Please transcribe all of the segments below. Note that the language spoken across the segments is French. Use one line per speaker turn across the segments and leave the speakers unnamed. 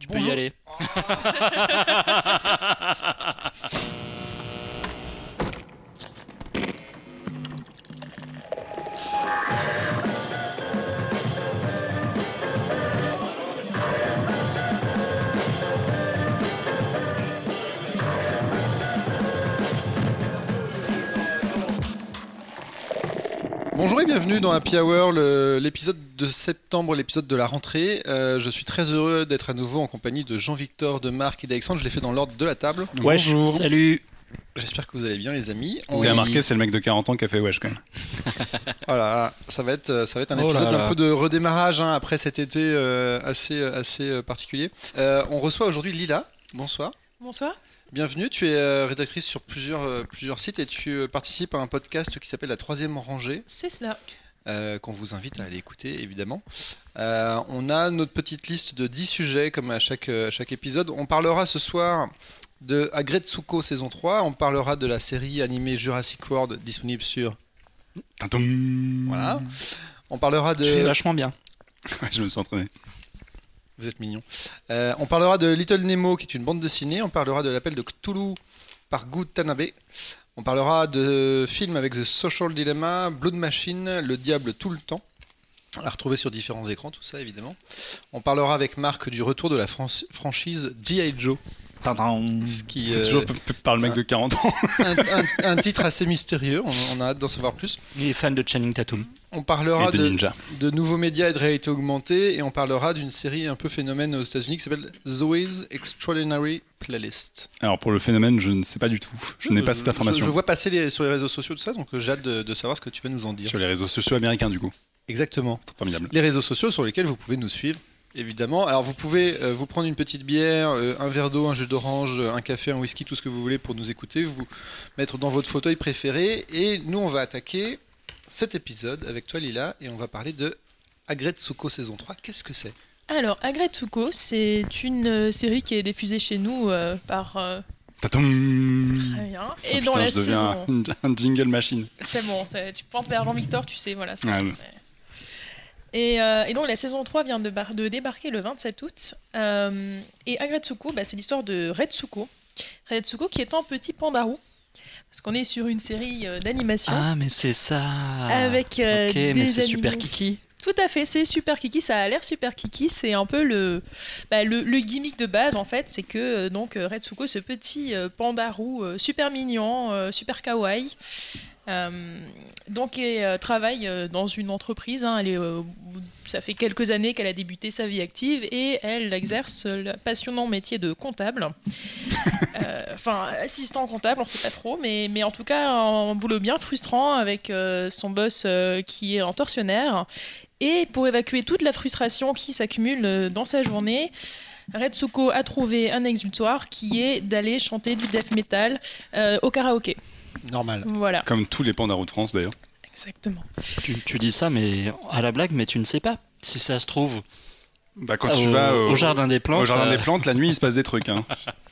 Tu peux y aller.
bienvenue dans Happy Hour, l'épisode de septembre, l'épisode de la rentrée. Euh, je suis très heureux d'être à nouveau en compagnie de Jean-Victor, de Marc et d'Alexandre. Je l'ai fait dans l'ordre de la table.
Wesh, salut.
J'espère que vous allez bien, les amis.
Vous avez remarqué, c'est le mec de 40 ans qui a fait wesh quand même.
Voilà, ça va être, ça va être un
Oh là
épisode
là.
un peu de redémarrage hein, après cet été euh, assez, assez euh, particulier. Euh, on reçoit aujourd'hui Lila. Bonsoir.
Bonsoir.
Bienvenue, tu es euh, rédactrice sur plusieurs, euh, plusieurs sites et tu euh, participes à un podcast qui s'appelle La Troisième Rangée.
C'est cela.
euh, qu'on vous invite à aller écouter évidemment. Euh, on a notre petite liste de 10 sujets comme à chaque, à chaque épisode. On parlera ce soir de Agretsuko saison 3, on parlera de la série animée Jurassic World disponible sur...
Tintoum.
Voilà. On parlera
Tu fais
de...
vachement bien.
Ouais, je me suis entraîné.
Vous êtes mignon. Euh, on parlera de Little Nemo qui est une bande dessinée, on parlera de l'appel de Cthulhu par Gu Tanabe. On parlera de films avec The Social Dilemma, Blood Machine, Le Diable tout le temps. À retrouver sur différents écrans, tout ça évidemment. On parlera avec Marc du retour de la fran- franchise G.I. Joe. Ce qui,
C'est
euh,
toujours par le mec de 40 ans.
un, un- un titre assez mystérieux, on, on a hâte d'en savoir plus.
Il est fan de Channing Tatum.
On parlera
de
de,
Ninja.
de nouveaux médias et de réalité augmentée et on parlera d'une série un peu phénomène aux États-Unis qui s'appelle Zoe's Extraordinary Playlist.
Alors pour le phénomène, je ne sais pas du tout. Je n'ai pas cette information.
Je, vois passer les- sur les réseaux sociaux tout ça, donc euh, j'ai hâte de, de savoir ce que tu vas nous en dire.
Sur les réseaux sociaux américains du coup.
Exactement.
Formidable.
Les réseaux sociaux sur lesquels vous pouvez nous suivre. Évidemment. Alors vous pouvez euh, vous prendre une petite bière, euh, un verre d'eau, un jus d'orange, euh, un café, un whisky, tout ce que vous voulez pour nous écouter, vous mettre dans votre fauteuil préféré. Et nous, on va attaquer cet épisode avec toi, Lila, et on va parler de Agretsuko saison 3. Qu'est-ce que c'est?
Alors, Agretsuko, c'est une euh, série qui est diffusée chez nous euh, par. euh. Très bien.
Oh,
Et
putain,
dans la
je
saison.
un, un jingle machine.
C'est bon, tu pointes vers Jean-Victor, tu sais, voilà. Et, euh, et donc la saison 3 vient de, bar- de débarquer le 27 août. Euh, et Agretsuko, bah, c'est l'histoire de Retsuko. Retsuko qui est un petit pandarou. Parce qu'on est sur une série euh, d'animation.
Ah, mais c'est ça.
Avec, euh,
ok, mais
des
c'est super kiki.
Tout à fait, c'est super kiki, ça a l'air super kiki, c'est un peu le, bah, le, le gimmick de base en fait, c'est que euh, donc euh, Retsuko, ce petit panda roux super mignon, super kawaii, donc elle euh, travaille euh, dans une entreprise, hein, euh, ça fait quelques années qu'elle a débuté sa vie active et elle exerce le passionnant métier de comptable. Euh, Enfin, assistant comptable, on sait pas trop, mais, en tout cas, un boulot bien frustrant avec euh, son boss euh, qui est en tortionnaire. Et pour évacuer toute la frustration qui s'accumule euh, dans sa journée, Retsuko a trouvé un exutoire qui est d'aller chanter du death metal euh, au karaoké.
Normal.
Voilà,
Comme tous les pandarous de France d'ailleurs.
exactement.
Tu, tu dis ça, mais à la blague, mais tu ne sais pas. Si ça se trouve,
Bah quand
au,
tu vas au,
au jardin des plantes.
au jardin
euh,
des plantes, la nuit il se passe des trucs. Hein.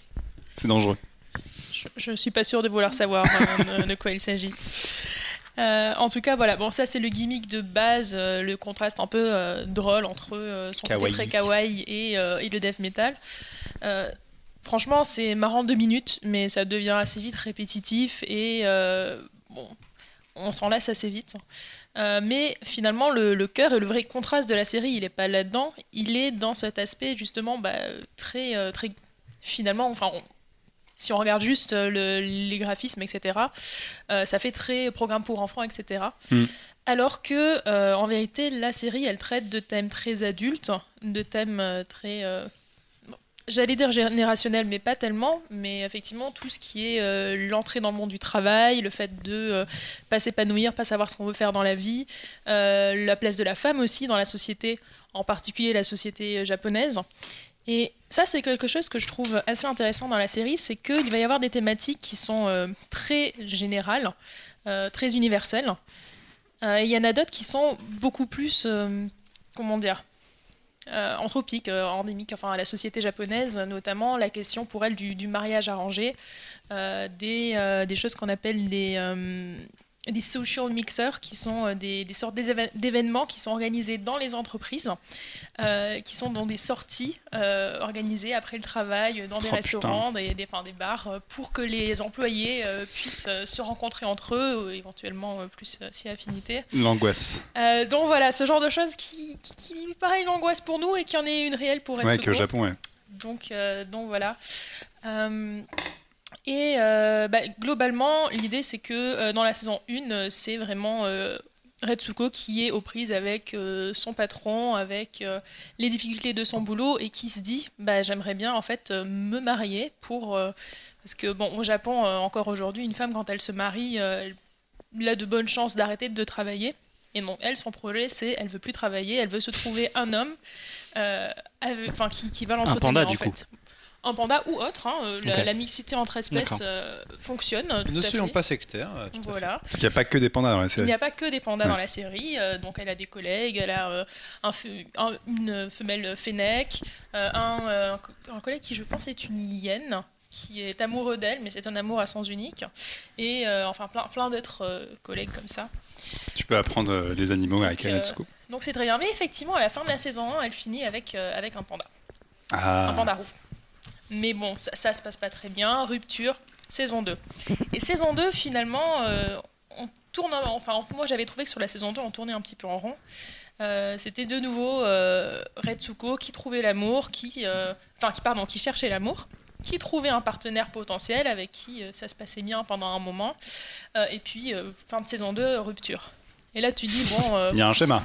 C'est dangereux.
Je, je suis pas sûre de vouloir savoir euh, de, quoi il s'agit. Euh, en tout cas, voilà. Bon, ça c'est le gimmick de base, euh, le contraste un peu euh, drôle entre euh, son côté
Kawaii.
très kawaii et, euh, et le death metal. Franchement, c'est marrant deux minutes, mais ça devient assez vite répétitif et euh, bon, on s'en lasse assez vite. Euh, mais finalement, le, le cœur et le vrai contraste de la série, il est pas là-dedans. Il est dans cet aspect justement bah, très, euh, très finalement, enfin, on- si on regarde juste le- les graphismes, etc., euh, ça fait très programme pour enfants, etc.
Mm.
Alors que, euh, en vérité, la série, elle traite de thèmes très adultes, de thèmes très. J'allais dire générationnels, mais pas tellement. Mais effectivement, tout ce qui est euh, l'entrée dans le monde du travail, le fait de euh, pas s'épanouir, pas savoir ce qu'on veut faire dans la vie, euh, la place de la femme aussi dans la société, en particulier la société euh, japonaise. Et ça, c'est quelque chose que je trouve assez intéressant dans la série, c'est qu'il va y avoir des thématiques qui sont très générales, très universelles. Et il y en a d'autres qui sont beaucoup plus, comment dire, euh, anthropiques, euh, endémiques, enfin à la société japonaise, notamment la question pour elle du, mariage arrangé, euh, des, choses qu'on appelle les, des social mixers, qui sont euh, des, des sortes d'événements qui sont organisés dans les entreprises, euh, qui sont dans des sorties euh, organisées après le travail, dans des
Oh,
restaurants, des, des, enfin, des bars, pour que les employés euh, puissent se rencontrer entre eux, éventuellement plus si affinité.
L'angoisse.
Donc voilà, ce genre de choses qui, qui, qui paraît une angoisse pour nous et qui en est une réelle pour
Ouais,
Retsuko.
que au Japon, ouais.
Donc, donc voilà. Et euh, bah, globalement, l'idée c'est que euh, dans la saison 1, euh, c'est vraiment euh, Retsuko qui est aux prises avec son patron, avec les difficultés de son boulot et qui se dit bah, j'aimerais bien en fait me marier pour. parce que bon, au Japon, encore aujourd'hui, une femme quand elle se marie, elle a de bonnes chances d'arrêter de travailler. Et donc, elle, son projet, c'est elle veut plus travailler, elle veut se trouver un homme euh, avec- enfin, qui, qui va l'entretenir.
panda,
en
du
fait.
coup.
Un panda ou autre. hein, euh, la, mixité entre espèces euh, fonctionne. tout
Ne
à
soyons
fait.
pas sectaires. euh, tout à fait.
Voilà.
Parce qu'il n'y a pas que des pandas dans la
Il
série.
n'y a pas que des pandas
Ouais.
dans la série, euh, donc elle a des collègues, elle a euh, un un- une femelle fennec, euh, un, euh, un co- un collègue qui je pense est une hyène, qui est amoureux d'elle, mais c'est un amour à sens unique, et euh, enfin plein, plein d'autres euh, collègues comme ça.
Tu peux apprendre les animaux avec
euh,
Retsuko.
Donc c'est très bien, mais effectivement à la fin de la saison 1, elle finit avec, euh, avec un panda, un
Ah,
panda roux. Mais bon, ça, ça se passe pas très bien, rupture, saison 2. Et saison 2, finalement, euh, on tourne, enfin moi j'avais trouvé que sur la saison 2, on tournait un petit peu en rond. Euh, C'était de nouveau euh, Retsuko qui trouvait l'amour, qui, enfin qui qui cherchait l'amour, qui trouvait un partenaire potentiel avec qui ça se passait bien pendant un moment, et puis fin de saison 2, rupture. Et là tu dis bon,
il y a un schéma.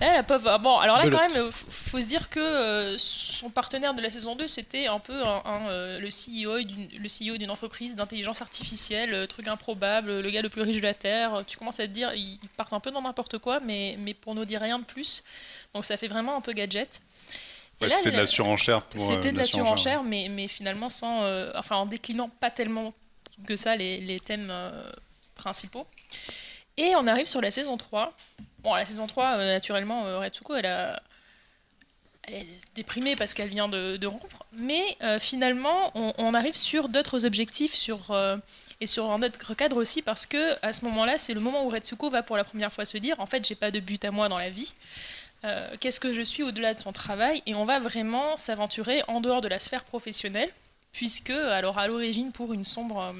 Là, la pauvre- Bon, alors là,
Belote.
quand même, euh, faut se dire que euh, son partenaire de la saison 2, c'était un peu un- un, euh, le CEO d'une le CEO d'une entreprise d'intelligence artificielle, truc improbable, le gars le plus riche de la Terre. Tu commences à te dire, ils partent un peu dans n'importe quoi, mais, mais pour nous dire rien de plus. Donc ça fait vraiment un peu gadget.
Ouais, C'était de
la-
surenchère pour. euh,
c'était de la surenchère, mais, mais finalement sans, euh, enfin en déclinant pas tellement que ça les, les thèmes euh, principaux. Et on arrive sur la saison 3. Bon, la saison 3, euh, naturellement, euh, Retsuko, elle, a... elle est déprimée parce qu'elle vient de, rompre. Mais euh, finalement, on, arrive sur d'autres objectifs sur, et sur un autre cadre aussi parce que à ce moment-là, c'est le moment où Retsuko va pour la première fois se dire en fait, j'ai pas de but à moi dans la vie. Qu'est-ce que je suis au-delà de son travail? Et on va vraiment s'aventurer en dehors de la sphère professionnelle puisque alors à l'origine pour une sombre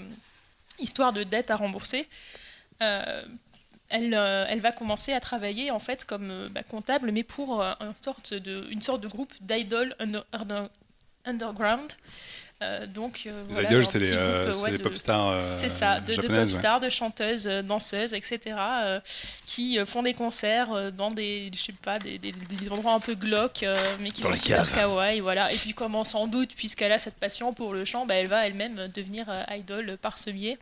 histoire de dette à rembourser elle, euh, elle va commencer à travailler en fait comme euh, bah, comptable mais pour euh, une, sorte de, une sorte de groupe d'idoles under- under- underground donc
Les
voilà,
c'est les,
ouais,
les
de-
pop stars
c'est ça, de, de pop
ouais.
stars, de chanteuses, danseuses, etc., qui font des concerts dans des, je sais pas, des, des- des endroits un peu glauques, mais qui
Dans
sont super kawaii, voilà. Et puis, comme on s'en doute, puisqu'elle a cette passion pour le chant, bah, elle va elle-même devenir euh, idol par ce biais.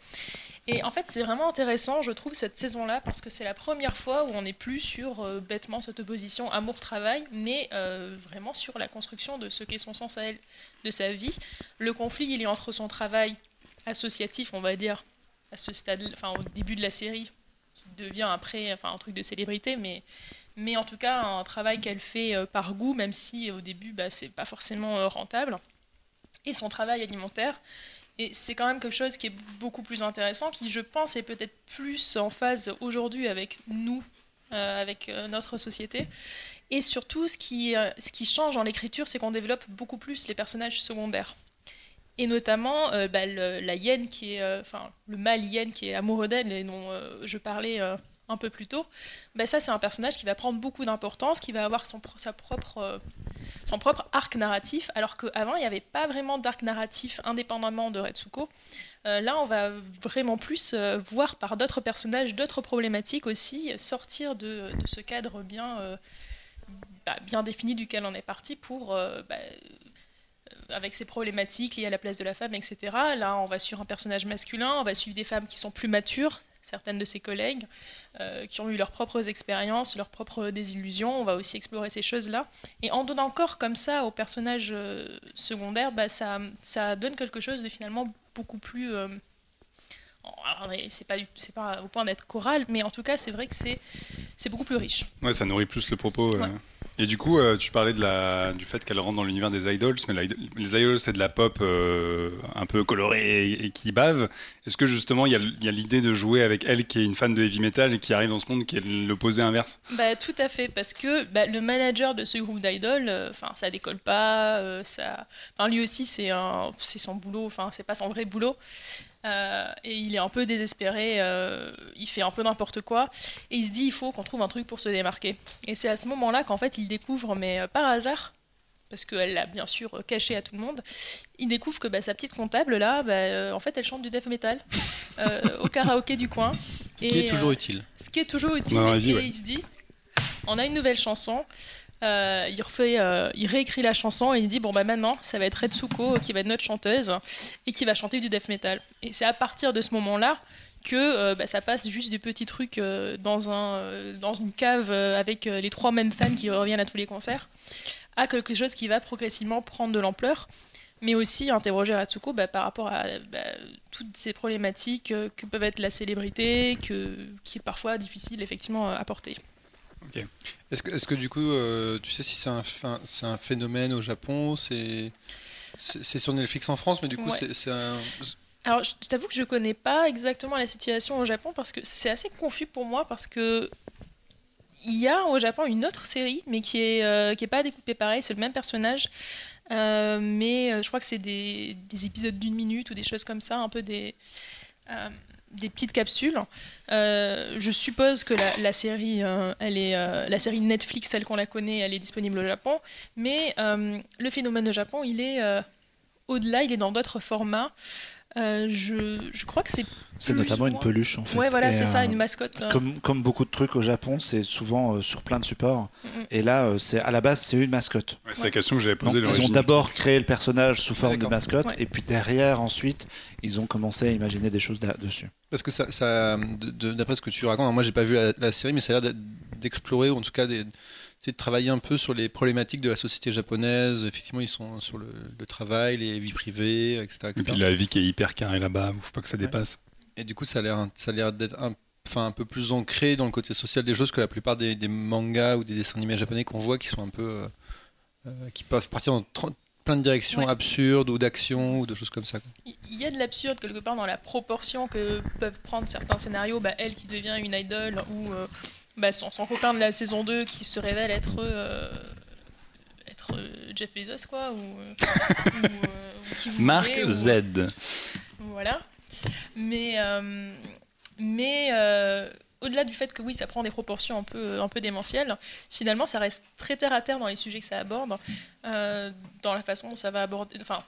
Et en fait, c'est vraiment intéressant, je trouve, cette saison-là, parce que c'est la première fois où on n'est plus sur euh, bêtement cette opposition amour-travail, mais euh, vraiment sur la construction de ce qu'est son sens à elle, de sa vie. Le conflit, il est entre son travail associatif, on va dire, à ce stade, enfin au début de la série, qui devient après, enfin un truc de célébrité, mais, mais en tout cas un travail qu'elle fait euh, par goût, même si au début, bah, c'est pas forcément rentable. Et son travail alimentaire. Et c'est quand même quelque chose qui est beaucoup plus intéressant, qui je pense est peut-être plus en phase aujourd'hui avec nous, euh, avec euh, notre société. Et surtout, ce qui, euh, ce qui change dans l'écriture, c'est qu'on développe beaucoup plus les personnages secondaires. Et notamment euh, bah, le- la hyène qui est, euh, enfin le mâle hyène qui est amoureux d'elle et dont euh, je parlais un peu plus tôt. Bah, ça c'est un personnage qui va prendre beaucoup d'importance, qui va avoir son, propre, son propre arc narratif, alors qu'avant il n'y avait pas vraiment d'arc narratif indépendamment de Retsuko. Là on va vraiment plus voir par d'autres personnages, d'autres problématiques aussi, sortir de, ce cadre bien, bah, bien défini duquel on est parti pour avec ses problématiques liées à la place de la femme, etc. Là, on va suivre un personnage masculin, on va suivre des femmes qui sont plus matures, certaines de ses collègues, euh, qui ont eu leurs propres expériences, leurs propres désillusions. On va aussi explorer ces choses-là. Et en donnant encore comme ça aux personnages euh, secondaires, bah, ça, ça donne quelque chose de finalement beaucoup plus... euh, alors, c'est pas, c'est pas au point d'être choral, mais en tout cas, c'est vrai que c'est, c'est beaucoup plus riche.
Ouais, ça nourrit plus le propos. euh.
Ouais.
Et du coup, euh, tu parlais du fait qu'elle rentre dans l'univers des idols, mais les idols, c'est de la pop euh, un peu colorée et, qui bave. Est-ce que justement, il y a, l'idée de jouer avec elle qui est une fan de heavy metal et qui arrive dans ce monde qui est l'opposé inverse?
Bah, tout à fait, parce que bah, le manager de ce groupe d'idoles, euh, enfin, ça décolle pas, euh, ça... lui aussi, c'est son boulot, enfin, c'est pas son vrai boulot. Euh, et il est un peu désespéré, euh, il fait un peu n'importe quoi, et il se dit il faut qu'on trouve un truc pour se démarquer. Et c'est à ce moment-là qu'en fait il découvre, mais euh, par hasard, parce qu'elle l'a bien sûr euh, caché à tout le monde, il découvre que bah, sa petite comptable là, bah, euh, en fait elle chante du death metal euh, au karaoké du coin.
Ce qui est toujours
euh,
utile.
ce qui est toujours utile. Et
vie, ouais.
il se dit, on a une nouvelle chanson. Euh, euh, il réécrit la chanson et il dit bon bah maintenant ça va être Retsuko qui va être notre chanteuse et qui va chanter du death metal. Et c'est à partir de ce moment-là que euh, bah, ça passe juste des petits trucs dans un dans une cave avec les trois mêmes fans qui reviennent à tous les concerts à quelque chose qui va progressivement prendre de l'ampleur mais aussi interroger Ratsuko bah, par rapport à toutes ces problématiques que peuvent être la célébrité, qui est parfois difficile effectivement à porter.
Est-ce que, est-ce que du coup, euh, tu sais si c'est un, un phénomène au Japon C'est sur Netflix en France, mais du coup,
Ouais.
c'est un.
Alors, je t'avoue que je connais pas exactement la situation au Japon parce que c'est assez confus pour moi parce que il y a au Japon une autre série, mais qui est euh, qui est pas découpée pareil, c'est le même personnage, Euh, mais je crois que c'est des, des épisodes d'une minute ou des choses comme ça, un peu des des petites capsules. Euh, je suppose que la, série, euh, elle est, euh, la série Netflix telle qu'on la connaît, elle est disponible au Japon. Mais le phénomène au Japon, il est au-delà, il est dans d'autres formats. Euh, je, je crois que c'est.
C'est notamment une peluche en fait.
Ouais, voilà, c'est ça,
euh,
une mascotte. euh,
Comme, comme beaucoup de trucs au Japon, c'est souvent euh, sur plein de supports. Et là, euh, c'est à la base, c'est une mascotte.
Ouais, C'est la question que j'avais
Donc,
posée.
ils ont d'abord créé le personnage sous forme de mascotte,
Ouais.
et puis derrière, ensuite, ils ont commencé à imaginer des choses dessus.
Parce que ça, d'après ce que tu racontes, alors moi j'ai pas vu la, la série, mais ça a l'air d'explorer, ou en tout cas des- c'est de travailler un peu sur les problématiques de la société japonaise. Effectivement, ils sont sur le, le travail, les vies privées, etc.
Et puis la vie qui est hyper carrée là-bas, faut pas que ça dépasse.
Et du coup, ça a l'air, ça a l'air d'être un, enfin, un peu plus ancré dans le côté social des choses que la plupart des, des mangas ou des dessins animés japonais qu'on voit, qui sont un peu, euh, euh, qui peuvent partir dans plein de directions
Ouais.
absurdes ou d'action ou de choses comme ça.
Il y a de l'absurde quelque part dans la proportion que peuvent prendre certains scénarios. Bah, elle qui devient une idole ou euh, bah, son, son copain de la saison 2 qui se révèle être, euh, être euh, Jeff Bezos, quoi. Ou, euh, ou, ou qui vous
Marc
voulez, ou-
Z.
Voilà. Mais, mais au-delà du fait que oui, ça prend des proportions un peu, un peu démentielles, finalement, ça reste très terre à terre dans les sujets que ça aborde, dans la façon dont ça va aborder. Enfin,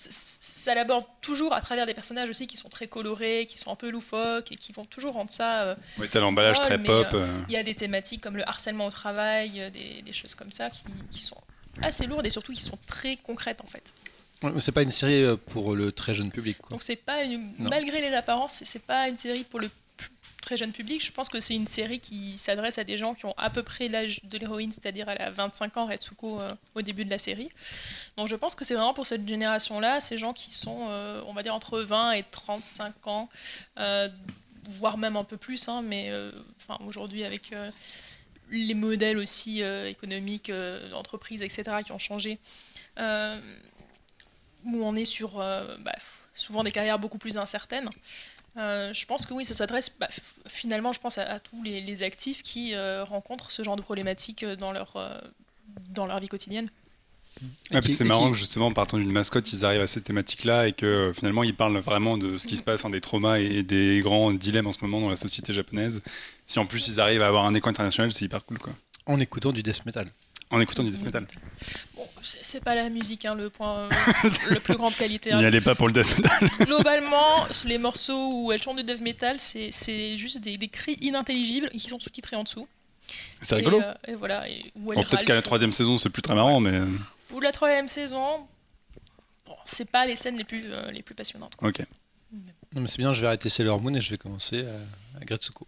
ça l'aborde toujours à travers des personnages aussi qui sont très colorés, qui sont un peu loufoques et qui vont toujours rendre ça. euh,
Oui, t'as l'emballage très
mais,
pop.
euh,
euh,
Il y a des thématiques comme le harcèlement au travail, euh, des, des choses comme ça qui, qui sont assez lourdes et surtout qui sont très concrètes en fait.
C'est pas une série euh, pour le très jeune public. Quoi.
Donc c'est pas une, malgré les apparences, c'est- pas une série pour le très jeune public. Je pense que c'est une série qui s'adresse à des gens qui ont à peu près l'âge de l'héroïne, c'est-à-dire elle a 25 ans, Retsuko, euh, au début de la série. Donc je pense que c'est vraiment pour cette génération-là, ces gens qui sont, euh, on va dire, entre 20 et 35 ans, euh, voire même un peu plus, hein, mais euh, enfin aujourd'hui avec les modèles aussi économiques euh, d'entreprise, etc., qui ont changé. Où on est sur bah, souvent des carrières beaucoup plus incertaines. Euh, je pense que oui, ça s'adresse bah, finalement, je pense à, à tous les, les actifs qui euh, rencontrent ce genre de problématiques euh, dans leur, euh, dans leur vie quotidienne.
Ouais, puis
qui-
c'est marrant
qui-
que justement, en partant d'une mascotte, ils arrivent à ces thématiques-là et que finalement, ils parlent vraiment de ce qui se passe, enfin, des traumas et des grands dilemmes en ce moment dans la société japonaise. Si en plus ils arrivent à avoir un écho international, c'est hyper cool, quoi.
En écoutant du death metal.
En écoutant du death metal.
Bon, c'est pas la musique hein, le point euh, le plus grande qualité. hein.
N'y allez pas pour le death metal.
Globalement, les morceaux où elles chantent du death metal, c'est c'est juste des, des cris inintelligibles qui sont sous-titrés en dessous.
C'est
Et,
rigolo.
euh, Et, voilà. Et,
Bon, Peut-être qu'à la troisième saison, c'est plus très marrant, mais. euh,
Pour la troisième saison, bon, c'est pas les scènes les plus, euh, les plus passionnantes. quoi.
Ok.
Non, mais c'est bien, je vais arrêter Sailor Moon et je vais commencer à, à Gretsuko.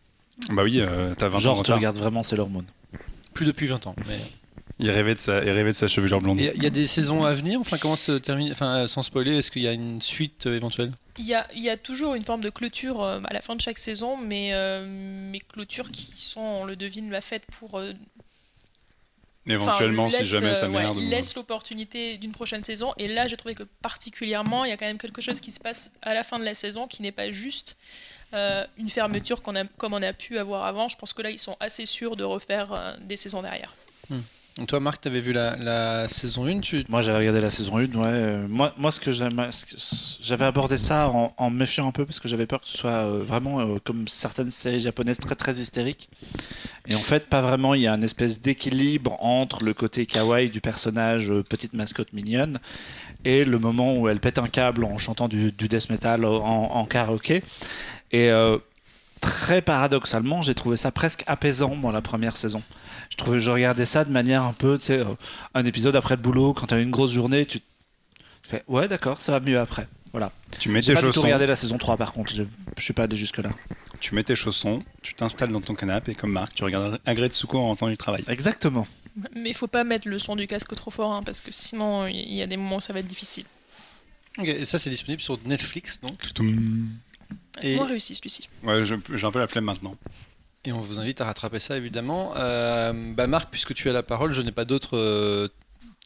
Bah oui, euh, t'as 20 ans. de
Genre, tu regardes vraiment Sailor Moon.
Plus depuis 20 ans. Mais...
Il rêvait de sa, il rêvait de sa chevelure blonde.
Il y a des saisons à venir, enfin comment se termine, enfin sans spoiler, est-ce qu'il y a une suite euh, éventuelle?
Il y a, il y a toujours une forme de clôture euh, à la fin de chaque saison, mais, euh, mais clôtures qui sont, on le devine, la fête pour euh,
Éventuellement,
Enfin,
si jamais ça
ouais,
merde. ou-
laisse l'opportunité d'une prochaine saison. Et là, j'ai trouvé que particulièrement, il y a quand même quelque chose qui se passe à la fin de la saison qui n'est pas juste euh, une fermeture qu'on a, comme on a pu avoir avant. Je pense que là, ils sont assez sûrs de refaire euh, des saisons derrière.
Donc toi, Marc, tu avais vu la, saison 1, tu...
Moi, j'avais regardé la saison 1, ouais. Euh, Moi, moi ce que j'avais abordé ça en, en méfiant un peu parce que j'avais peur que ce soit euh, vraiment euh, comme certaines séries japonaises très très hystériques. Et en fait, pas vraiment. Il y a une espèce d'équilibre entre le côté kawaii du personnage, petite mascotte mignonne, et le moment où elle pète un câble en chantant du, death metal en, en karaoké. Et très paradoxalement, j'ai trouvé ça presque apaisant dans la première saison. Je trouvais, je regardais ça de manière un peu, tu sais, euh, un épisode après le boulot, quand tu as une grosse journée, tu tu fais ouais d'accord, ça va mieux après. Voilà.
Tu mets
J'ai
tes
pas
chaussons,
regardé la saison 3 par contre, je, je suis pas allé jusque là.
tu mets tes chaussons, tu t'installes dans ton canapé et comme Marc, tu regardes Agretsuko en rentrant du travail.
Exactement.
Mais il faut pas mettre le son du casque trop fort, hein, parce que sinon, il y a des moments où ça va être difficile.
Ok, et ça, c'est disponible sur Netflix, donc. Et-
Moins réussi celui-ci.
Ouais, j'ai un peu la flemme maintenant.
Et on vous invite à rattraper ça, évidemment. Euh, bah, Marc, puisque tu as la parole, je n'ai pas d'autre euh,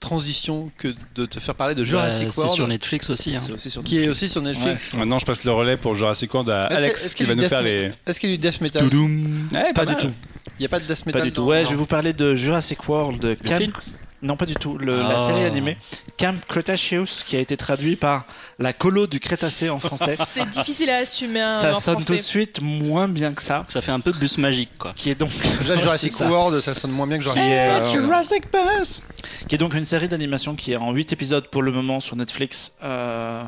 transition que de te faire parler de Jurassic
Bah, c'est
World,
sur Netflix aussi. hein.
C'est aussi sur
qui est aussi sur Netflix.
Maintenant, je passe le relais pour Jurassic World à Alex
est-ce
qui
qu'il y
va
a
nous faire
death
les.
Est-ce qu'il y a du death metal.
Ouais,
Pas du tout.
Il n'y a pas de death metal
Pas du tout. Ouais,
non.
je vais vous parler de Jurassic World de
Le film
Non, pas du tout. Le- La
Ah.
série animée Camp Cretaceous qui a été traduit par la colo du Crétacé en français.
C'est difficile à assumer hein,
ça
en
sonne tout de suite moins bien que ça.
Ça fait un peu bus magique, quoi.
Qui est donc
Déjà, Jurassic
ça.
World, ça sonne moins bien que Jurassic World.
euh,
Jurassic Bus
qui est donc une série d'animation qui est en 8 épisodes pour le moment sur Netflix, euh,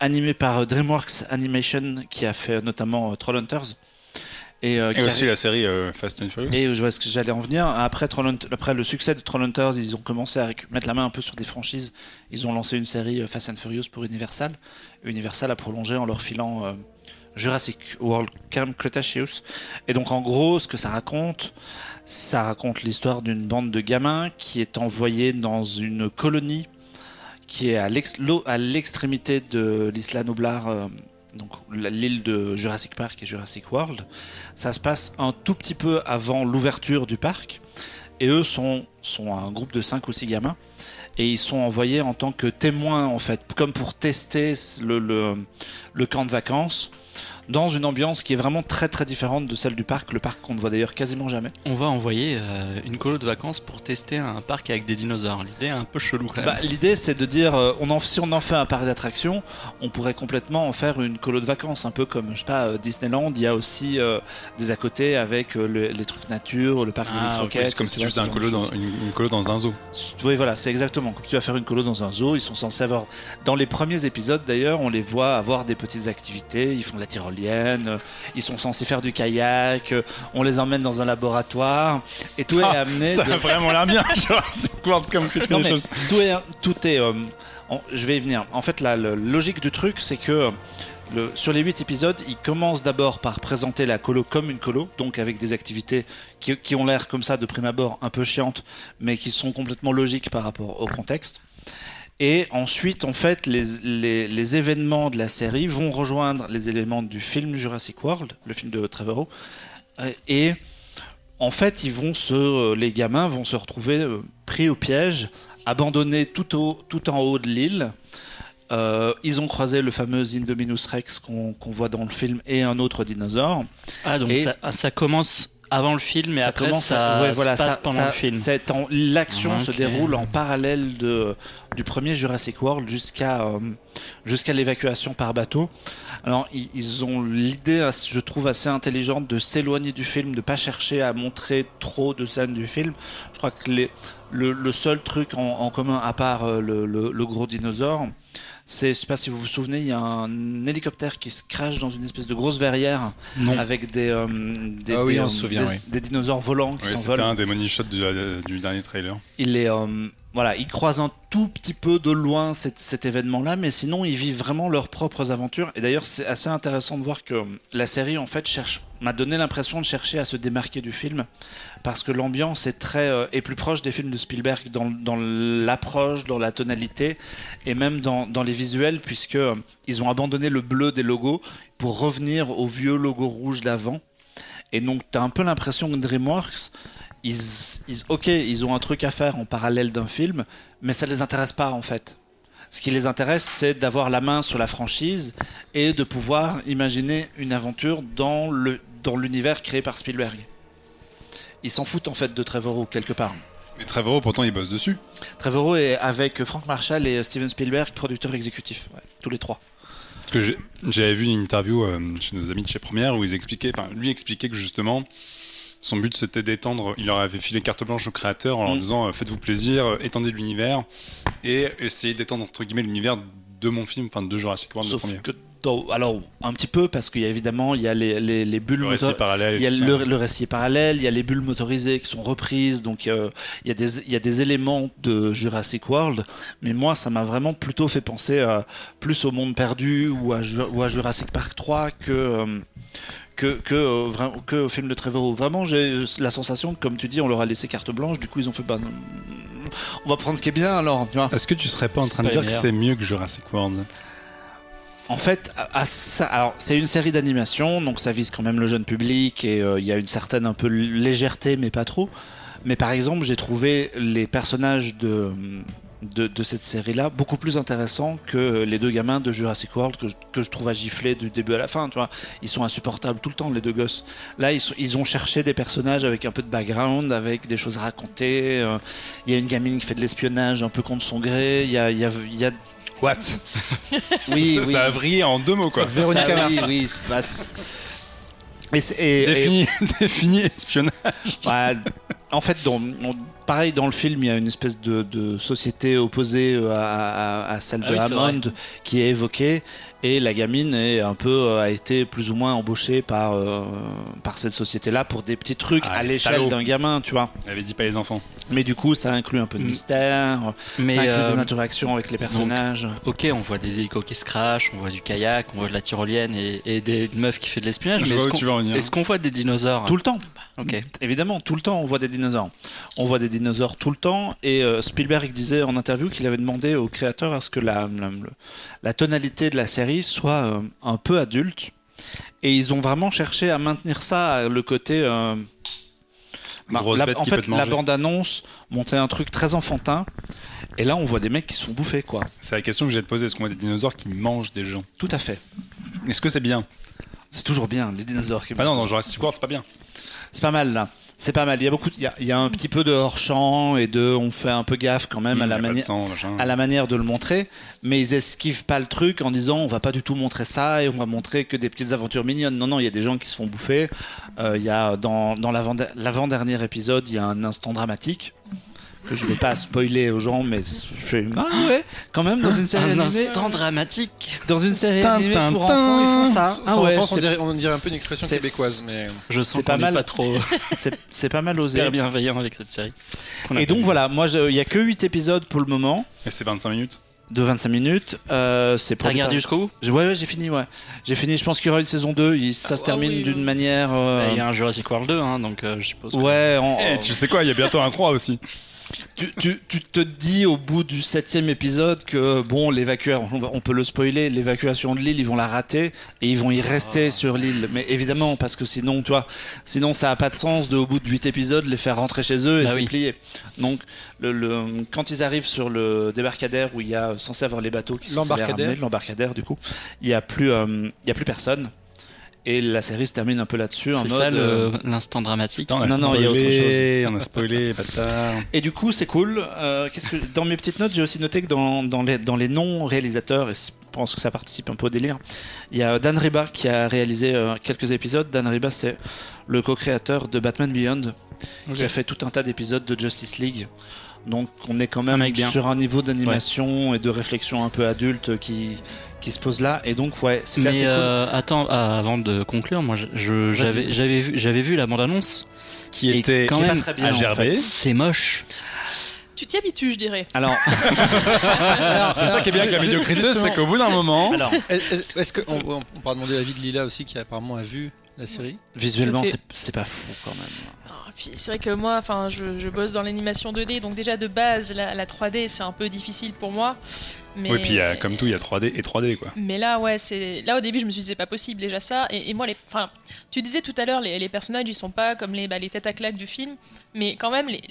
animée par euh, DreamWorks Animation, qui a fait notamment euh, Trollhunters. Et, euh,
Et aussi la série euh, Fast and Furious.
et je vois ce que j'allais en venir. Après, après le succès de Trollhunters, ils ont commencé à mettre la main un peu sur des franchises. Ils ont lancé une série euh, Fast and Furious pour Universal. Universal a prolongé en leur filant euh, Jurassic World Camp Cretaceous. Et donc, en gros, ce que ça raconte, ça raconte l'histoire d'une bande de gamins qui est envoyée dans une colonie qui est à l'extrémité de l'Isla Nublar, euh, donc l'île de Jurassic Park et Jurassic World. Ça se passe un tout petit peu avant l'ouverture du parc. Et eux sont, sont un groupe de 5 ou 6 gamins. Et ils sont envoyés en tant que témoins, en fait, comme pour tester le, le camp de vacances, dans une ambiance qui est vraiment très très différente de celle du parc, le parc qu'on ne voit d'ailleurs quasiment jamais.
On va envoyer euh, une colo de vacances pour tester un parc avec des dinosaures. L'idée est un peu chelou quand même.
Bah, L'idée, c'est de dire, euh, on en, si on en fait un parc d'attractions, on pourrait complètement en faire une colo de vacances, un peu comme, je sais pas, euh, Disneyland. Il y a aussi des à côté avec le- les trucs nature, le parc
Ah,
de
ok,
croquettes.
c'est comme si tu faisais un colo dans, une, une colo dans un zoo.
Oui, voilà, c'est exactement comme tu vas faire une colo dans un zoo. Ils sont censés avoir, dans les premiers épisodes d'ailleurs, on les voit avoir des petites activités. Ils font de la tyrolienne, ils sont censés faire du kayak, on les emmène dans un laboratoire et tout est
Ah,
amené.
Ça
de-
a vraiment l'air bien, comme quelque
Non, mais
chose.
tout est, tout est. euh, je vais y venir. En fait, la, la logique du truc, c'est que le, sur les 8 épisodes, il commence d'abord par présenter la colo comme une colo, donc avec des activités qui, qui ont l'air comme ça de prime abord un peu chiantes, mais qui sont complètement logiques par rapport au contexte. Et ensuite, en fait, les, les, les événements de la série vont rejoindre les éléments du film Jurassic World, le film de Trevorrow, Euh, et en fait, ils vont se, les gamins vont se retrouver euh, pris au piège, abandonnés tout, au, tout en haut de l'île. Euh, ils ont croisé le fameux Indominus Rex qu'on qu'on voit dans le film et un autre dinosaure.
ah, donc
et-
ça, ah, ça commence avant le film et
ça
après
commence
ça se passe
ça-
pendant
ça-
le film.
L'action se déroule en parallèle de, du premier Jurassic World jusqu'à euh, jusqu'à l'évacuation par bateau. Alors ils, ils ont l'idée, je trouve assez intelligente, de s'éloigner du film, de pas chercher à montrer trop de scènes du film. Je crois que les, le, le seul truc en, en commun, à part euh, le, le- le gros dinosaure, c'est, je sais pas si vous vous souvenez, il y a un hélicoptère qui se crache dans une espèce de grosse verrière
Non.
avec des, euh, des,
Ah oui,
des,
on
euh,
se souvient,
des-
oui.
des dinosaures volants qui s'envolent.
C'était un des money shots du, euh, du dernier trailer.
Il est, euh, voilà, ils croisent un tout petit peu de loin cet, cet événement-là, mais sinon ils vivent vraiment leurs propres aventures. Et d'ailleurs, c'est assez intéressant de voir que la série en fait cherche, m'a donné l'impression de chercher à se démarquer du film, parce que l'ambiance est très euh, est plus proche des films de Spielberg dans, l'approche, dans la tonalité, et même dans, les visuels, puisque euh, ils ont abandonné le bleu des logos pour revenir au vieux logo rouge d'avant. Et donc, tu as un peu l'impression que DreamWorks, ok, ils ont un truc à faire en parallèle d'un film, mais ça les intéresse pas en fait. Ce qui les intéresse, c'est d'avoir la main sur la franchise et de pouvoir imaginer une aventure dans le dans l'univers créé par Spielberg. Ils s'en foutent en fait de Trevorrow quelque part.
Mais Trevorrow, pourtant, il bosse dessus.
Trevorrow est avec Frank Marshall et Steven Spielberg, producteur exécutif, ouais, tous les trois.
Parce que j'avais vu une interview euh, chez nos amis de chez Première où ils expliquaient, enfin, lui expliquait que justement, son but c'était d'étendre, il leur avait filé carte blanche aux créateurs en leur
Mm.
disant euh, faites-vous plaisir, euh, étendez l'univers et essayez d'étendre entre guillemets l'univers de mon film, enfin de Jurassic World, le
Sauf
premier.
que dans- alors un petit peu parce qu'il y a évidemment il y a les, les, les bulles
Le récit
moto-
parallèle.
il y a le, le récit parallèle, il y a les bulles motorisées qui sont reprises, donc euh, il, y a des, il y a des éléments de Jurassic World, mais moi ça m'a vraiment plutôt fait penser euh, plus au monde perdu ou à, Ju- ou à Jurassic Park 3 que, euh, que, que, euh, que au film de Trevorrow. Vraiment j'ai la sensation que comme tu dis on leur a laissé carte blanche, du coup ils ont fait bah, on va prendre ce qui est bien alors, tu vois.
Est-ce que tu serais pas en train de dire que c'est mieux que Jurassic World?
En fait, alors c'est une série d'animation, donc ça vise quand même le jeune public et euh, il y a une certaine un peu légèreté, mais pas trop. Mais par exemple, j'ai trouvé les personnages de, de, cette série-là beaucoup plus intéressants que les deux gamins de Jurassic World que que je trouve à gifler du début à la fin. Tu vois, ils sont insupportables tout le temps les deux gosses. Là, ils, ils ont cherché des personnages avec un peu de background, avec des choses racontées. euh, Il y a une gamine qui fait de l'espionnage un peu contre son gré. Il y a, y a
What?
Oui,
ça,
oui.
ça a vrillé en deux mots quoi.
Véronique Mars.
oui, bah, et et-
Défini, défini espionnage.
en fait, dans, on- pareil dans le film, il y a une espèce de, de société opposée à, à- à celle
Ah
de
oui, c'est
Hammond qui est évoquée, et la gamine est un peu euh, a été plus ou moins embauchée par euh, par cette société-là pour des petits trucs
Ah,
à l'échelle d'un gamin, tu vois.
Elle avait dit pas les enfants.
Mais du coup, ça inclut un peu de
Mm.
mystère,
Mais
ça inclut
euh,
des interactions avec les personnages.
ok, on voit des hélicos qui se crachent, on voit du kayak, on voit de la tyrolienne et, et des une meuf qui fait de l'espionnage. Mais
vois
est-ce
où
qu'on
tu veux en venir.
est-ce qu'on voit des dinosaures?
Tout le temps.
Ok.
Évidemment, tout le temps, on voit des dinosaures. On voit des dinosaures tout le temps. Et euh, Spielberg disait en interview qu'il avait demandé au créateur à ce que la, la, le- la tonalité de la série soit euh, un peu adulte. Et ils ont vraiment cherché à maintenir ça, le côté. euh, bah, la- en fait, la bande-annonce montrait un truc très enfantin. Et là, on voit des mecs qui se font bouffer, quoi.
C'est la question que j'ai te poser. Est-ce qu'on voit des dinosaures qui mangent des gens?
Tout à fait.
Est-ce que c'est bien?
C'est toujours bien, les dinosaures qui
Bah non, dans Jurassic World, c'est pas bien.
C'est pas mal là. C'est pas mal. Il y a beaucoup. Il y a, il y a un petit peu de hors champ et de. On fait un peu gaffe quand même à la manière. à la manière de le montrer, mais ils esquivent pas le truc en disant on va pas du tout montrer ça et on va montrer que des petites aventures mignonnes. Non, non, il y a des gens qui se font bouffer. Euh, Il y a dans, dans l'avant- l'avant-dernier épisode, il y a un instant dramatique que je vais pas spoiler aux gens, mais je fais ah ouais, quand même dans une série
Un
animée,
instant dramatique.
dans une série
Tin,
animée
tin,
pour
tin.
enfants, ils font ça.
Sans
Ah ouais,
enfance, on, dirait, on dirait un peu une expression québécoise. Mais...
Je sens
C'est pas
qu'on
mal.
n'est pas trop
c'est c'est pas mal osé.
hyper bienveillant avec cette série.
Et donc voilà, moi il y a que 8 épisodes pour le moment
Et c'est 25 minutes.
de 25 minutes. Euh, c'est
T'as regardé jusqu'au bout?
Je- Ouais, ouais, j'ai fini, ouais. J'ai fini, je pense qu'il y aura une saison 2. il- ça se
Ah
termine
oui,
d'une
oui.
manière. euh,
Bah, Il y a un Jurassic World 2, hein, donc euh, je suppose. que-
Ouais, en-
Eh, tu sais quoi, il y a bientôt un 3 aussi.
Tu, tu, tu te dis au bout du septième épisode que, bon, l'évacuation, on, peut le spoiler, l'évacuation de l'île, ils vont la rater et ils vont y
Ah.
rester sur l'île. Mais évidemment, parce que sinon, tu vois, sinon ça a pas de sens de, au bout de 8 épisodes, les faire rentrer chez eux et
Bah oui.
plié. Donc, le, le- quand ils arrivent sur le débarcadère où il y a censé avoir les bateaux qui sont
L'embarcadère.
du coup, il y a plus, euh, il y a plus personne. Et la série se termine un peu là-dessus, en
C'est
mode.
ça
euh,
l'instant dramatique.
Attends,
Non, non, il y a autre
spoilé, On a spoilé, bâtard.
Et du coup, c'est cool. Euh, qu'est-ce que dans mes petites notes, j'ai aussi noté que dans, dans les dans les non réalisateurs, et je pense que ça participe un peu au délire, il y a Dan Riba qui a réalisé euh, quelques épisodes. Dan Riba, c'est le co-créateur de Batman Beyond, qui a fait tout un tas d'épisodes de Justice League. Donc, on est quand même
bien.
sur un niveau d'animation et de réflexion un peu adulte qui qui se pose là. Et donc, ouais, c'était
Mais
assez
euh, attends, ah, avant de conclure, moi j'avais j'avais vu j'avais vu la bande annonce.
Qui
Et
était
quand.
Qui
même
pas très bien. en fait.
C'est moche.
Tu t'y habitues, je dirais.
Alors,
C'est ça qui est bien avec la médiocrité, c'est qu'au bout d'un moment.
alors,
Est-ce que on, on pourra demander l'avis de Lila aussi, qui apparemment a vu la série?
Visuellement, c'est pas fou quand même.
Puis c'est vrai que moi, enfin, je, je bosse dans l'animation 2D, donc déjà de base, la, la 3D, c'est un peu difficile pour moi. Mais...
Oui, puis il y a- comme tout, il y a 3D et 3D quoi.
Mais là, ouais, c'est là au début, je me suis dit c'est pas possible déjà ça. Et, et moi, les, enfin, tu disais tout à l'heure, les, les personnages, ils sont pas comme les, bah, les têtes à claques du film, mais quand même, les,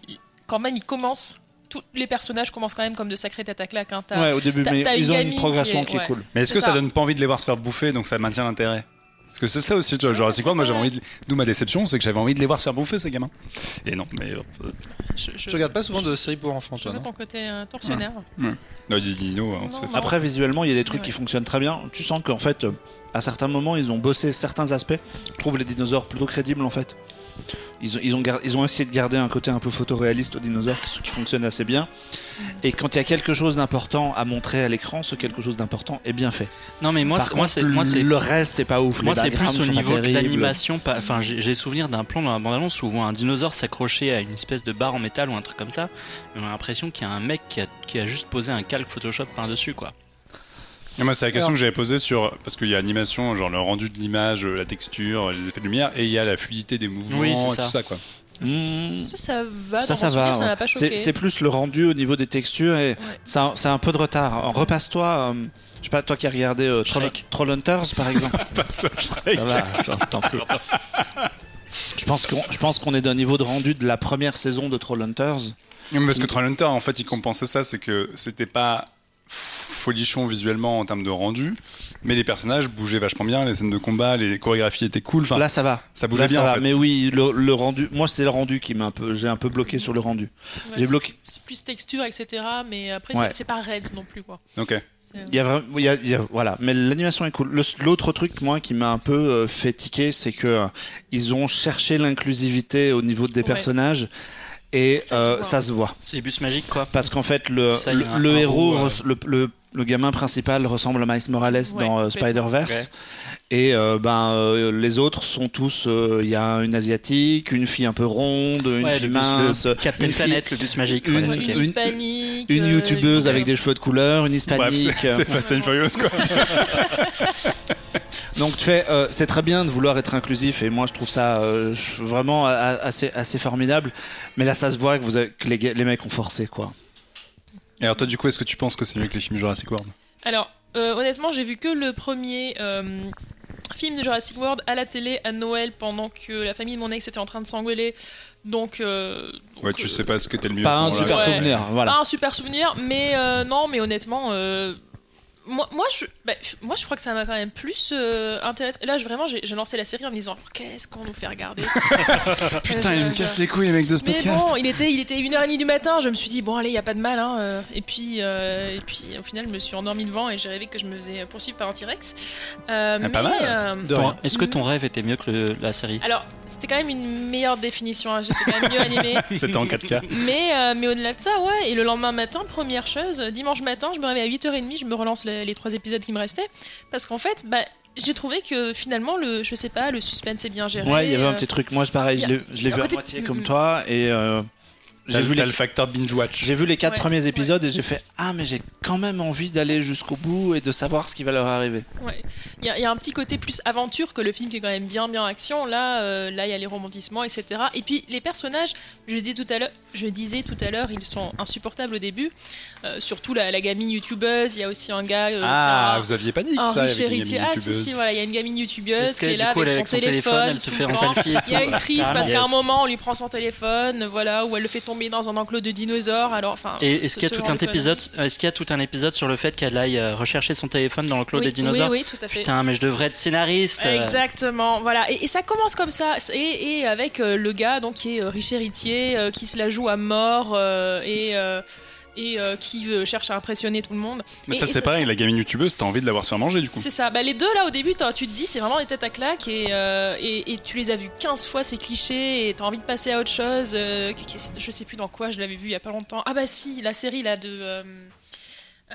quand même, ils commencent. Tous les personnages commencent quand même comme de sacrées têtes à claques. Hein. T'as-
Ouais, au début, mais ils ont une
qui
progression
est-
qui est,
ouais.
cool.
Mais est-ce que ça.
ça.
donne pas envie de les voir se faire bouffer donc ça maintient l'intérêt? Parce que c'est ça aussi, tu vois, Jurassic World, moi j'avais envie de. D'où ma déception, c'est que j'avais envie de les voir se faire bouffer ces gamins. Et non, mais. euh,
Je, je,
Tu regardes pas souvent de séries pour enfants,
je
toi,
vois
non
ton côté euh, torsionnaire.
non, du Dino, on
Non, non.
Après, visuellement, il y a des trucs
Ouais.
qui fonctionnent très bien. Tu sens qu'en fait, euh, à certains moments, ils ont bossé certains aspects. Je trouve les dinosaures plutôt crédibles en fait. Ils ont, ils ont, gar- ils ont essayé de garder un côté un peu photoréaliste aux dinosaures qui, qui fonctionne assez bien. Et quand il y a quelque chose d'important à montrer à l'écran, ce quelque chose d'important est bien fait.
Non, mais moi,
Par
c'est- moi,
contre,
c'est moi, c'est
le reste est pas ouf.
Moi, c'est plus au niveau de l'animation. Enfin, j'ai j'ai souvenir d'un plan dans la bande-annonce où on voit un dinosaure s'accrocher à une espèce de barre en métal ou un truc comme ça. Et on a l'impression qu'il y a un mec qui a, qui a juste posé un calque Photoshop par-dessus, quoi.
Et moi, c'est la question
Alors-
que j'avais posée sur. Parce qu'il y a l'animation, genre le rendu de l'image, euh, la texture, les effets de lumière, et il y a la fluidité des mouvements
Oui,
et
ça.
tout ça, quoi.
Mmh.
Ça, ça va.
Ça,
dans
ça
souvenir,
va.
Ça m'a pas
C'est
choqué.
c'est plus le rendu au niveau des textures et ça, c'est un peu de retard. Repasse-toi, euh, je sais pas, toi qui as regardé euh, Troll. Trollhunters par exemple.
Passe-toi, Shrek.
ça va, je t'en prie. Je pense qu'on je pense qu'on est d'un niveau de rendu de la première saison de Trollhunters.
Parce que Trollhunter, en fait, il compensait ça, c'est que c'était pas folichon visuellement en termes de rendu, mais les personnages bougeaient vachement bien, les scènes de combat, les chorégraphies étaient cool. Enfin,
Là, ça va.
ça bougeait
Là,
bien,
ça
en
va.
fait.
Mais oui, le, le rendu. Moi, c'est le rendu qui m'a un peu. J'ai un peu bloqué sur le rendu.
Ouais,
J'ai
c'est-
bloqué.
C'est plus texture, etc. Mais après,
Ouais.
c'est- pas raide non plus, quoi.
Ok.
C'est-
Il y a vraiment, il y a- il y a- voilà, mais l'animation est cool. L'autre truc, moi, qui m'a un peu euh, fait tiquer, c'est que euh, ils ont cherché l'inclusivité au niveau des
Ouais.
personnages et
Ça se
euh,
voit.
ça se voit.
C'est les bus magiques, quoi.
Parce qu'en fait, le,
Ça,
le, héros,
euh,
res- le, le- le gamin principal ressemble à Miles Morales
Ouais,
dans euh. Spider-Verse. Et euh, ben, euh, les autres sont tous. euh, Il y a une asiatique, une fille un peu ronde, une
Ouais,
fille mince,
Captain
une fille-
Planet, le bus magique.
une-
ouais,
Ouais,
ok.
une,
une-
hispanique.
une youtubeuse avec des cheveux de couleur, une hispanique.
c'est c'est Fast and Furious, quoi.
Donc tu fais, euh, c'est très bien de vouloir être inclusif et moi je trouve ça euh, vraiment assez, assez formidable. Mais là ça se voit que, vous avez- que les, mecs ont forcé quoi.
Et alors, toi, du coup, est-ce que tu penses que c'est mieux que les films Jurassic World?
Alors, euh, honnêtement, j'ai vu que le premier euh, film de Jurassic World à la télé à Noël pendant que la famille de mon ex était en train de s'engueuler. Donc, euh, donc,
Ouais, tu
euh,
sais pas ce que t'es le mieux.
Pas un super
Ouais.
souvenir, voilà.
Pas un super souvenir, mais euh, non, mais honnêtement, euh, moi, moi, je, bah, moi, je crois que ça m'a quand même plus euh, intéressé. Là, je, vraiment, j'ai j'ai lancé la série en me disant qu'est-ce qu'on nous fait regarder
Putain,
Euh,
ils me
je-
cassent les couilles, les mecs de ce
Mais
podcast.
bon, il était, il était 1h30 du matin, je me suis dit, bon, allez, il y a pas de mal. Hein, euh, et, puis, euh, et puis, au final, je me suis endormie devant et j'ai rêvé que je me faisais poursuivre par un T-Rex. Euh,
Ah, pas mal.
euh.
Est-ce que ton rêve était mieux que le- la série?
Alors, c'était quand même une meilleure définition, hein, j'étais quand même mieux animée.
C'était en 4K.
Mais, euh, mais au-delà de ça, ouais, et le lendemain matin, première chose, euh, dimanche matin, je me réveille à 8h30, je me relance les, les trois épisodes qui me restaient. Parce qu'en fait, bah, j'ai trouvé que finalement, le, je sais pas, le suspense est bien géré.
Ouais, il y avait un
euh,
petit truc. Moi, je pareil, je l'ai vu
un
à
côté-
moitié comme
Mm.
toi et euh,
J'ai
vu, les-
le facteur binge-watch.
j'ai vu les quatre
Ouais,
premiers
ouais.
épisodes et j'ai fait ah mais j'ai quand même envie d'aller jusqu'au bout et de savoir ce qui va leur arriver.
Ouais. Il y, a- il y a un petit côté plus aventure que le film qui est quand même bien bien action. Là, euh, là, il y a les romantissements, etc. Et puis les personnages, je dis tout à l'heure, je disais tout à l'heure, ils sont insupportables au début. Euh, surtout la, la gamine youtubeuse. Il y a aussi un gars euh,
Ah, vous aviez pas dit
un
ça
riche
avec une
Ah si
youtubeuse.
si, voilà, il y a une gamine youtubeuse qui
que
est
du
là
coup, elle est
avec son
téléphone, elle se fait en selfie et
Il y a une crise parce qu'à un moment on lui prend son téléphone, voilà, ou elle le fait tomber dans un enclos de dinosaures. Alors, enfin.
Et est-ce
ce-
qu'il y a tout un épisode Est-ce qu'il y a tout un épisode sur le fait qu'elle aille euh, rechercher son téléphone dans le clos
oui,
des dinosaures
Oui, oui, tout à fait.
Putain, mais je devrais être scénariste.
Exactement, voilà. Et, ça commence comme ça, et, avec le gars donc qui est riche héritier, qui se la joue à mort et euh, et euh, qui euh, cherche à impressionner tout le monde.
Mais
Et-
ça, c'est pareil, la gamine youtubeuse, t'as envie de l'avoir se faire manger, du coup.
C'est ça. Bah, les deux là au début, tu te dis c'est vraiment des têtes à claques et, euh, et, et tu les as vus 15 fois ces clichés et t'as envie de passer à autre chose. euh, je sais plus dans quoi, je l'avais vu il y a pas longtemps. Ah bah si, la série là de.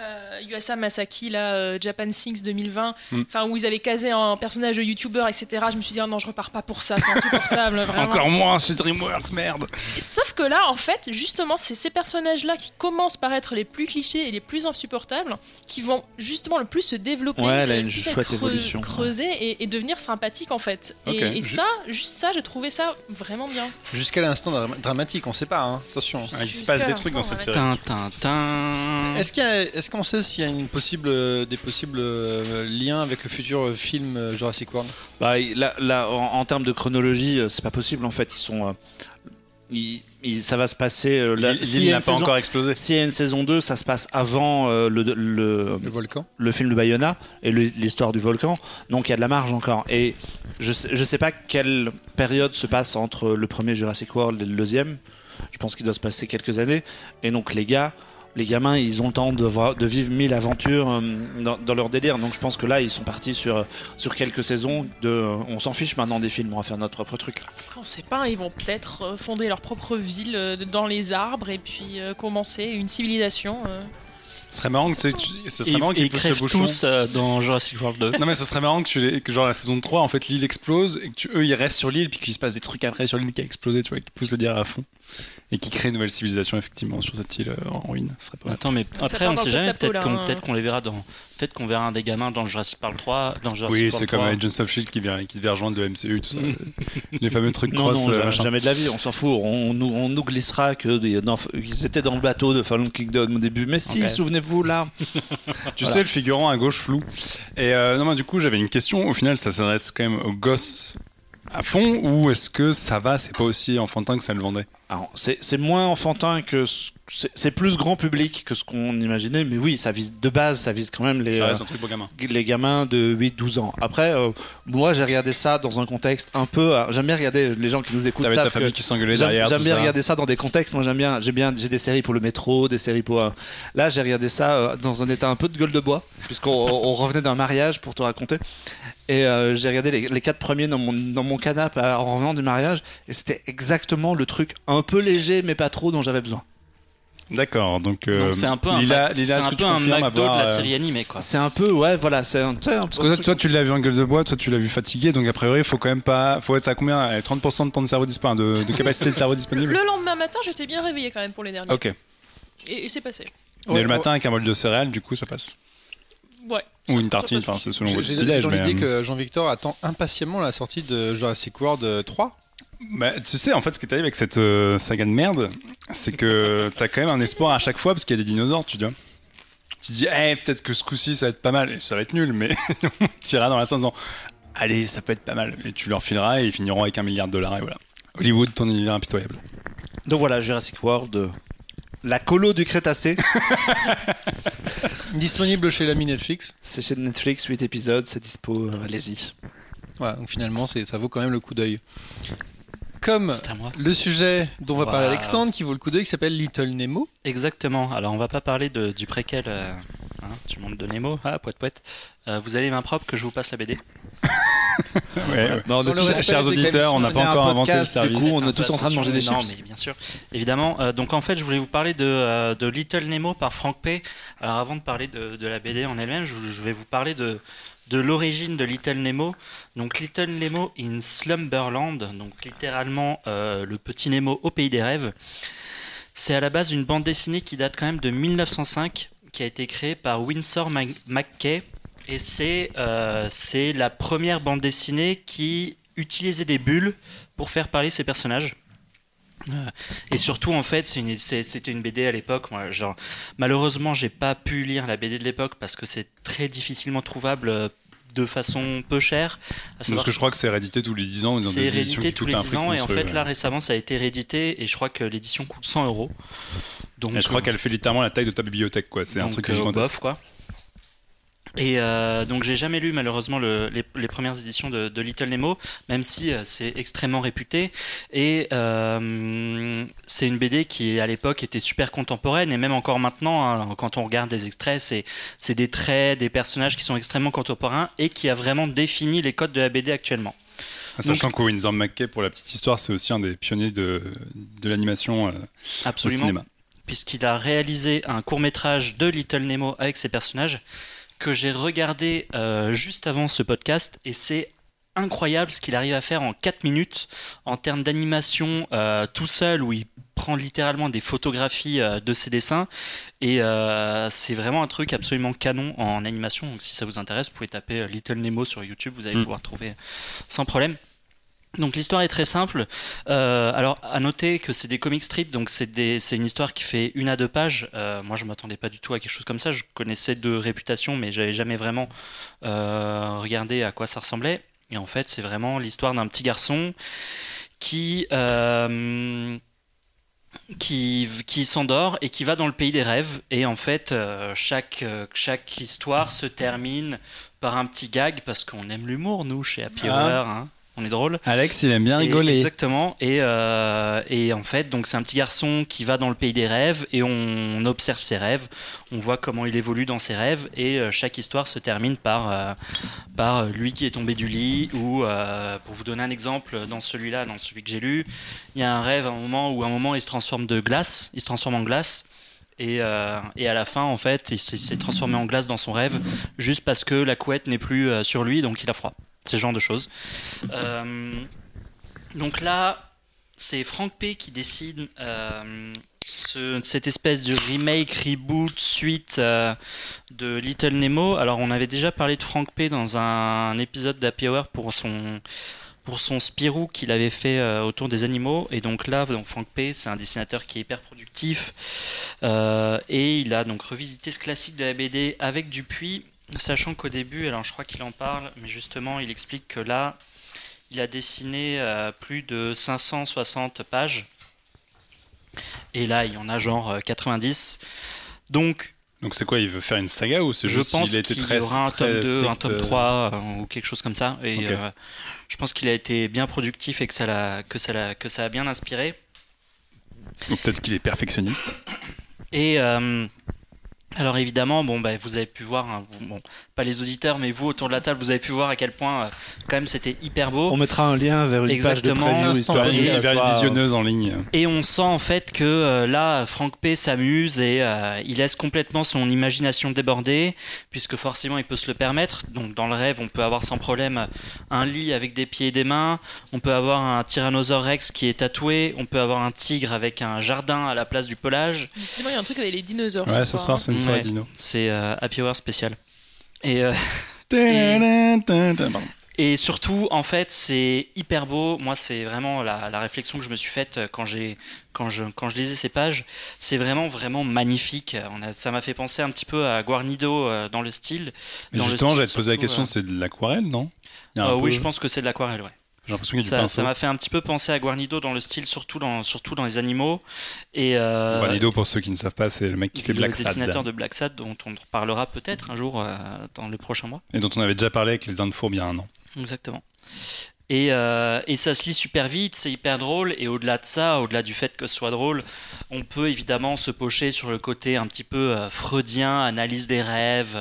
Euh, Yuasa Masaki, là, euh, Japan Sings 2020,
Mm.
enfin où ils avaient casé un personnage de youtubeur, etc. Je me suis dit, oh non, je repars pas pour ça, c'est insupportable, vraiment.
Encore moins, c'est DreamWorks, merde.
Sauf que là, en fait, justement, c'est ces personnages-là qui commencent par être les plus clichés et les plus insupportables, qui vont justement le plus se développer,
Ouais, elle a
le
une
plus
chouette
être
évolution,
creuser et, et devenir sympathique en fait. Et- ça, juste ça, j'ai trouvé ça vraiment bien.
Jusqu'à l'instant dra- dramatique, on sait pas, hein. attention.
Ah, il se passe des trucs dans cette
ouais.
série.
Tin, tin, tin.
Est-ce qu'il y a- est-ce qu'on sait s'il y a une possible, euh, des possibles euh, liens avec le futur euh, film Jurassic World?
Bah, il- là, là, en, en termes de chronologie, c'est pas possible en fait. Ils sont. euh, ça va se passer. euh, là-
L'île
s'il y a
n'a pas
saison-
encore explosé.
S'il y a une saison 2, ça se passe avant euh, le, le,
Le volcan
le film de Bayona et l'histoire du volcan. Donc il y a de la marge encore. Et je sais, je sais pas quelle période se passe entre le premier Jurassic World et le deuxième. Je pense qu'il doit se passer quelques années. Et donc les gars, les gamins, ils ont le temps de, voir- de vivre mille aventures euh, dans, dans leur délire. Donc je pense que là, ils sont partis sur, sur quelques saisons. De, euh, on s'en fiche maintenant des films, on va faire notre propre truc.
On sait pas, ils vont peut-être euh, fonder leur propre ville euh, dans les arbres et puis euh, commencer une civilisation. euh.
Ce serait marrant que tu tu- ce serait marrant
ils
qu'ils poussent le bouchon.
tous euh, dans Jurassic World 2.
Non mais ça serait marrant que tu que genre la saison 3 en fait l'île explose et que tu- eux ils restent sur l'île puis qu'il se passe des trucs après sur l'île qui a explosé tu vois qui poussent le dire à fond et qui créent une nouvelle civilisation effectivement sur cette île euh, en ruine ce serait pas.
Attends, mais après, on
dans
sait jamais. Peut-être qu'on
hein.
peut-être qu'on les verra dans. Peut-être qu'on verra un des gamins dans Jurassic Park 3. Dans Jurassic
Oui c'est comme
3.
Agents of Shield qui vient qui devait rejoindre le MCU tout ça les fameux trucs
Non,
cross
non,
euh,
jamais,
machin.
jamais de la vie, on s'en fout. On, nous- on nous glissera que des- dans- ils étaient dans le bateau de Fallen Kingdom au début. Mais si, souvenez-vous là.
Tu
Voilà.
sais, le figurant à gauche flou. Et euh, non, mais du coup, j'avais une question. Au final, ça s'adresse quand même aux gosses à fond ou est-ce que ça va, c'est pas aussi enfantin que ça le vendait?
C'est c'est moins enfantin que. ce- C'est plus grand public que ce qu'on imaginait, mais oui, ça vise de base, ça vise quand même les, euh,
reste un truc pour gamin.
les gamins de 8-12 ans. Après, euh, moi j'ai regardé ça dans un contexte un peu. euh, J'aime bien regarder les gens qui nous écoutent savent
famille
que
qui s'engueulait
J'aime
derrière.
j'aime
tout
bien
ça.
regarder ça dans des contextes. Moi, j'aime bien, j'ai bien, j'ai des séries pour le métro, des séries pour. euh, Là, j'ai regardé ça euh, dans un état un peu de gueule de bois, puisqu'on on revenait d'un mariage pour te raconter. Et euh, j'ai regardé les, les quatre premiers dans mon, dans mon canapé euh, en revenant du mariage, et c'était exactement le truc un peu léger, mais pas trop dont j'avais besoin.
D'accord, donc, euh,
c'est un peu un,
Lila,
un peu un McDo de la
euh,
série animée, quoi.
C'est un peu, ouais, voilà, c'est un, un
Parce que toi, toi, tu l'as vu en gueule de bois, toi tu l'as vu fatigué, donc a priori il faut quand même pas, faut être à combien Euh, 30% de temps de cerveau disponible, de, de capacité de cerveau disponible?
Le lendemain matin, j'étais bien réveillée quand même pour les derniers.
Ok.
Et, et c'est passé.
Mais
Ouais,
le matin avec un bol de céréales, du coup ça passe?
Ouais.
Ou une tartine, enfin c'est selon votre
j'ai- l'idée
euh,
que Jean-Victor attend impatiemment la sortie de Jurassic World euh, 3.
Bah, tu sais, en fait, ce qui est arrivé avec cette euh, saga de merde, c'est que t'as quand même un espoir à chaque fois parce qu'il y a des dinosaures, tu vois. Tu te dis, eh, peut-être que ce coup-ci ça va être pas mal, et ça va être nul, mais tu iras dans la sens en disant, allez, ça peut être pas mal, et tu leur fileras et ils finiront avec un milliard de dollars, et voilà. Hollywood, ton univers impitoyable.
Donc voilà, Jurassic World, euh, la colo du Crétacé.
Disponible chez l'ami Netflix.
c'est chez Netflix, 8 épisodes, c'est dispo, euh, allez-y.
Voilà, donc finalement, c'est- ça vaut quand même le coup d'œil. Comme le sujet dont va parler. Alexandre, qui vaut le coup d'œil, qui s'appelle Little Nemo.
Exactement. Alors, on va pas parler de- du préquel euh, hein, du monde de Nemo. Ah, poète poète. Euh, vous avez main propre que je vous passe la BD.
Ouais, ouais.
Bon,
Dans le respect
Chers auditeurs, on n'a pas encore inventé le service.
Du coup, on est tous
peu
en train de manger des chips.
Non, mais bien sûr. Évidemment. Euh, donc, en fait, je voulais vous parler de, euh, de Little Nemo par Frank P. Alors, avant de parler de, de la BD en elle-même, je, je vais vous parler de, de l'origine de Little Nemo. Donc, Little Nemo in Slumberland, donc littéralement euh, le petit Nemo au pays des rêves. C'est à la base une bande dessinée qui date quand même de 1905, qui a été créée par Winsor McKay. Et c'est euh, c'est la première bande dessinée qui utilisait des bulles pour faire parler ses personnages. Euh, et surtout, en fait, c'était une BD à l'époque. Malheureusement, j'ai pas pu lire la BD de l'époque parce que c'est très difficilement trouvable de façon peu chère.
Parce que je crois que c'est réédité tous les 10 ans.
c'est réédité tous les
un
10
prix
ans et en fait là récemment ça a été réédité et je crois que l'édition coûte 100 euros. Donc
Et je crois
euh,
qu'elle fait littéralement la taille de ta bibliothèque, quoi. C'est un truc
euh, bof, quoi. Et euh, donc j'ai jamais lu malheureusement le- les, les premières éditions de, de Little Nemo, même si euh, c'est extrêmement réputé. Et euh, c'est une BD qui à l'époque était super contemporaine et même encore maintenant, hein, quand on regarde des extraits, c'est c'est des traits, des personnages qui sont extrêmement contemporains et qui a vraiment défini les codes de la BD actuellement.
Ah, Sachant que Winsor McKay, pour la petite histoire, c'est aussi un des pionniers de, de l'animation au
Absolument.
cinéma.
puisqu'il a réalisé un court métrage de Little Nemo avec ses personnages que j'ai regardé euh, juste avant ce podcast et c'est incroyable ce qu'il arrive à faire en 4 minutes en termes d'animation euh, tout seul où il prend littéralement des photographies euh, de ses dessins. Et euh, c'est vraiment un truc absolument canon en animation. Donc si ça vous intéresse vous pouvez taper Little Nemo sur YouTube vous allez
Mm.
pouvoir trouver sans problème donc l'histoire est très simple. Euh, alors à noter que c'est des comic strips, donc c'est une histoire qui fait une à deux pages. Euh, moi je m'attendais pas du tout à quelque chose comme ça. Je connaissais de réputation, mais j'avais jamais vraiment euh, regardé à quoi ça ressemblait. Et en fait c'est vraiment l'histoire d'un petit garçon qui qui, qui s'endort et qui va dans le pays des rêves. Et en fait, euh, chaque, euh, chaque histoire se termine par un petit gag parce qu'on aime l'humour, nous, chez Happy
Ah.
Hour. hein. On est drôle.
Alex, il aime bien
Et-
rigoler.
exactement. Et, euh, et en fait, donc c'est un petit garçon qui va dans le pays des rêves et on observe ses rêves. On voit comment il évolue dans ses rêves et euh, chaque histoire se termine par euh, par lui qui est tombé du lit ou pour vous donner un exemple dans celui-là, dans celui que j'ai lu, il y a un rêve à un moment où à un moment il se transforme de glace, il se transforme en glace. Et, euh, et à la fin, en fait, il s'est transformé en glace dans son rêve, juste parce que la couette n'est plus sur lui, donc il a froid. Ce genre de choses. Euh, donc là, c'est Frank P qui décide euh, ce- cette espèce de remake, reboot, suite euh, de Little Nemo. Alors, on avait déjà parlé de Frank P dans un, épisode d'Happy Hour pour son pour son Spirou qu'il avait fait autour des animaux et donc là donc Frank P c'est un dessinateur qui est hyper productif et il a donc revisité ce classique de la BD avec Dupuis sachant qu'au début alors je crois qu'il en parle mais justement il explique que là il a dessiné euh, plus de 560 pages et là il y en a genre euh, 90 donc
Donc c'est quoi Il veut faire une saga ou c'est
je
juste
pense
qu'il a été
y
très
aura un tome 2, un tome
euh,
3 euh, ou quelque chose comme ça. Et euh, je pense qu'il a été bien productif et que ça, l'a- que ça, l'a- que ça a bien inspiré.
Ou peut-être qu'il est perfectionniste.
Et euh, alors évidemment, bon, bah, vous avez pu voir, hein, vous- bon, pas les auditeurs, mais vous autour de la table, vous avez pu voir à quel point euh, quand même c'était hyper beau.
On mettra un lien vers une
Exactement.
page de preview histoire
Et-
vers une visionneuse en ligne.
Et on sent en fait que euh, là, Frank P s'amuse et euh, il laisse complètement son imagination déborder, puisque forcément il peut se le permettre. Donc dans le rêve, on peut avoir sans problème un lit avec des pieds et des mains, on peut avoir un tyrannosaure rex qui est tatoué, on peut avoir un tigre avec un jardin à la place du pelage.
Décidément, il y a un truc avec les dinosaures.
Ouais,
ce
ce soir c'est
Ouais.
dino.
C'est euh, Happy Hour spécial. Et, euh. Et surtout, en fait, c'est hyper beau. Moi, c'est vraiment la, la réflexion que je me suis faite euh, quand j'ai quand je quand je lisais ces pages. C'est vraiment vraiment magnifique. On a, ça m'a fait penser un petit peu à Guarnido dans le style.
Mais
dans
justement, j'allais te poser la question, c'est de l'aquarelle, non?
Oui, je pense que c'est de l'aquarelle. Ouais.
J'ai
Ça m'a fait un petit peu penser à Guarnido dans le style, surtout dans surtout dans les animaux. Et euh,
Guarnido, pour ceux qui ne savent pas, c'est le mec qui fait Black
le dessinateur
Sad.
de Black Sad, dont on reparlera peut-être un jour euh, dans les prochains mois.
Et dont on avait déjà parlé avec les Indes Fourbes il y a un an.
Exactement. Et, euh, et ça se lit super vite, c'est hyper drôle. Et au-delà de ça, au-delà du fait que ce soit drôle, on peut évidemment se pocher sur le côté un petit peu freudien, analyse des rêves,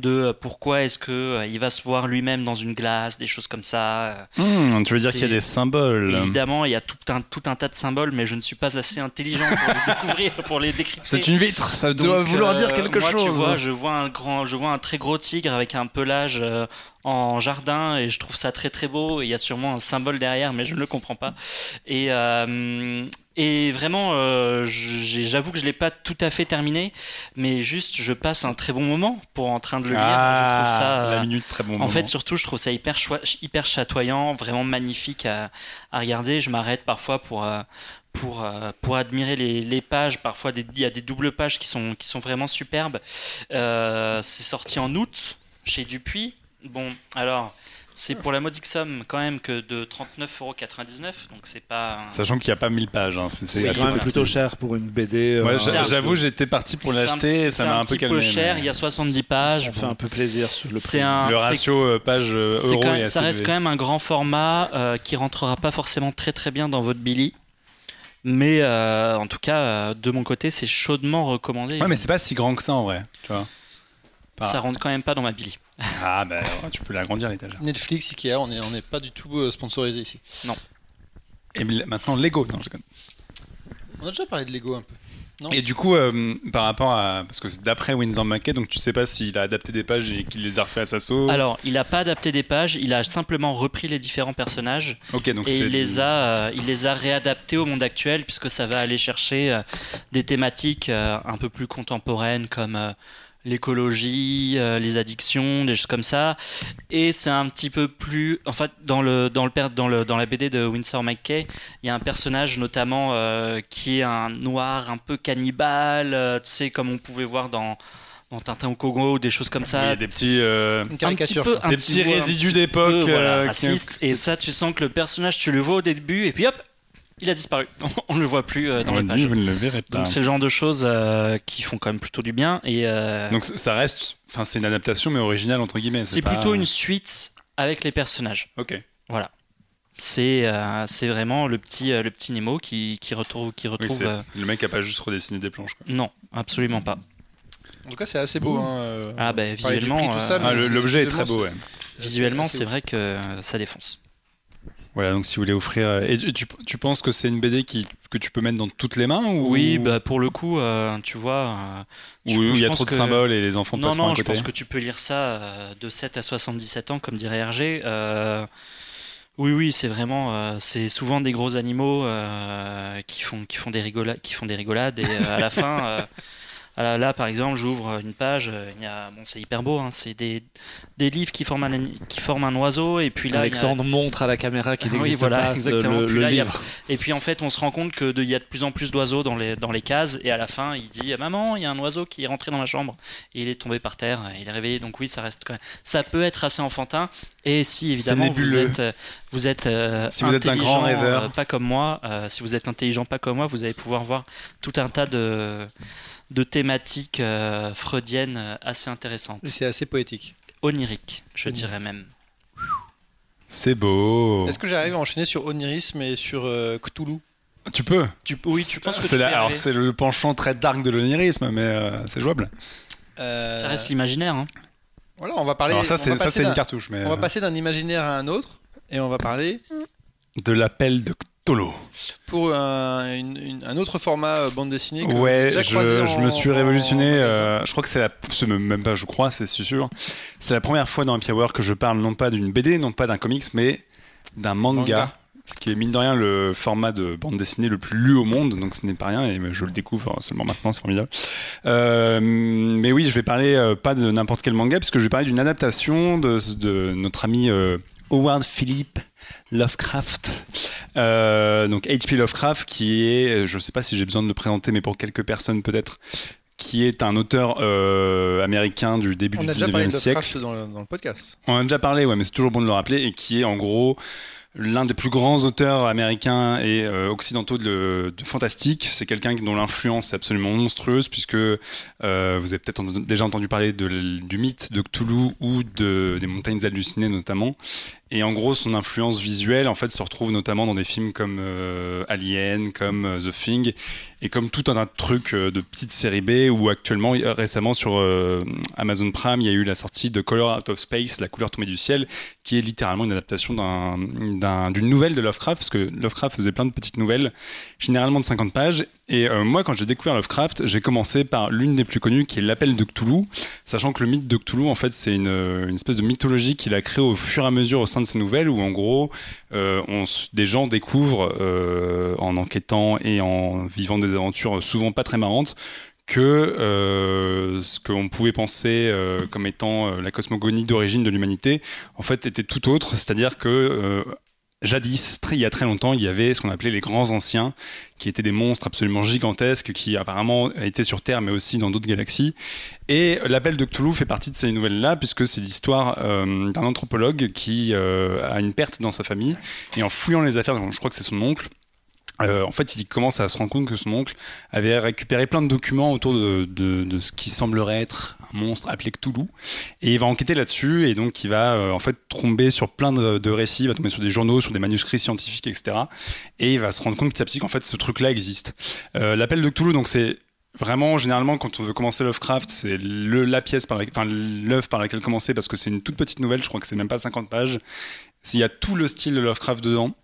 de euh, pourquoi est-ce que euh, il va se voir lui-même dans une glace, des choses comme ça. euh.
Hmm, tu veux dire qu'il y a des symboles
Évidemment, il y a tout un, tout un tas de symboles, mais je ne suis pas assez intelligent pour les découvrir, pour les décrypter.
C'est une vitre, ça
Donc,
doit vouloir
euh,
dire quelque
moi,
chose.
Tu vois, je vois un grand, je vois un très gros tigre avec un pelage euh, en jardin et je trouve ça très très beau. Il y a sûrement un symbole derrière, mais je ne le comprends pas. Et euh, et vraiment, euh, j'avoue que je l'ai pas tout à fait terminé, mais juste je passe un très bon moment pour en train de le lire.
Ah,
je trouve ça. euh,
la minute très bon
en
moment.
fait, surtout, je trouve ça hyper, chatoyant, vraiment magnifique à, à regarder. Je m'arrête parfois pour, euh, pour, euh, pour admirer les, les pages. Parfois, il y a des doubles pages qui sont, qui sont vraiment superbes. Euh, c'est sorti en août chez Dupuis. Bon, alors, c'est pour la modique somme quand même que de 39,99€. Donc, c'est pas.
Sachant qu'il n'y a pas 1000 pages. hein, c'est-
C'est
c'est
quand même plutôt cher pour une BD. euh,
Ouais,
C'est un
J'avoue, j'étais parti pour
c'est un
l'acheter et ça
c'est
m'a
un
un peu
petit
calmé.
peu cher.
mais-
Il y a 70 pages.
on fait
Bon.
un peu plaisir sur le prix.
C'est un.
Le
c'est-
ratio euh, page euh,
C'est
euro
quand
est
même-
assez
ça reste
élevé.
quand même un grand format euh, qui rentrera pas forcément très très bien dans votre Billy. Mais euh, en tout cas, euh, de mon côté, c'est chaudement recommandé.
Ouais, mais c'est pas si grand que ça en vrai. Tu vois pas-
Ça rentre quand même pas dans ma Billy.
Ah, bah ouais, tu peux l'agrandir l'étagère.
Netflix, Ikea, on n'est on n'est pas du tout euh, sponsorisé ici.
Et bi- maintenant, Lego. Non, je.
On a déjà parlé de Lego un peu. Non?
Et du coup, euh, par rapport à. Parce que c'est d'après Winsor McKay, donc tu sais pas s'il a adapté des pages et qu'il les a refait à sa sauce.
Alors, il n'a pas adapté des pages, il a simplement repris les différents personnages
ok, donc
et
c'est.
il les, a, euh, il les a réadaptés au monde actuel puisque ça va aller chercher euh, des thématiques euh, un peu plus contemporaines comme euh, l'écologie, euh, les addictions, des choses comme ça. Et c'est un petit peu plus... En fait, dans, le, dans, le, per- dans, le, dans la BD de Winsor McKay, il y a un personnage notamment euh, qui est un noir un peu cannibale, euh, tu sais, comme on pouvait voir dans, dans Tintin au Congo, des choses comme
Oui,
ça.
il y a des petits. euh,
un petit peu, un
Des
petit
petits résidus d'époque,
voilà,
euh, qui-
racistes. Et ça, tu sens que le personnage, tu le vois au début, et puis hop, il a disparu. On ne le voit plus euh, dans
dit,
pages.
vous ne le verrez pas.
Donc c'est le genre de choses euh, qui font quand même plutôt du bien. Et euh,
Donc ça reste. Enfin, c'est une adaptation, mais originale, entre guillemets.
c'est
pas-
plutôt une suite avec les personnages.
Ok.
Voilà. C'est euh, c'est vraiment le petit, euh, le petit Nemo qui, qui retrouve. Qui
Oui,
retrouve
c'est-
euh,
Le mec a pas juste redessiné des planches. Quoi.
Non, absolument pas.
En tout cas, c'est assez beau. hein, euh,
Ah, bah,
on parlait du
visuellement,
prix, tout ça,
euh,
mais
Ah, le-
c'est-
L'objet est très beau, ouais.
Visuellement, c'est vrai que ça défonce.
Voilà, donc si vous voulez offrir. euh, Et tu, tu penses que c'est une BD qui, que tu peux mettre dans toutes les mains ou...
Oui, bah, pour le coup, euh, tu vois. euh, tu peux-
il y a trop de
que-
symboles et les enfants
Non,
passeront
non,
à
je pense que tu peux lire ça de 7 à 77 ans, comme dirait Hergé. Euh, oui, oui, c'est vraiment. euh, c'est souvent des gros animaux euh, qui, font, qui, font des rigola- qui font des rigolades. Et euh, à la fin, euh, la- là, par exemple, j'ouvre une page. euh, Il y a, bon, c'est hyper beau. hein, c'est des, des livres qui forment, un, qui forment un oiseau. Et puis là, a-
Alexandre montre à la caméra qu'il
Ah oui, voilà,
pas ce-
exactement.
le,
Puis
le
là, a-
livre.
et puis en fait, on se rend compte que de- il y a de plus en plus d'oiseaux dans les, dans les cases. Et à la fin, il dit Maman, il y a un oiseau qui est rentré dans ma chambre. Et il est tombé par terre. et il est réveillé. Donc oui, ça reste quand même. Ça peut être assez enfantin. Et si évidemment vous êtes, euh, vous êtes, euh,
Si vous êtes un grand
intelligent,
rêveur.
euh, pas comme moi, euh, si vous êtes intelligent pas comme moi, vous allez pouvoir voir tout un tas de, de thématiques euh, freudiennes euh, assez intéressantes.
C'est assez poétique.
Oniriques, je dirais même.
C'est beau.
Est-ce que j'arrive à enchaîner sur Onirisme et sur euh, Cthulhu?
Tu peux.
Tu, oui, tu penses que
c'est
tu
la-
peux
Alors c'est le penchant très dark de l'onirisme, mais euh, c'est jouable.
Euh,
Ça reste l'imaginaire. Hein.
Voilà, on va parler.
Alors ça c'est une cartouche, mais
On va passer d'un imaginaire à un autre et on va parler
de l'appel de Cthulhu.
pour un, une- une- un autre format euh, bande dessinée. Que
Ouais,
déjà
je, je
en-
me suis révolutionné. euh, je crois que c'est la, même pas, je crois, c'est sûr. C'est la première fois dans Happy Hour que je parle non pas d'une BD, non pas d'un comics, mais d'un manga.
Manga.
Ce qui est mine de rien le format de bande dessinée le plus lu au monde, donc ce n'est pas rien et je le découvre seulement maintenant, c'est formidable. Euh, mais oui, je vais parler euh, pas de n'importe quel manga, puisque je vais parler d'une adaptation de, de notre ami euh, Howard Philip Lovecraft. Euh, donc H.P. Lovecraft, qui est, je ne sais pas si j'ai besoin de le présenter, mais pour quelques personnes peut-être, qui est un auteur euh, américain du début
On
du
a déjà parlé
19e
de
siècle.
Lovecraft dans le, dans le podcast.
On en a déjà parlé, ouais, mais c'est toujours bon de le rappeler, et qui est en gros l'un des plus grands auteurs américains et euh, occidentaux de, de fantastique. C'est quelqu'un dont l'influence est absolument monstrueuse, puisque euh, vous avez peut-être en- déjà entendu parler de du mythe de Cthulhu ou de, des montagnes hallucinées notamment. Et en gros, son influence visuelle, en fait, se retrouve notamment dans des films comme euh, Alien, comme euh, The Thing, et comme tout un tas de euh, de petites séries B, ou actuellement, récemment sur Amazon Prime, il y a eu la sortie de Color Out of Space, La couleur tombée du ciel, qui est littéralement une adaptation d'un- d'un- d'une nouvelle de Lovecraft, parce que Lovecraft faisait plein de petites nouvelles, généralement de 50 pages. Et euh, moi, quand j'ai découvert Lovecraft, j'ai commencé par l'une des plus connues, qui est L'Appel de Cthulhu, sachant que le mythe de Cthulhu, en fait, c'est une, une espèce de mythologie qu'il a créée au fur et à mesure au sein de ses nouvelles, où en gros, euh, des gens découvrent, euh, en enquêtant et en vivant des aventures souvent pas très marrantes, que euh, ce qu'on pouvait penser comme étant la cosmogonie d'origine de l'humanité, en fait, était tout autre. C'est-à-dire que jadis, très- il y a très longtemps, il y avait ce qu'on appelait les grands anciens, qui étaient des monstres absolument gigantesques, qui apparemment étaient sur Terre, mais aussi dans d'autres galaxies. Et l'appel de Cthulhu fait partie de ces nouvelles-là, puisque c'est l'histoire euh, d'un anthropologue qui euh, a une perte dans sa famille, et en fouillant les affaires, je crois que c'est son oncle, euh, en fait, il commence à se rendre compte que son oncle avait récupéré plein de documents autour de, de- de ce qui semblerait être un monstre appelé Cthulhu. Et il va enquêter là-dessus, et donc il va euh, en fait tomber sur plein de, récits, il va tomber sur des journaux, sur des manuscrits scientifiques, etc. Et il va se rendre compte petit à petit qu'en fait ce truc-là existe. Euh, L'appel de Cthulhu, donc c'est Vraiment, généralement, quand on veut commencer Lovecraft, c'est la pièce par enfin, l'œuvre par laquelle commencer parce que c'est une toute petite nouvelle, je crois que c'est même pas 50 pages. Il y a tout le style de Lovecraft dedans.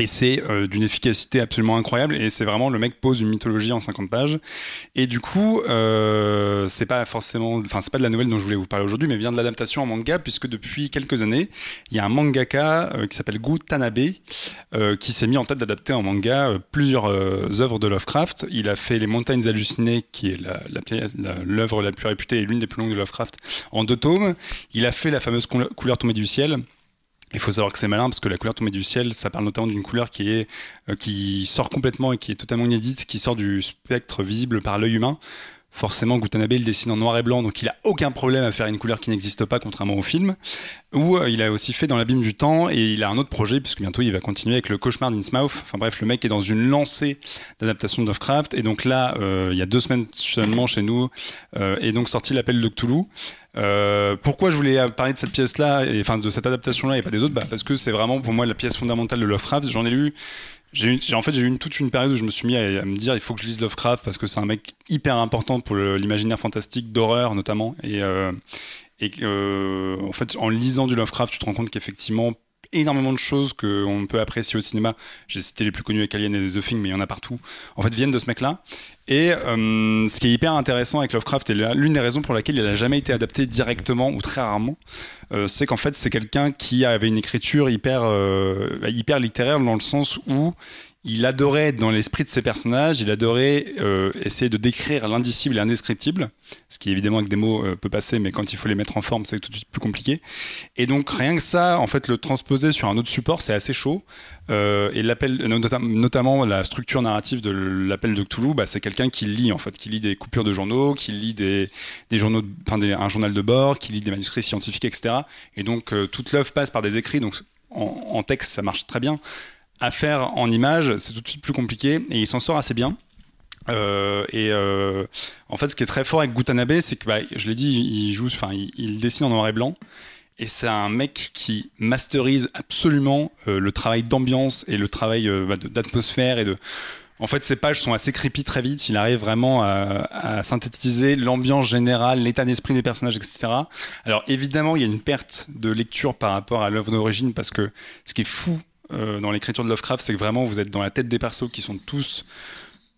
Et c'est euh, d'une efficacité absolument incroyable. Et c'est vraiment le mec pose une mythologie en 50 pages. Et du coup, euh, c'est pas forcément, enfin c'est pas de la nouvelle dont je voulais vous parler aujourd'hui, mais vient de l'adaptation en manga, puisque depuis quelques années, il y a un mangaka euh, qui s'appelle Gu Tanabe euh, qui s'est mis en tête d'adapter en manga plusieurs œuvres de Lovecraft. Il a fait Les Montagnes hallucinées, qui est la- la la- l'œuvre la, plus réputée et l'une des plus longues de Lovecraft, en deux tomes. Il a fait la fameuse couleur tombée du ciel. Il faut savoir que c'est malin parce que la couleur tombée du ciel, ça parle notamment d'une couleur qui est euh, qui sort complètement et qui est totalement inédite, qui sort du spectre visible par l'œil humain. Forcément, Gutanabe il dessine en noir et blanc, donc il a aucun problème à faire une couleur qui n'existe pas, contrairement au film. Ou euh, il a aussi fait dans l'abîme du temps et il a un autre projet puisque bientôt il va continuer avec le cauchemar d'Innsmouth. Enfin bref, le mec est dans une lancée d'adaptation de Lovecraft et donc là, euh, il y a deux semaines seulement chez nous, euh, est donc sorti l'appel de Cthulhu. Euh, pourquoi je voulais parler de cette pièce-là, enfin de cette adaptation-là et pas des autres? Bah, Parce que c'est vraiment pour moi la pièce fondamentale de Lovecraft. J'en ai lu. J'ai en fait j'ai eu toute une période où je me suis mis à, me dire il faut que je lise Lovecraft parce que c'est un mec hyper important pour l'imaginaire fantastique d'horreur notamment et euh, euh, en fait en lisant du Lovecraft tu te rends compte qu'effectivement énormément de choses qu'on peut apprécier au cinéma j'ai cité les plus connus avec Alien et The Thing mais il y en a partout en fait viennent de ce mec là et euh, ce qui est hyper intéressant avec Lovecraft et l'une des raisons pour laquelle il n'a jamais été adapté directement ou très rarement euh, c'est qu'en fait c'est quelqu'un qui avait une écriture hyper euh, hyper littéraire dans le sens où il adorait dans l'esprit de ses personnages, il adorait euh, essayer de décrire l'indicible et l'indescriptible, ce qui évidemment avec des mots euh, peut passer, mais quand il faut les mettre en forme, c'est tout de suite plus compliqué. Et donc rien que ça, en fait, le transposer sur un autre support, c'est assez chaud. Euh, et l'appel, nota- notamment la structure narrative de l'appel de Cthulhu, bah, c'est quelqu'un qui lit en fait, qui lit des coupures de journaux, qui lit des, journaux, un journal de bord, qui lit des manuscrits scientifiques, etc. Et donc toute l'œuvre passe par des écrits, donc en texte ça marche très bien. À faire en image, c'est tout de suite plus compliqué, et il s'en sort assez bien. Euh, et euh, en fait, ce qui est très fort avec Gutanabe, c'est que, bah, je l'ai dit, il joue, enfin, il, il dessine en noir et blanc. Et c'est un mec qui masterise absolument euh, le travail d'ambiance et le travail euh, bah, d'atmosphère et de. En fait, ses pages sont assez creepy très vite. Il arrive vraiment à, à synthétiser l'ambiance générale, l'état d'esprit des personnages, etc. Alors évidemment, il y a une perte de lecture par rapport à l'œuvre d'origine parce que ce qui est fou euh, dans l'écriture de Lovecraft, c'est que vraiment vous êtes dans la tête des persos qui sont tous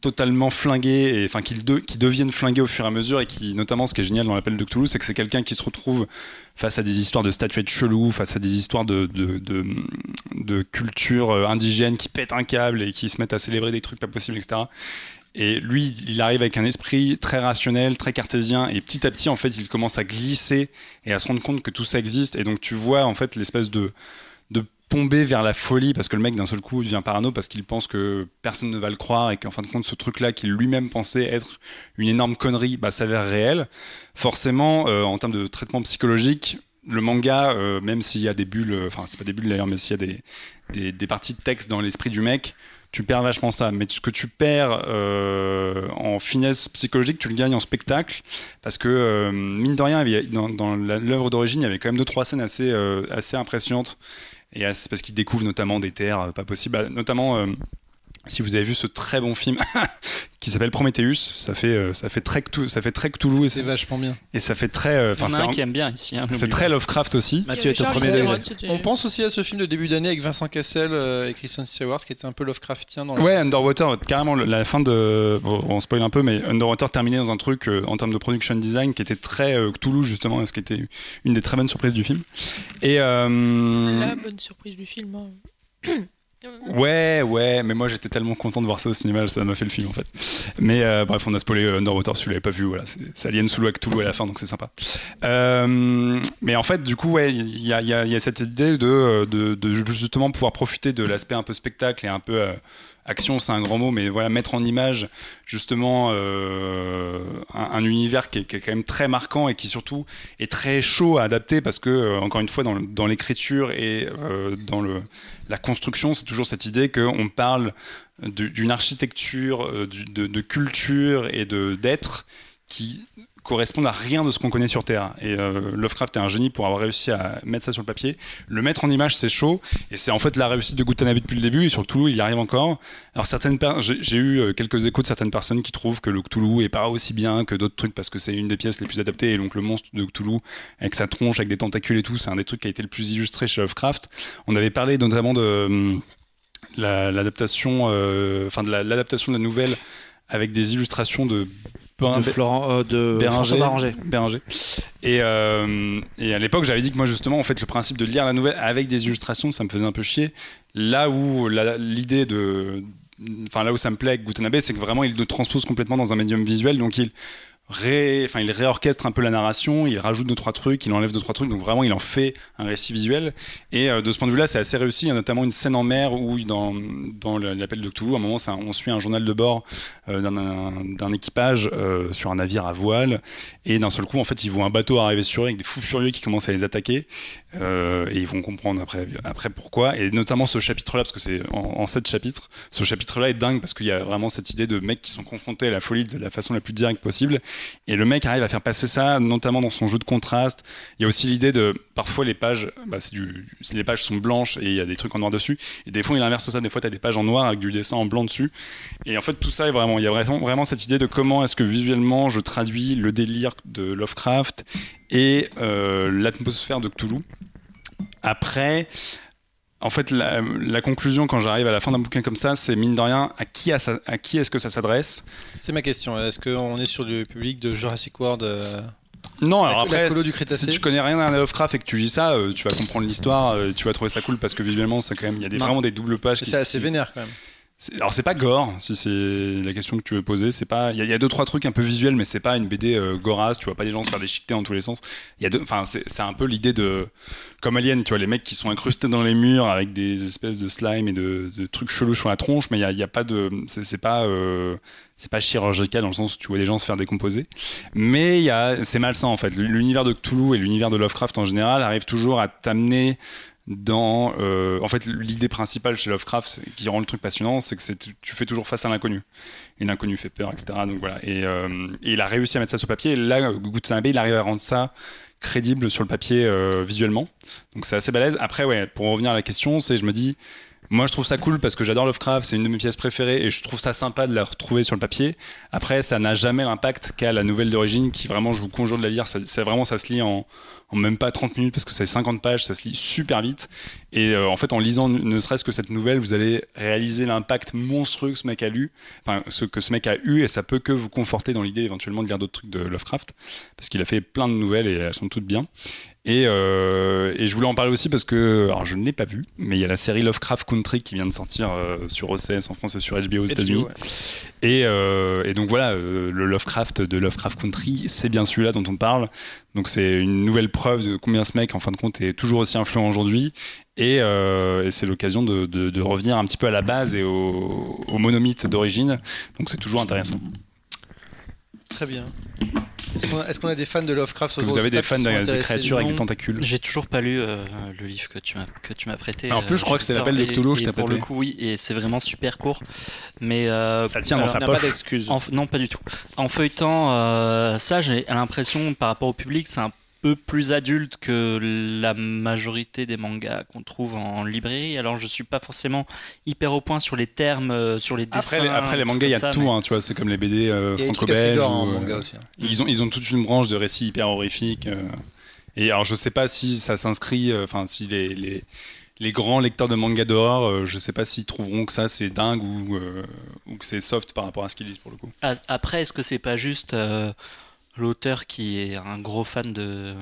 totalement flingués et enfin qui, de- qui deviennent flingués au fur et à mesure et qui notamment ce qui est génial dans l'appel de Cthulhu c'est que c'est quelqu'un qui se retrouve face à des histoires de statuettes cheloues face à des histoires de, de, de, culture euh, indigène qui pètent un câble et qui se mettent à célébrer des trucs pas possibles etc et lui il arrive avec un esprit très rationnel très cartésien et petit à petit en fait il commence à glisser et à se rendre compte que tout ça existe. Et donc tu vois en fait l'espèce de tomber vers la folie parce que le mec d'un seul coup devient parano parce qu'il pense que personne ne va le croire et qu'en fin de compte ce truc là qu'il lui-même pensait être une énorme connerie bah, s'avère réel. Forcément euh, en termes de traitement psychologique le manga euh, même s'il y a des bulles euh, enfin c'est pas des bulles d'ailleurs mais s'il y a des, des, parties de texte dans l'esprit du mec tu perds vachement ça. Mais ce que tu perds en finesse psychologique tu le gagnes en spectacle parce que mine de rien dans, l'œuvre d'origine il y avait quand même deux trois scènes assez assez impressionnantes et c'est parce qu'il découvre notamment des terres euh, pas possibles. Bah, notamment, euh, si vous avez vu ce très bon film qui s'appelle Prometheus, ça fait, euh, ça fait très Cthulhu, ça fait très Cthulhu et,
C'est vachement bien.
et ça fait très, euh,
Il y
enfin
en a
c'est
un
un-
qui aime bien ici. hein,
c'est très. Lovecraft aussi.
Mathieu est au premier degré.
On pense aussi à ce film de début d'année avec Vincent Cassel euh, et Kristen Stewart qui était un peu Lovecraftien dans le-
Ouais, Underwater, carrément la fin de, bon, on spoil un peu, mais Underwater terminait dans un truc en termes de production design qui était très Cthulhu justement, ce qui était une des très bonnes surprises du film. Et euh,
La bonne surprise du film. hein.
Ouais, ouais, mais moi j'étais tellement content de voir ça au cinéma, ça m'a fait le film en fait. Mais euh, bref, on a spoilé euh, Underwater si vous l'avez pas vu, voilà, c'est Alien sous l'eau avec Toulouse à la fin, donc c'est sympa. Euh, mais en fait, du coup, il y a, y a- cette idée de, justement pouvoir profiter de l'aspect un peu spectacle et un peu action, c'est un grand mot, mais voilà, mettre en image justement euh, un, un univers qui est, quand même très marquant et qui surtout est très chaud à adapter parce que, euh, encore une fois, dans, l'écriture et euh, dans la construction, c'est toujours cette idée qu'on parle d'une architecture, de, culture et d'être qui correspondent à rien de ce qu'on connaît sur Terre. Et euh, Lovecraft est un génie pour avoir réussi à mettre ça sur le papier. Le mettre en image, c'est chaud. Et c'est en fait la réussite de Gutanabe depuis le début. Et sur il y arrive encore. Alors certaines j'ai eu euh, quelques échos de certaines personnes qui trouvent que le Cthulhu est pas aussi bien que d'autres trucs parce que c'est une des pièces les plus adaptées. Et donc le monstre de Cthulhu avec sa tronche, avec des tentacules et tout, c'est un des trucs qui a été le plus illustré chez Lovecraft. On avait parlé notamment de la- l'adaptation, euh, enfin de la- l'adaptation de la nouvelle avec des illustrations de
de Florent, euh, de
Béranger.
Béranger.
Béranger. Et, euh, et à l'époque, j'avais dit que moi, justement, en fait, le principe de lire la nouvelle avec des illustrations, ça me faisait un peu chier. Là où l'idée de. Enfin, là où ça me plaît avec Gutanabe, c'est que vraiment, il le transpose complètement dans un médium visuel. Donc, il. Enfin, il réorchestre un peu la narration, il rajoute deux trois trucs, il enlève deux trois trucs, donc vraiment il en fait un récit visuel. Et euh, de ce point de vue-là, c'est assez réussi. Il y a notamment une scène en mer où dans, l'appel de Cthulhu, à un moment, on suit un journal de bord euh, d'un équipage euh, sur un navire à voile, et d'un seul coup, en fait, ils voient un bateau arriver sur eux avec des fous furieux qui commencent à les attaquer, euh, et ils vont comprendre après, après pourquoi. Et notamment ce chapitre-là, parce que c'est en, en sept chapitres, ce chapitre-là est dingue parce qu'il y a vraiment cette idée de mecs qui sont confrontés à la folie de la façon la plus directe possible. Et le mec arrive à faire passer ça, notamment dans son jeu de contraste. Il y a aussi l'idée de, parfois les pages, bah, du, les pages sont blanches et il y a des trucs en noir dessus. Et des fois il inverse ça, des fois tu as des pages en noir avec du dessin en blanc dessus. Et en fait tout ça est vraiment, il y a vraiment cette idée de comment est-ce que visuellement je traduis le délire de Lovecraft et euh, l'atmosphère de Cthulhu. Après, en fait, la, la conclusion quand j'arrive à la fin d'un bouquin comme ça, c'est mine de rien, à qui, à qui est-ce que ça s'adresse?
C'était ma question. Est-ce qu'on est sur du public de Jurassic World euh,
Non, alors
la
après, si- tu connais rien à Lovecraft et que tu lis ça, euh, tu vas comprendre l'histoire, euh, tu vas trouver ça cool parce que visuellement, c'est quand même, il y a des,
Non.
vraiment des doubles pages.
C'est assez
qui-
vénère quand même.
Alors c'est pas gore, si c'est la question que tu veux poser. C'est pas, il y, a- deux trois trucs un peu visuels, mais c'est pas une BD euh, gorasse. Tu vois pas des gens se faire déchiqueter dans tous les sens. Il y a deux, enfin c'est un peu l'idée de comme Alien, tu vois les mecs qui sont incrustés dans les murs avec des espèces de slime et de, trucs chelous sur la tronche, mais il y a, y a pas de, c'est c'est pas euh, c'est pas chirurgical dans le sens où tu vois des gens se faire décomposer. Mais il y a, c'est malsain en fait. L'univers de Cthulhu et l'univers de Lovecraft en général arrivent toujours à t'amener dans euh, en fait l'idée principale chez Lovecraft qui rend le truc passionnant c'est que tu fais toujours face à l'inconnu. Et l'inconnu fait peur etc donc voilà. Et, euh, et il a réussi à mettre ça sur papier. Et là Gutanabe il arrive à rendre ça crédible sur le papier euh, visuellement. Donc c'est assez balèze. Après ouais pour revenir à la question c'est je me dis moi je trouve ça cool parce que j'adore Lovecraft c'est une de mes pièces préférées et je trouve ça sympa de la retrouver sur le papier. Après ça n'a jamais l'impact qu'a la nouvelle d'origine qui vraiment je vous conjure de la lire. C'est vraiment ça se lit en en même pas 30 minutes parce que c'est 50 pages, ça se lit super vite. Et euh, en fait, en lisant ne serait-ce que cette nouvelle, vous allez réaliser l'impact monstrueux que ce mec a enfin, ce que ce mec a eu, et ça peut que vous conforter dans l'idée éventuellement de lire d'autres trucs de Lovecraft, parce qu'il a fait plein de nouvelles et elles sont toutes bien. Et, euh, et je voulais en parler aussi parce que, alors je ne l'ai pas vu, mais il y a la série Lovecraft Country qui vient de sortir euh, sur OCS en France et sur HBO aux États-Unis.
Ouais.
Et, euh, et donc voilà, le Lovecraft de Lovecraft Country, c'est bien celui-là dont on parle. Donc c'est une nouvelle preuve de combien ce mec, en fin de compte, est toujours aussi influent aujourd'hui. Et, et c'est l'occasion de, de- de revenir un petit peu à la base et au, au monomythe d'origine. Donc c'est toujours intéressant.
Très bien. Est-ce qu'on a, des fans de Lovecraft
vous avez
de
des fans de, créatures avec des tentacules?
J'ai toujours pas lu euh, le livre que tu m'as que tu m'as prêté.
En plus,
euh,
je crois que c'est l'appel de Cthulhu que je t'ai
Pour le coup, oui, et c'est vraiment super court. Mais euh,
Ça tient dans
alors,
sa
pas
poche.
d'excuse.
en- non, pas du tout. En feuilletant euh, ça, j'ai l'impression par rapport au public, c'est un peu plus adulte que la majorité des mangas qu'on trouve en librairie. Alors, je suis pas forcément hyper au point sur les termes, euh, sur les dessins.
Après, les, après, les
trucs
mangas, il y a
ça,
tout,
mais-
hein, tu vois, c'est comme les BD euh, franco-belges. euh,
hein.
Ils ont, ils ont toute une branche de récits hyper horrifiques. euh, et alors, je sais pas si ça s'inscrit, euh, enfin, si les, les, les grands lecteurs de manga d'horreur, euh, je sais pas s'ils trouveront que ça c'est dingue ou, euh, ou que c'est soft par rapport à ce qu'ils lisent pour le coup.
Après, est-ce que c'est pas juste euh, l'auteur qui est un gros fan de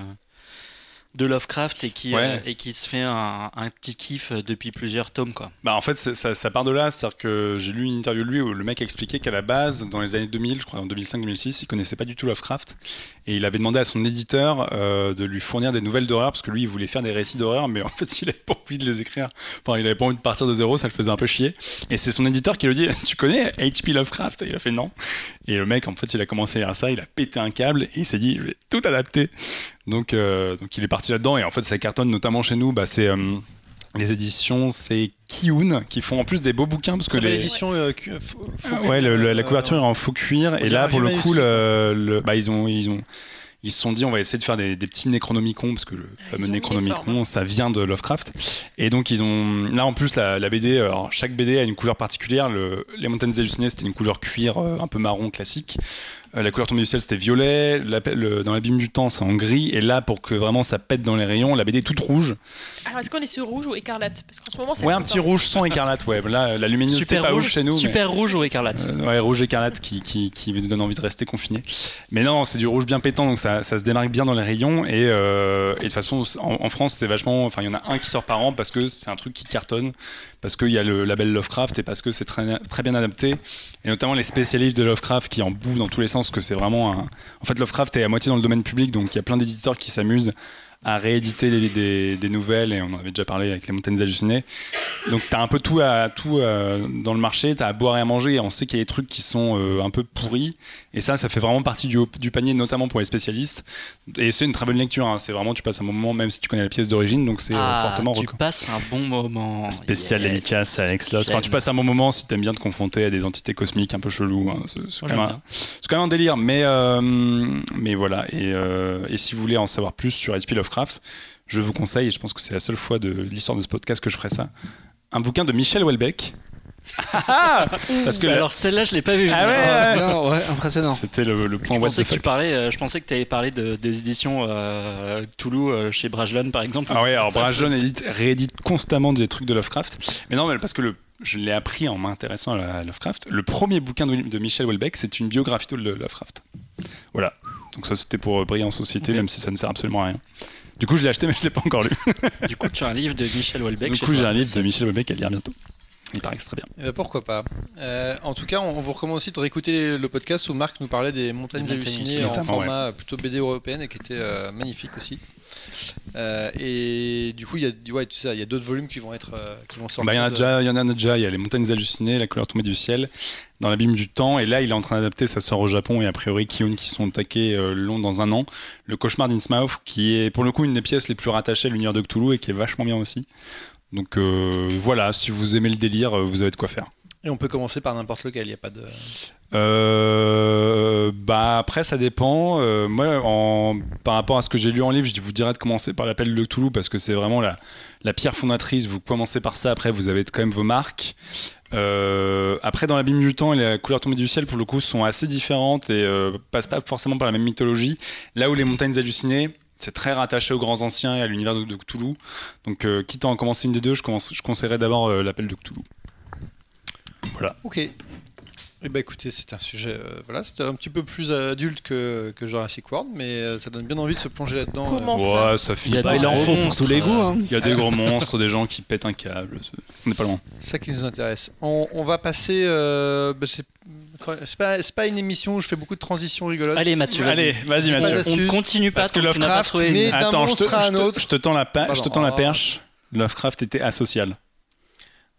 de Lovecraft et qui
Ouais.
euh, et qui se fait un, un petit kiff depuis plusieurs tomes quoi.
Bah, en fait, ça, ça part de là, c'est-à-dire que j'ai lu une interview de lui où le mec expliquait qu'à la base, dans les années 2000, je crois en 2005-2006, il connaissait pas du tout Lovecraft et il avait demandé à son éditeur euh, de lui fournir des nouvelles d'horreur parce que lui, il voulait faire des récits d'horreur, mais en fait, il avait pas envie de les écrire. Enfin, il avait pas envie de partir de zéro, ça le faisait un peu chier. Et c'est son éditeur qui lui dit Tu connais H.P. Lovecraft? Et il a fait non. Et le mec, en fait, il a commencé à lire ça, il a pété un câble et il s'est dit Je vais tout adapter. Donc, euh, donc il est parti là-dedans et en fait, ça cartonne notamment chez nous. Bah, c'est. Euh, les éditions, c'est Kiun qui font en plus des beaux bouquins parce que les,
euh, cu- faux- faux
ah ouais, le- le- la
euh,
couverture est en faux cuir. Et là, pour le coup,
manuscrit,
le, le- bah, ils ont, ils ont, ils se sont dit, on va essayer de faire des, des petits Necronomicon parce que le
ils
fameux Necronomicon, ça vient de Lovecraft. Et donc, ils ont, là, en plus, la, la BD, alors, chaque BD a une couleur particulière. Le, les Montagnes hallucinées, c'était une couleur cuir euh, un peu marron classique. Euh, la couleur tombée du ciel, c'était violet. La- le- dans l'abîme du temps, c'est en gris. Et là, pour que vraiment ça pète dans les rayons, la BD est toute rouge.
Alors, est-ce qu'on est sur rouge ou écarlate Parce qu'en ce moment, c'est
Ouais, un petit rouge sans écarlate. Ouais, là, la luminosité
Super
pas
rouge,
rouge chez nous. mais-
super rouge ou écarlate.
Euh, ouais, rouge écarlate qui, qui, qui nous donne envie de rester confiné. Mais non, c'est du rouge bien pétant, donc ça, ça se démarque bien dans les rayons. Et, euh, et de toute façon, en, en France, c'est vachement. Enfin, il y en a un qui sort par an parce que c'est un truc qui cartonne, parce qu'il y a le label Lovecraft et parce que c'est très, très bien adapté. Et notamment les spécialistes de Lovecraft qui en bouffent dans tous les sens, que c'est vraiment un. En fait, Lovecraft est à moitié dans le domaine public, donc il y a plein d'éditeurs qui s'amusent à rééditer des nouvelles, et on en avait déjà parlé avec les montagnes hallucinées. Donc tu as un peu tout, à, tout euh, dans le marché, tu as à boire et à manger, et on sait qu'il y a des trucs qui sont euh, un peu pourris, et ça, ça fait vraiment partie du, panier, notamment pour les spécialistes. Et c'est une très bonne lecture, hein. c'est vraiment, tu passes un bon moment, même si tu connais la pièce d'origine, donc c'est euh,
Ah,
fortement
tu passes un bon moment.
Spécial
Yes.
dédicace à Alex Loss. Enfin, tu passes un bon moment si t'aimes bien te confronter à des entités cosmiques un peu cheloues. hein. C'est quand, quand même un délire. Mais, euh, mais voilà. Et, euh, et si vous voulez en savoir plus sur H.P. Lovecraft, je vous conseille, et je pense que c'est la seule fois de l'histoire de ce podcast que je ferai ça, un bouquin de Michel Houellebecq. Parce que
Alors celle-là, je l'ai pas vue.
Ah ouais, ouais.
Non, ouais, impressionnant.
C'était le, le point
Je pensais
the
que tu parlais, euh, je pensais que tu avais parlé de, des éditions euh, Toulouse euh, chez Brajlon par exemple.
Ah ouais, alors Brajlon édite, réédite constamment des trucs de Lovecraft. Mais non, mais parce que le, je l'ai appris en m'intéressant à Lovecraft. Le premier bouquin de, de Michel Houellebecq, c'est une biographie de Lovecraft. Voilà. Donc ça, c'était pour briller en société, même si ça ne sert absolument à rien. Du coup, je l'ai acheté, mais je l'ai pas encore lu.
Du coup, tu as un livre de Michel Houellebecq.
du coup, j'ai un livre de Michel Houellebecq à lire bientôt. Il paraît que c'est très bien.
Eh ben, pourquoi pas. Euh, en tout cas, on, vous recommande aussi de réécouter le podcast où Marc nous parlait des montagnes
Des montagnes
hallucinées en format plutôt BD européenne et qui était euh, magnifique aussi. Euh, et du coup, il y a, ouais, tu sais, y a d'autres volumes qui vont être, euh, qui vont sortir.
Bah, il y en a déjà, il y en a déjà. Il y a les montagnes hallucinées, la couleur tombée du ciel, dans l'abîme du temps. Et là, il est en train d'adapter. Ça sort au Japon et a priori Kiyun qui sont attaqués euh, long dans un an. Le cauchemar d'Innsmouth, qui est pour le coup une des pièces les plus rattachées à l'univers de Cthulhu et qui est vachement bien aussi. Donc euh, voilà, si vous aimez le délire, euh, vous avez de quoi faire.
Et on peut commencer par n'importe lequel. Il y a pas de.
Euh, bah après ça dépend. Euh, moi, en, par rapport à ce que j'ai lu en livre, je vous dirais de commencer par l'appel de Cthulhu parce que c'est vraiment la, la pierre fondatrice. Vous commencez par ça, après vous avez quand même vos marques. Euh, après, dans l'abîme du temps et la couleur tombée du ciel, pour le coup, sont assez différentes et passent pas forcément par la même mythologie. Là où les montagnes hallucinées, c'est très rattaché aux grands anciens et à l'univers de, de Cthulhu. Donc, euh, quitte à en commencer une des deux, je, commence, je conseillerais d'abord euh, l'appel de Cthulhu.
Ok. Eh ben écoutez, c'est un sujet, euh, voilà, c'était un petit peu plus adulte que, que Jurassic World, mais euh, ça donne bien envie de se plonger là-dedans.
Comment ça
Ouais, ça
Il y a
pas.
des
pour tous les goûts. hein.
Il y a des gros monstres, des gens qui pètent un câble. c'est- On n'est pas loin.
C'est ça qui nous intéresse. On, on va passer. euh, bah, c'est c'est pas, pas une émission où je fais beaucoup de transitions rigolotes.
Allez Mathieu, vas-y.
Allez, vas-y,
Pas
Mathieu.
On ne continue pas
Parce que
pas
Lovecraft,
trouvé.
mais-
Attends, je te,
monstre à un
je te- je te tends la, pa-
Pardon.
je te tends la perche. Lovecraft était asocial.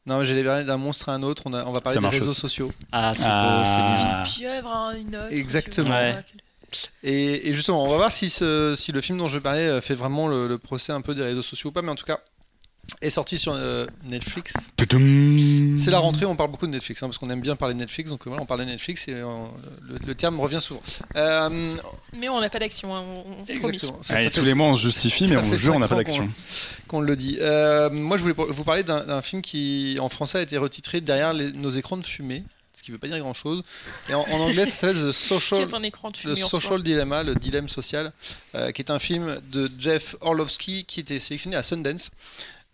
Non, mais j'ai parlé d'un monstre à un autre. On, a- on va parler
Ça
des réseaux
aussi.
sociaux.
Ah, c'est
Ah.
beau, c'est mignon.
Une pieuvre, hein, une autre.
Exactement.
pas.
Ouais.
Et, et justement, on va voir si, ce- si le film dont je vais parler euh, fait vraiment le, le procès un peu des réseaux sociaux ou pas, mais en tout cas, est sorti sur euh, Netflix. C'est la rentrée, on parle beaucoup de Netflix, hein, parce qu'on aime bien parler de Netflix, donc euh, voilà, on parle de Netflix et euh, le, le terme revient souvent. Euh,
Mais on n'a pas d'action, hein, on, on
exactement. Ça-
Allez,
ça
tous
fait-
les mois, on se justifie, mais on
fait
vous jure, on n'a pas
qu'on-
d'action.
qu'on le dit. Euh, moi, je voulais vous parler d'un film qui, en français, a été retitré derrière les- nos écrans de fumée, ce qui ne veut pas dire grand-chose. Et en, en anglais, ça s'appelle The Social,
est un écran de
The
fumée en soi.
Social Dilemma, le dilemme social, euh, qui est un film de Jeff Orlovsky qui était sélectionné à Sundance.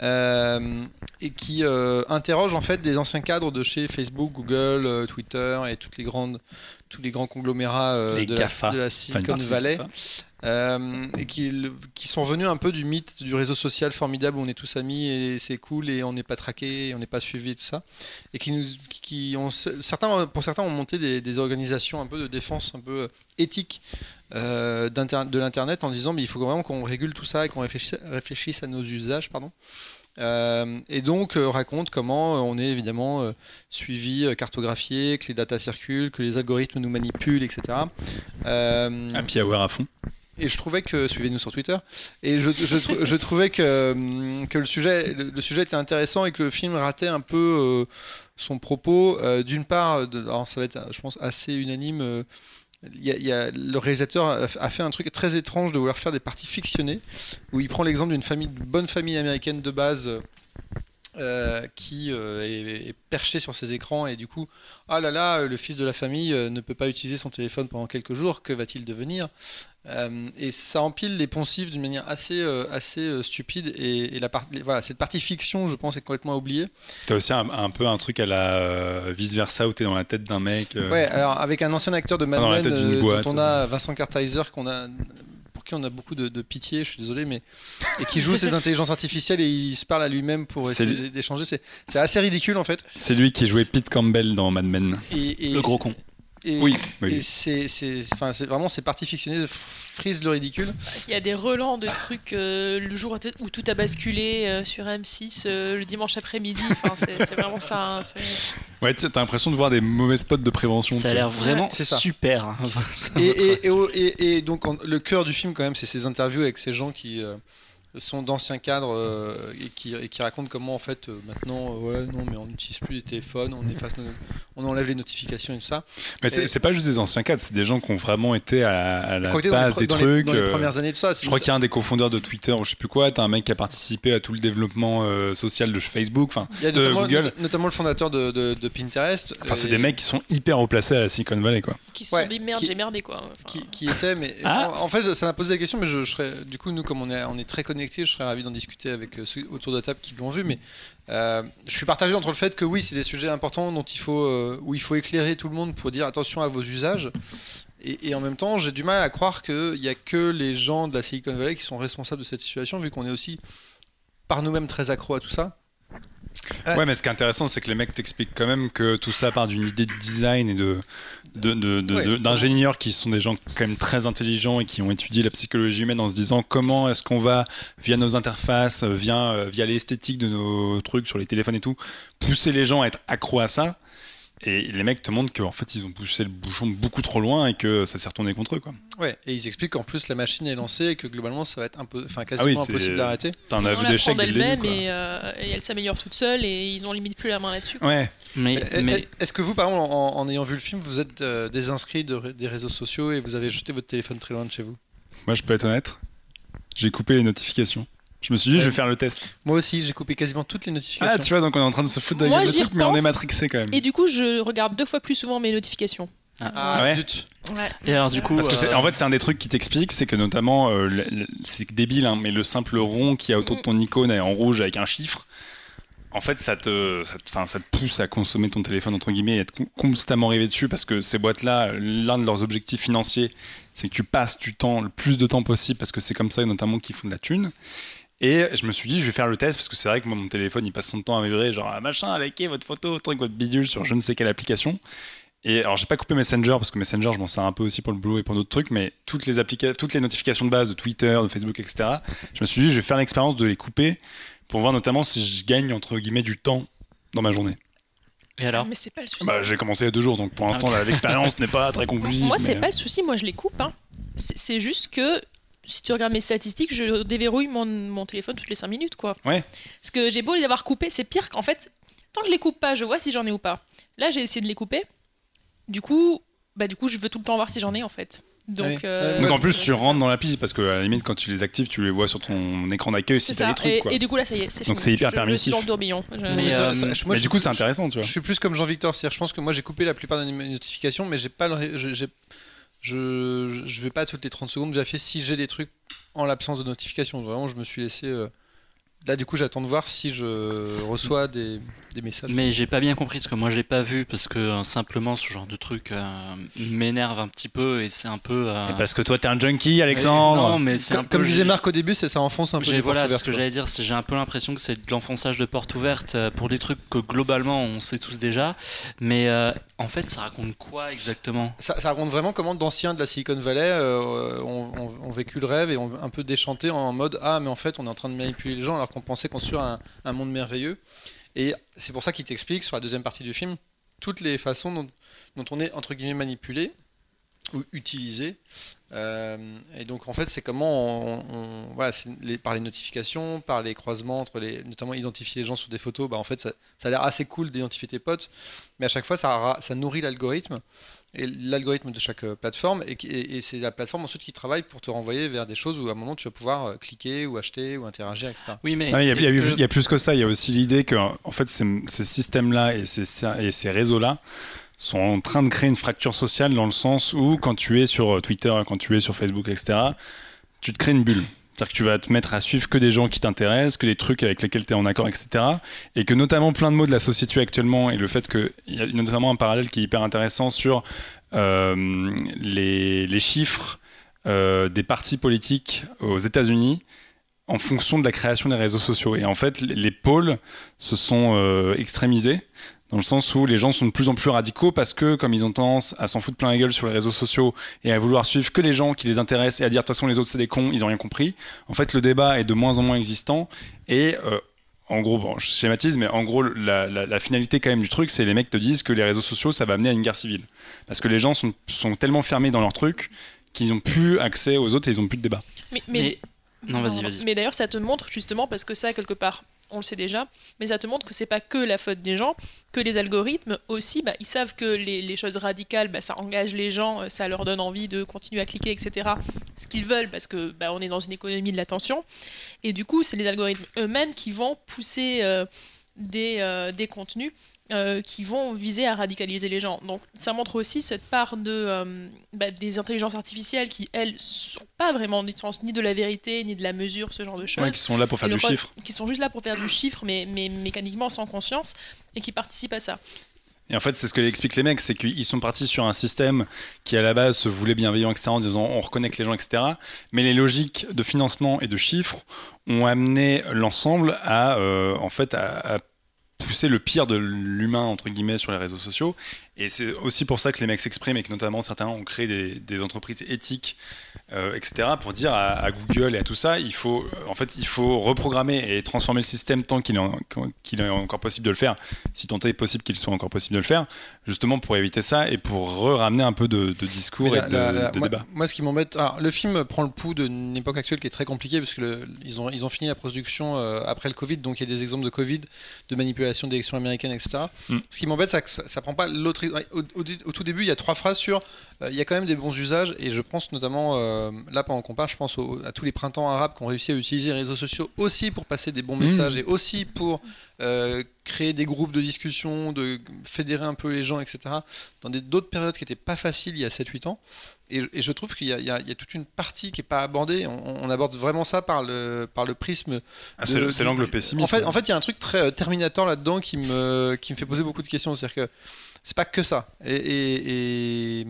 Euh, et qui euh, interroge en fait des anciens cadres de chez Facebook, Google, euh, Twitter et toutes les grandes, tous les grands conglomérats euh, de, la,
GAFA.
de la
Enfin, une
Silicon Valley euh, et qui, qui sont venus un peu du mythe du réseau social formidable où on est tous amis et c'est cool et on n'est pas traqué, on n'est pas suivi et tout ça, et qui nous, qui ont certains, pour certains ont monté des, des organisations un peu de défense un peu euh, d'inter- de l'internet en disant mais il faut vraiment qu'on régule tout ça et qu'on réfléchisse, réfléchisse à nos usages, pardon. Euh, et donc euh, raconte comment euh, on est évidemment euh, suivi, cartographié, que les datas circulent, que les algorithmes nous manipulent, etc.
Happy Hour à fond.
et je trouvais que suivez-nous sur Twitter et je, je, trou- je trouvais que, que le sujet le, le sujet était intéressant et que le film ratait un peu son propos d'une part de- alors ça va être je pense assez unanime a- le réalisateur a fait un truc très étrange de vouloir faire des parties fictionnées où il prend l'exemple d'une bonne famille américaine de base euh, qui euh, est, est perché sur ses écrans et du coup, ah là là, le fils de la famille euh, ne peut pas utiliser son téléphone pendant quelques jours, que va-t-il devenir? Et ça empile les poncifs d'une manière assez, assez stupide et, et la part- voilà, cette partie fiction, je pense, est complètement oubliée.
T'as aussi un, un peu un truc à la euh, vice versa où t'es dans la tête d'un mec.
Ouais, alors avec un ancien acteur de Mad Men dont on a Vincent Kartheiser qu'on a qui on a beaucoup de, de pitié, je suis désolé, mais et qui joue ses intelligences artificielles et il se parle à lui-même pour essayer d'échanger. C'est c'est assez ridicule en fait.
C'est lui qui jouait Pete Campbell dans Mad Men.
Et, et
Le gros con.
Et,
Oui,
Et c'est, c'est, enfin, c'est vraiment ces parties fictionnées frisent le ridicule.
Il y a des relents de trucs euh, le jour où tout a basculé euh, sur M6 euh, le dimanche après-midi. Enfin, c'est c'est vraiment ça. hein, c'est-
Ouais, t'as l'impression de voir des mauvais spots de prévention.
Ça a l'air vraiment super. hein.
Et, et, et, au- et- et donc en- le cœur du film quand même, c'est ces interviews avec ces gens qui euh, sont d'anciens cadres euh, et, qui, et qui racontent comment en fait euh, maintenant, euh, voilà, non mais on n'utilise plus les téléphones, on efface, nos- on enlève les notifications et tout ça.
Mais c'est
Et-
c'est pas juste des anciens cadres, c'est des gens qui ont vraiment été à, à la base des
dans les-
trucs.
dans les premières années de ça. c'est-
Je crois qu'il y a un des cofondeurs de Twitter ou je sais plus quoi, t'as un mec qui a participé à tout le développement euh, social de Facebook, enfin,
il y a
de
notamment,
Google.
notamment le fondateur de, de- de Pinterest.
Enfin, c'est des mecs qui sont hyper haut placés à la Silicon Valley, quoi.
Qui se
Ouais,
sont dit merde,
qui-
j'ai merdé quoi. Enfin,
qui, qui était, mais
Ah.
en, en fait, ça m'a posé la question, mais je, je serais, du coup, nous, comme on est, on est très connectés, je serais ravi d'en discuter avec euh, ceux autour de la table qui l'ont vu, mais euh, je suis partagé entre le fait que oui, c'est des sujets importants dont il faut, euh, où il faut éclairer tout le monde pour dire attention à vos usages. Et, et en même temps, j'ai du mal à croire qu'il n'y a que les gens de la Silicon Valley qui sont responsables de cette situation, vu qu'on est aussi par nous-mêmes très accro à tout ça. Ouais.
Mais ce qui est intéressant, c'est que les mecs t'expliquent quand même que tout ça part d'une idée de design et de d'ingénieurs qui sont des gens quand même très intelligents et qui ont étudié la psychologie humaine en se disant comment est-ce qu'on va, via nos interfaces, via, euh, via l'esthétique de nos trucs sur les téléphones et tout, pousser les gens à être accros à ça. Et les mecs te montrent qu'en fait, ils ont poussé le bouchon beaucoup trop loin et que ça s'est retourné contre eux. Quoi.
Ouais, et ils expliquent qu'en plus la machine est lancée et que globalement ça va être impo- enfin, quasiment
Ah oui,
impossible d'arrêter.
T'en as
on
vu
la
des
prend
chèques dès le début.
et, euh, et elle s'améliore toute seule et ils ont limite plus la main là-dessus.
Ouais,
Mais,
Eh,
mais
eh, Est-ce que vous, par exemple, en, en ayant vu le film, vous êtes euh, désinscrit de des réseaux sociaux et vous avez jeté votre téléphone très loin de chez vous?
Moi je peux être honnête, j'ai coupé les notifications. Je me suis dit, je vais faire le test.
Moi aussi, j'ai coupé quasiment toutes les notifications.
Ah, tu vois, donc on est en train de se foutre de
Moi,
trucs, mais on est matrixé quand même.
Et du coup, je regarde deux fois plus souvent mes notifications.
Ah,
ouais.
zut.
Ouais.
Et alors, du coup,
Parce que c'est-
euh,
en fait, c'est un des trucs qui t'explique, c'est que notamment, euh, le- le- c'est débile, hein, mais le simple rond qui a autour de ton icône est en rouge avec un chiffre, en fait, ça te, ça, te, ça te pousse à consommer ton téléphone, entre guillemets, et être con- constamment rivé dessus, parce que ces boîtes-là, l'un de leurs objectifs financiers, c'est que tu passes du temps, le plus de temps possible, parce que c'est comme ça, notamment, qu'ils font de la thune. Et je me suis dit, je vais faire le test, parce que c'est vrai que moi, mon téléphone, il passe son temps à vibrer, genre, ah, machin, likez votre photo, truc, votre bidule sur je ne sais quelle application. Et alors, j'ai pas coupé Messenger parce que Messenger, je m'en sers un peu aussi pour le boulot et pour d'autres trucs, mais toutes les, toutes les notifications de base de Twitter, de Facebook, etc., je me suis dit, je vais faire l'expérience de les couper pour voir notamment si je gagne, entre guillemets, du temps dans ma journée.
et alors
Mais c'est pas le souci.
Bah, j'ai commencé il y a deux jours, donc pour l'instant, la- l'expérience n'est pas très conclusive.
Moi, c'est
mais-
pas le souci, moi je les coupe. hein. C'est juste que si tu regardes mes statistiques, je déverrouille mon, mon téléphone toutes les 5 minutes, quoi.
Ouais.
Parce que j'ai beau les avoir coupés, c'est pire qu'en fait, tant que je les coupe pas, je vois si j'en ai ou pas. Là, j'ai essayé de les couper. Du coup, bah, du coup, je veux tout le temps voir si j'en ai, en fait. Donc,
Ouais.
euh,
Donc en plus, tu
ça.
rentres dans la piste parce que à la limite, quand tu les actives, tu les vois sur ton écran d'accueil si
C'est
t'as des trucs.
et,
Quoi.
et du coup, là, ça y est, c'est
Donc c'est hyper
Je- Je
permissif.
suis dans le tourbillon. Je-
Mais, euh,
ça- moi,
mais du coup, c'est intéressant, tu vois.
Je suis plus comme Jean-Victor, c'est-à-dire je pense que moi j'ai coupé la plupart de mes notifications, mais j'ai pas le ré- je, j'ai- je, je vais pas toutes les 30 secondes vérifier si j'ai des trucs en l'absence de notifications. Vraiment, je me suis laissé. euh, Là, du coup, j'attends de voir si je reçois des, des messages.
Mais j'ai pas bien compris ce que moi j'ai pas vu parce que euh, simplement ce genre de truc euh, m'énerve un petit peu et c'est un peu. euh,
Et parce que toi, t'es un junkie,
mais-
Alexandre.
Non, mais c'est un
comme,
peu.
comme disait Marc au début, c'est- ça enfonce un peu. Les
voilà
portes
ce que
ouvertes,
j'allais dire, c'est j'ai un peu l'impression que c'est de l'enfonçage de porte ouverte euh, pour des trucs que globalement on sait tous déjà, mais euh, en fait ça raconte quoi exactement?
Ça, raconte vraiment comment d'anciens de la Silicon Valley euh, ont vécu le rêve et ont un peu déchanté en mode Ah, mais en fait, on est en train de manipuler les gens alors qu'on pensait construire un, un monde merveilleux. Et c'est pour ça qu'il t'explique sur la deuxième partie du film toutes les façons dont, dont on est entre guillemets manipulé ou utilisé. Euh, et donc en fait, c'est comment on, on- voilà, c'est les- par les notifications, par les croisements entre les, notamment identifier les gens sur des photos. Bah en fait, ça, ça a l'air assez cool d'identifier tes potes, mais à chaque fois, ça, nourrit l'algorithme et l'algorithme de chaque euh, plateforme, et, qui- et- et c'est la plateforme ensuite qui travaille pour te renvoyer vers des choses où à un moment tu vas pouvoir euh, cliquer ou acheter ou interagir, etc.
Oui, mais
Il y, a-
que-
y plus que ça, il y a aussi l'idée que en fait ces, ces systèmes-là et ces, et ces réseaux-là sont en train de créer une fracture sociale dans le sens où quand tu es sur Twitter, quand tu es sur Facebook, etc., tu te crées une bulle. C'est-à-dire que tu vas te mettre à suivre que des gens qui t'intéressent, que des trucs avec lesquels tu es en accord, etc. Et que notamment plein de mots de la société actuellement et le fait qu'il y a notamment un parallèle qui est hyper intéressant sur euh, les, chiffres euh, des partis politiques aux États-Unis en fonction de la création des réseaux sociaux. Et en fait, les- les pôles se sont euh, extrémisés dans le sens où les gens sont de plus en plus radicaux parce que comme ils ont tendance à s'en foutre plein la gueule sur les réseaux sociaux et à vouloir suivre que les gens qui les intéressent et à dire de toute façon les autres c'est des cons, ils ont rien compris. En fait, le débat est de moins en moins existant et euh, en gros, bon, je schématise, mais en gros, la, la- la finalité quand même du truc, c'est les mecs te disent que les réseaux sociaux, ça va amener à une guerre civile. Parce que les gens sont, sont tellement fermés dans leur truc qu'ils n'ont plus accès aux autres et ils n'ont plus de débat.
Mais, mais-
Mais- Non, vas-y, vas-y.
Mais d'ailleurs, ça te montre justement, parce que ça, quelque part, on le sait déjà, mais ça te montre que c'est pas que la faute des gens, que les algorithmes aussi, bah, ils savent que les, choses radicales, bah, ça engage les gens, euh, ça leur donne envie de continuer à cliquer, etc. Ce qu'ils veulent, parce que bah, on est dans une économie de l'attention. Et du coup, c'est les algorithmes eux-mêmes qui vont pousser euh, euh, des contenus euh, qui vont viser à radicaliser les gens. Donc ça montre aussi cette part de, euh, bah, des intelligences artificielles qui, elles, sont pas vraiment du sens ni de la vérité, ni de la mesure, ce genre de choses
Ouais, qui sont là pour faire
et
du chiffre.
qui sont juste là pour faire du chiffre, mais, mais mécaniquement sans conscience, et qui participent à ça.
Et en fait, c'est ce que expliquent les mecs, c'est qu'ils sont partis sur un système qui à la base se voulait bienveillant, etc., en disant on reconnecte les gens, etc. Mais les logiques de financement et de chiffres ont amené l'ensemble à, euh, en fait, à, à pousser le pire de l'humain entre guillemets sur les réseaux sociaux. Et c'est aussi pour ça que les mecs s'expriment et que notamment certains ont créé des, des entreprises éthiques, euh, etc. pour dire à, à Google et à tout ça, il faut, en fait, il faut reprogrammer et transformer le système tant qu'il est, encore possible de le faire, si tant est possible qu'il soit encore possible de le faire, justement pour éviter ça et pour re-ramener un peu de, de discours et de, de
moi,
débat.
moi, ce qui m'embête, le film prend le pouls d'une époque actuelle qui est très compliquée parce que le- ils ont ils ont fini la production euh, après le Covid, donc il y a des exemples de Covid, de manipulation d'élections américaines, etc.
Mm.
Ce qui m'embête, c'est que ça, ça prend pas l'autre. Au, au- au tout début, il y a trois phrases sur. Euh, il y a quand même des bons usages et je pense notamment euh, là pendant qu'on parle, je pense au- à tous les printemps arabes qui ont réussi à utiliser les réseaux sociaux aussi pour passer des bons
Mm.
messages et aussi pour euh, créer des groupes de discussion, de fédérer un peu les gens, etc. Dans d'autres périodes qui n'étaient pas faciles il y a 7-8 ans. Et, et je trouve qu'il y, a- y y toute une partie qui n'est pas abordée. On, on aborde vraiment ça par le, par le prisme.
Ah, c'est l'angle pessimiste.
En fait, en fait, il y a un truc très Terminator là-dedans qui me, qui me fait poser beaucoup de questions. C'est-à-dire que c'est pas que ça. Et, et, et-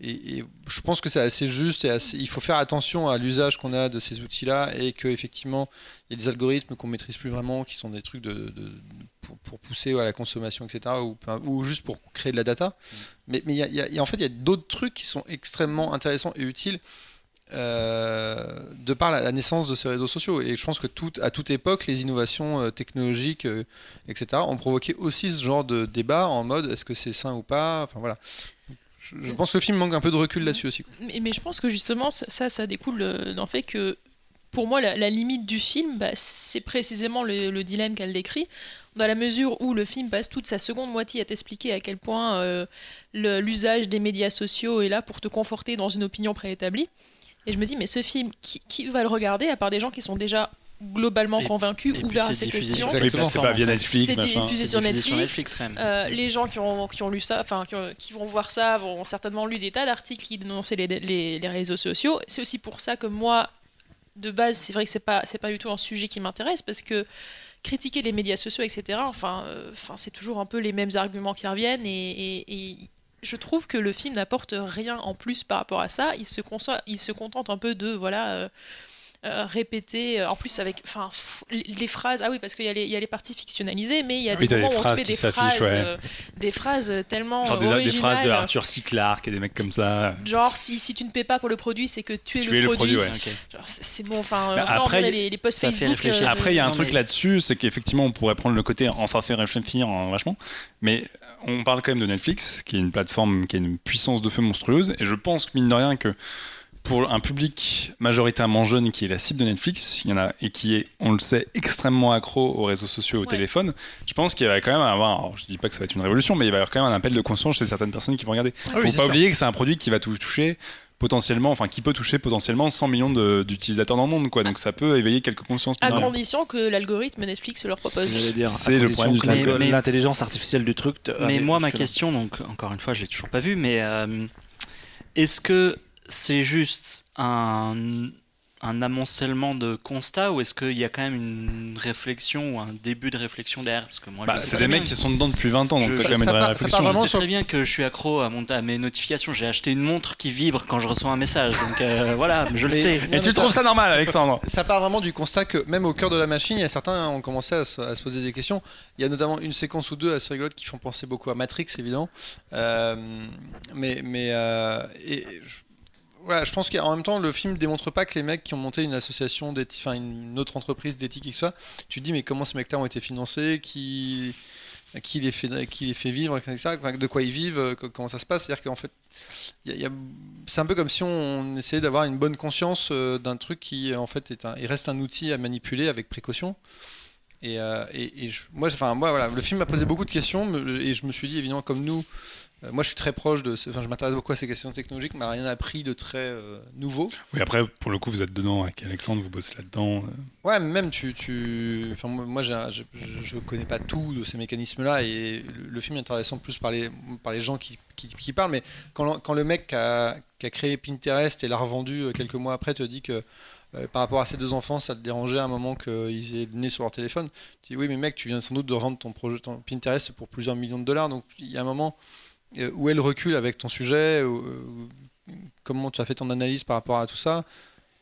et- et je pense que c'est assez juste et assez- il faut faire attention à l'usage qu'on a de ces outils-là et qu'effectivement, il y a des algorithmes qu'on maîtrise plus vraiment qui sont des trucs de, de- pour, pour pousser à la consommation, etc. Ou, juste pour créer de la data. Mais, mais il y a- il y a- il y a- en fait, il y a d'autres trucs qui sont extrêmement intéressants et utiles. euh, de par la, la naissance de ces réseaux sociaux. Et je pense que tout, à toute époque, les innovations euh, technologiques, euh, etc., ont provoqué aussi ce genre de débat en mode est-ce que c'est sain ou pas? Enfin voilà. Je, pense que le film manque un peu de recul là-dessus aussi.
Mais, je pense que justement, ça, ça, découle euh, d'un fait que, pour moi, la, limite du film, bah, c'est précisément le, le dilemme qu'elle décrit, dans la mesure où le film passe toute sa seconde moitié à t'expliquer à quel point euh, l'usage des médias sociaux est là pour te conforter dans une opinion préétablie. Et je me dis, mais ce film, qui va le regarder à part des gens qui sont déjà globalement
puis
ouverts à ces questions
que c'est pas via Netflix,
C'est diffusé
C'est
sur Netflix.
sur Netflix quand même.
Euh, les gens qui ont, qui ont lu ça, enfin qui, ont- qui vont voir ça, vont certainement lu des tas d'articles qui dénonçaient les, les- les réseaux sociaux. C'est aussi pour ça que moi, de base, c'est vrai que c'est pas c'est pas du tout un sujet qui m'intéresse parce que critiquer les médias sociaux, etc. Enfin, euh, enfin c'est toujours un peu les mêmes arguments qui reviennent et, et- et je trouve que le film n'apporte rien en plus par rapport à ça. Il se, il se contente un peu de voilà. euh, euh, répéter, euh, en plus avec enfin, les phrases, ah oui, parce qu'il y, a les- il y a les parties fictionnalisées, mais il y a
Oui,
des moments où on
phrases
fait
qui
des
s'affichent,
phrases,
ouais.
euh, des phrases tellement
Genre des, phrases de Arthur C. Clarke et des mecs comme ça.
Genre, si, si tu ne paies pas pour le produit, c'est que tu es
Tu
le
es le
produit.
produit, ouais.
C'est bon, enfin,
Bah,
on
après,
les, les posts Facebook. euh,
Après, il y a un
Non,
truc
mais-
là-dessus, c'est qu'effectivement, on pourrait prendre le côté en ça fait réfléchir hein, vachement. Mais on parle quand même de Netflix, qui est une plateforme qui a une puissance de feu monstrueuse. Et je pense que, mine de rien, que pour un public majoritairement jeune qui est la cible de Netflix, il y en a et qui est, on le sait, extrêmement accro aux réseaux sociaux et au
Ouais.
téléphone. Je pense qu'il va quand même avoir, alors, je dis pas que ça va être une révolution, mais il va y avoir quand même un appel de conscience chez certaines personnes qui vont regarder.
Ah
Faut
oui, c'est
pas
sûr.
oublier que c'est un produit qui va tout toucher potentiellement, enfin qui peut toucher potentiellement 100 millions de- d'utilisateurs dans le monde, quoi. Donc ça peut éveiller quelques consciences.
À condition que l'algorithme Netflix leur propose.
C'est le problème
l'intelligence artificielle du truc. te-
Mais moi, ma question, donc encore une fois, je l'ai toujours pas vu, mais euh, est-ce que c'est juste un, un amoncellement de constats ou est-ce qu'il y a quand même une réflexion ou un début de réflexion derrière? Parce que moi,
Bah,
je sais
c'est des mecs qui sont dedans depuis 20 ans, donc
Je-
quand même
ça part- ça part
Je
vraiment
sais
sur-
très bien que je suis accro à, mon, à mes notifications. J'ai acheté une montre qui vibre quand je reçois un message. Donc euh, voilà, je le sais.
Et
Non,
tu trouves ça normal, Alexandre?
Ça part vraiment du constat que même au cœur de la machine, il y a certains ont commencé à se, à se poser des questions. Il y a notamment une séquence ou deux assez rigolotes qui font penser beaucoup à Matrix, évidemment. Euh, mais mais euh, et, je, je pense qu'en même temps, le film démontre pas que les mecs qui ont monté une association, enfin une autre entreprise d'éthique et tout ça, tu te dis mais comment ces mecs-là ont été financés, qui qui les fait qui les fait vivre, de quoi ils vivent, euh, co- comment ça se passe. C'est-à-dire qu'en fait, c'est un peu comme si on essayait d'avoir une bonne conscience euh, d'un truc qui en fait est un, il reste un outil à manipuler avec précaution. Et, euh, et, et je- moi, enfin moi voilà, le film m'a posé beaucoup de questions et je me suis dit évidemment comme nous, euh, moi je suis très proche de, enfin je m'intéresse beaucoup à ces questions technologiques, mais rien appris de très euh, nouveau.
Oui, après, pour le coup, vous êtes dedans avec Alexandre, vous bossez là-dedans.
Ouais, mais même tu, tu... Enfin, moi, je, je connais pas tout de ces mécanismes-là et le, le film est intéressant plus par les, par les gens qui, qui, qui parlent. Mais quand, le- quand le mec qui a, qui a créé Pinterest et l'a revendu quelques mois après te dit que euh, par rapport à ses deux enfants, ça te dérangeait à un moment qu'ils aient le nez sur leur téléphone, tu dis oui, mais mec, tu viens sans doute de revendre ton projet ton Pinterest pour plusieurs millions de dollars. Donc il y a un moment euh, où elle recule avec ton sujet, euh, comment tu as fait ton analyse par rapport à tout ça?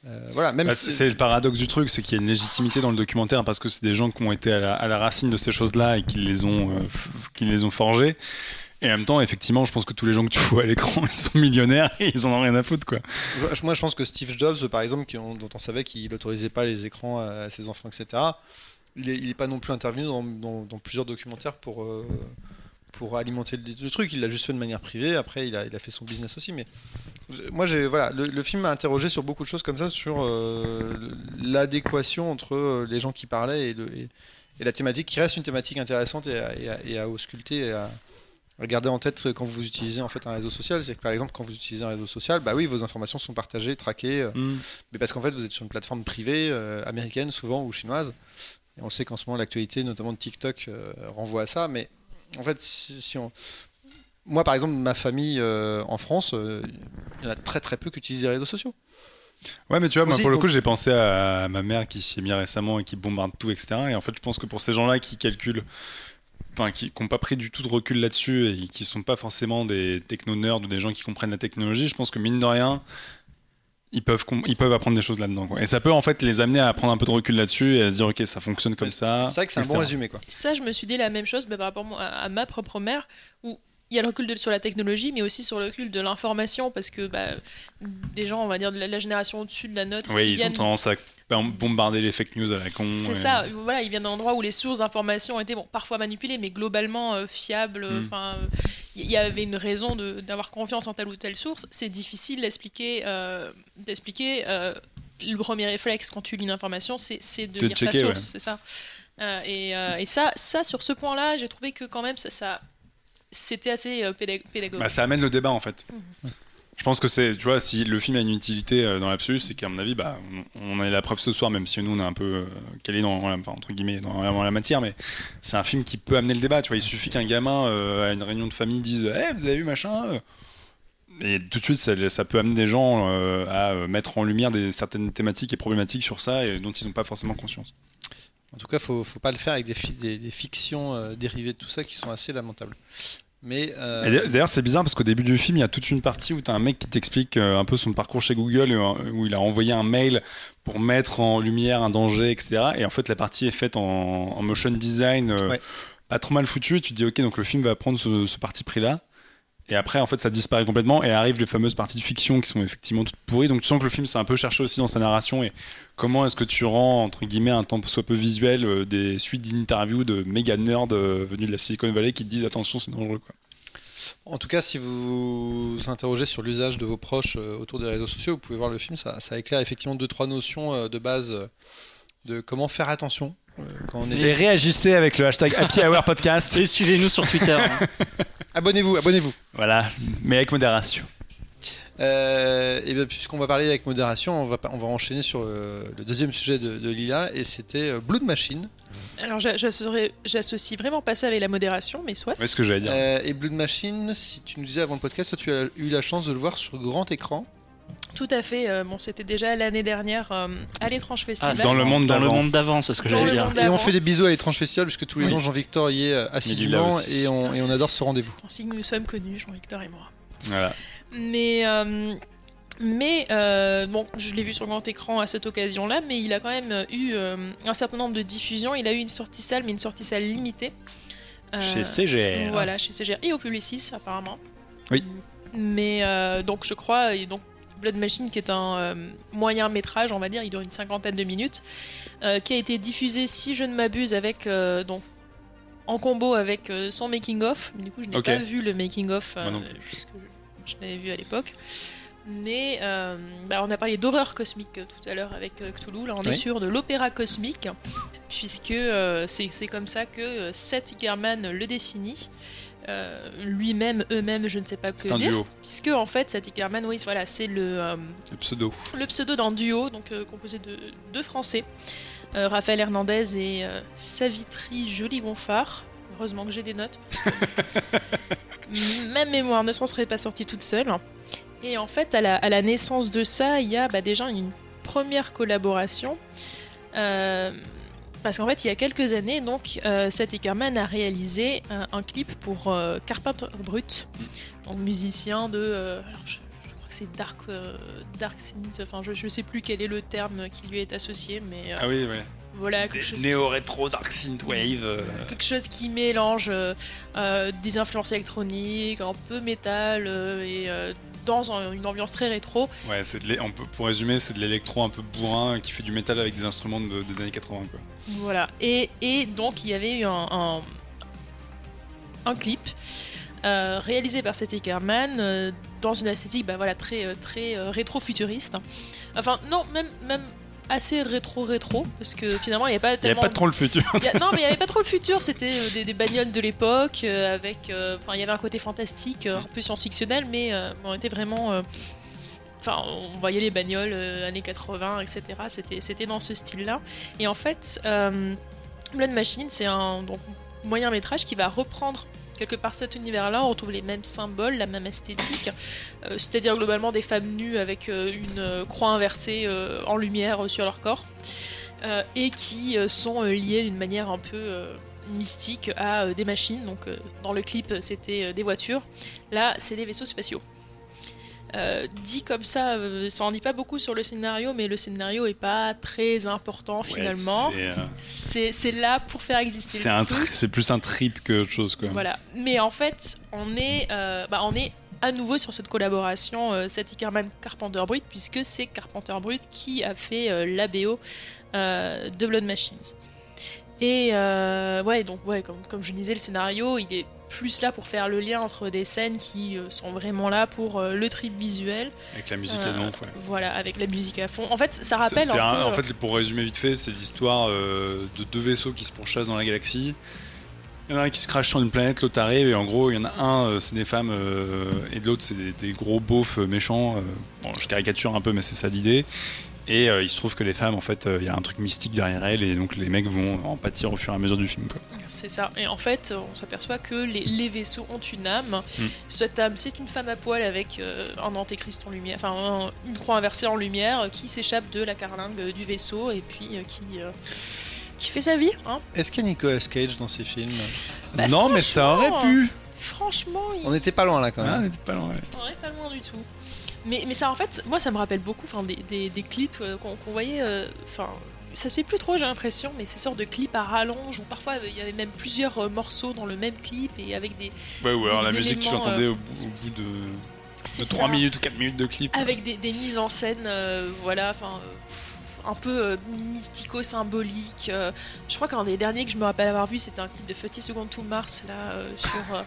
Euh, voilà, même
Bah,
si-
c'est le paradoxe du truc, c'est qu'il y a une légitimité dans le documentaire parce que c'est des gens qui ont été à la, à la racine de ces choses-là et qui les ont, euh, qui les ont forgées. Et en même temps, effectivement, je pense que tous les gens que tu vois à l'écran, ils sont millionnaires et ils en ont rien à foutre, quoi.
Moi, je pense que Steve Jobs, par exemple, dont on savait qu'il n'autorisait pas les écrans à, ses enfants, etc., il n'est pas non plus intervenu dans, plusieurs documentaires pour, euh, pour alimenter le, truc. Il l'a juste fait de manière privée. Après, il a, il a fait son business aussi. Mais moi, j'ai, voilà, le, film m'a interrogé sur beaucoup de choses comme ça, sur euh, l'adéquation entre euh, les gens qui parlaient et, et- la thématique, qui reste une thématique intéressante et à, et ausculter à garder en tête quand vous utilisez en fait un réseau social. C'est que par exemple, quand vous utilisez un réseau social, bah oui, vos informations sont partagées, traquées, euh, mais parce qu'en fait, vous êtes sur une plateforme privée, euh, américaine souvent ou chinoise. Et on sait qu'en ce moment, l'actualité, notamment de TikTok, euh, renvoie à ça. Mais en fait, si, si on. Moi, par exemple, ma famille euh, en France, euh, il y en a très très peu qui utilisent les réseaux sociaux.
Ouais, mais tu vois, moi,
Aussi,
pour le coup, j'ai pensé à ma mère qui s'y est mise récemment et qui bombarde tout, etc. Et en fait, je pense que pour ces gens-là qui calculent, enfin, qui n'ont pas pris du tout de recul là-dessus et qui sont pas forcément des techno-nerds ou des gens qui comprennent la technologie, je pense que mine de rien, ils peuvent, ils peuvent apprendre des choses là-dedans. quoi. Et ça peut en fait les amener à prendre un peu de recul là-dessus et à se dire, ok, ça fonctionne comme ça.
C'est vrai que c'est un bon résumé. Quoi.
Ça, je me suis dit la même chose bah, par rapport à, à ma propre mère, où il y a le recul de- sur la technologie, mais aussi sur le recul de l'information, parce que bah, des gens, on va dire, de la, la génération au-dessus de la nôtre,
Oui, ils ont
viennent
tendance à bombarder les fake news à la con.
C'est
et-
ça, voilà, ils viennent d'un endroit où les sources d'information étaient bon, parfois manipulées, mais globalement euh, fiables.
Mm.
Enfin, euh, il y avait une raison d'avoir confiance en telle ou telle source. C'est difficile d'expliquer. euh, d'expliquer. euh, le premier réflexe quand tu lis une information, c'est de
De
lire
checker,
ta
ouais.
source, c'est ça. Euh, et, euh, et ça, ça, sur ce point-là, j'ai trouvé que quand même, ça, ça- c'était assez euh, pédag- pédagogique.
Bah, ça amène le débat en fait. Je pense que c'est, tu vois, si le film a une utilité euh, dans l'absolu, c'est qu'à mon avis, bah, on, on a la preuve ce soir, même si nous on est un peu euh, calé dans, enfin, entre guillemets, dans, la- dans la matière, mais c'est un film qui peut amener le débat. Tu vois, il suffit qu'un gamin euh, à une réunion de famille dise, Eh, vous avez vu machin et tout de suite, ça, ça peut amener des gens euh, à mettre en lumière des, certaines thématiques et problématiques sur ça et dont ils n'ont pas forcément conscience.
En tout cas, faut, faut pas le faire avec des, fi- des, des fictions euh, dérivées de tout ça qui sont assez lamentables. Mais euh,
D'ailleurs, c'est bizarre parce qu'au début du film, il y a toute une partie où tu as un mec qui t'explique euh, un peu son parcours chez Google, euh, où il a envoyé un mail pour mettre en lumière un danger, etc. Et en fait, la partie est faite en, en motion design,
Ouais.
pas trop mal foutu. Et tu te dis, ok, donc le film va prendre ce, ce parti pris-là. Et après, en fait, ça disparaît complètement et arrivent les fameuses parties de fiction qui sont effectivement toutes pourries. Donc tu sens que le film s'est un peu cherché aussi dans sa narration et comment est-ce que tu rends, entre guillemets, un temps soit peu visuel, euh, des suites d'interviews de méga nerds euh, venus de la Silicon Valley qui te disent attention, c'est dangereux.
En tout cas, si vous vous interrogez sur l'usage de vos proches euh, autour des réseaux sociaux, vous pouvez voir le film. Ça, éclaire effectivement deux trois notions de base de comment faire attention quand on est.
Et réagissez avec le hashtag Happy Hour Podcast.
Et suivez-nous sur Twitter. hein.
Abonnez-vous, abonnez-vous.
Voilà, mais avec modération.
Euh, et bien, puisqu'on va parler avec modération, on va, on va enchaîner sur le, le deuxième sujet de, de Lila, et c'était euh, Blood Machine.
Alors j'a- j'associe j'associe vraiment pas ça avec la modération, mais soit.
Ouais, ce que j'allais dire.
Euh, et Blood Machine, si tu nous disais avant le podcast, toi, tu as eu la chance de le voir sur grand écran.
Tout à fait. euh, bon, c'était déjà l'année dernière euh, à l'étrange
Ah,
festival.
c'est
dans le monde
dans le
d'avant.
monde d'avant, c'est ce que j'allais dire.
Et on fait des bisous à l'étrange festival, puisque tous les
Oui.
ans, Jean-Victor y est euh, assidûment, et on, et on
C'est-
adore ce rendez-vous.
C'est ainsi que nous sommes connus, Jean-Victor et moi.
Voilà.
Mais, euh, mais euh, bon, je l'ai vu sur grand écran à cette occasion-là, mais il a quand même eu euh, un certain nombre de diffusions. Il a eu une sortie salle, mais une sortie salle limitée. Euh,
Chez CGR.
Voilà, chez CGR et au Publicis apparemment.
Oui.
Mais euh, donc je crois, et donc Blood Machine, qui est un euh, moyen métrage, on va dire, il dure une cinquantaine de minutes, euh, qui a été diffusé, si je ne m'abuse, avec euh, donc en combo avec son making of. Mais du coup, je n'ai pas vu le making of puisque je, je l'avais vu à l'époque. Mais bah, on a parlé d'horreur cosmique tout à l'heure avec Cthulhu. Là, on est sur de l'opéra cosmique, puisque c'est comme ça que Seth Ickerman le définit. Euh, Lui-même, eux-mêmes, je ne sais pas que
C'est un
dire.
duo,
Puisque en fait, oui, voilà, c'est le, euh,
le pseudo.
le pseudo d'un duo, donc euh, composé de deux Français, Raphaël Hernandez et Savitri Joly-Gonfard. Heureusement que j'ai des notes. parce que Ma mémoire ne s'en serait pas sortie toute seule. Et en fait, à la, à la naissance de ça, il y a bah, déjà une première collaboration. Parce qu'en fait, il y a quelques années, donc, euh, Seth Ickerman a réalisé un, un clip pour euh, Carpenter Brut, donc musicien de. euh, alors, je, je crois que c'est Dark, Dark Synth, enfin, je, je sais plus quel est le terme qui lui est associé, mais
Ah oui, ouais.
voilà, quelque chose,
Néo-rétro, Dark Synthwave. euh,
quelque chose qui mélange des influences électroniques, un peu métal, et dans un- une ambiance très rétro.
Ouais, c'est de on peut, pour résumer, c'est de l'électro un peu bourrin qui fait du métal avec des instruments de- des années 80. Quoi.
Voilà. Et, et donc, il y avait eu un, un, un clip euh, réalisé par Seth Ickerman euh, dans une esthétique bah, voilà, très, euh, très rétro-futuriste. Enfin, non, même, même assez rétro-rétro, parce que finalement, il n'y a pas
Il n'y
tellement.
avait pas trop le futur.
A- non, mais il n'y avait pas trop le futur, c'était euh, des, des bagnoles de l'époque, euh, avec. euh, Enfin, il y avait un côté fantastique, euh, un peu science-fictionnel, mais on était vraiment. Enfin, on voyait les bagnoles années 80, etc. C'était, c'était dans ce style-là. Et en fait, Blood Machine, c'est un donc, moyen métrage qui va reprendre quelque part cet univers-là. On retrouve les mêmes symboles, la même esthétique, euh, c'est-à-dire globalement des femmes nues avec euh, une euh, croix inversée en lumière sur leur corps, et qui sont liées d'une manière un peu mystique à des machines. Donc, dans le clip, c'était des voitures. Là, c'est des vaisseaux spatiaux. Euh, dit comme ça, euh, ça en dit pas beaucoup sur le scénario, mais le scénario est pas très important finalement.
Ouais, c'est, euh,
c'est là pour faire exister
c'est
le
un
truc.
tri- c'est plus un trip que autre chose. Quoi.
Voilà. Mais en fait, on est, bah, on est à nouveau sur cette collaboration Seth Ickerman Carpenter Brut, puisque c'est Carpenter Brut qui a fait la BO de Blood Machines. Et ouais, donc ouais, comme, comme je disais, le scénario, il est plus là pour faire le lien entre des scènes qui euh, sont vraiment là pour euh, le trip visuel.
Avec la musique à
Euh,
donf, ouais.
Voilà, avec la musique à fond. En fait, ça rappelle
c'est
un
un-
peu,
en fait, pour résumer vite fait, c'est l'histoire de deux vaisseaux qui se pourchassent dans la galaxie. Il y en a un qui se crache sur une planète, l'autre arrive, et en gros, il y en a un, c'est des femmes, euh, et de l'autre, c'est des, des gros beaufs méchants. euh, bon, je caricature un peu, mais c'est ça l'idée. Et euh, il se trouve que les femmes, en fait, euh, il y a un truc mystique derrière elles, et donc les mecs vont en pâtir au fur et à mesure du film.
C'est ça. Et en fait, on s'aperçoit que les, les vaisseaux ont une âme.
Mm.
Cette âme, c'est une femme à poil avec euh, un antéchrist en lumière, enfin un- une croix inversée en lumière qui s'échappe de la carlingue du vaisseau et puis euh, qui, euh, qui fait sa vie. Hein.
Est-ce qu'il y a Nicolas Cage dans ces films?
Bah,
non, mais ça aurait pu.
Franchement, il
On n'était pas loin là quand
Ah,
même.
on était pas loin, ouais.
on est pas loin du tout. Mais, mais ça, en fait, moi, ça me rappelle beaucoup enfin, des, des, des clips euh, qu'on voyait. euh, Enfin, ça se fait plus trop, j'ai l'impression, mais ces sortes de clips à rallonge où parfois il y avait même plusieurs euh, morceaux dans le même clip et avec des.
Ouais, ou alors la musique, tu
éléments,
l'entendais au, bout- au bout de, de
ça.
3 minutes ou 4 minutes de clip.
avec des, des mises en scène, euh, voilà, enfin, euh, un peu euh, mystico-symbolique. euh, je crois qu'un des derniers que je me rappelle avoir vu, c'était un clip de 30 Seconds to Mars, là, euh, sur. euh,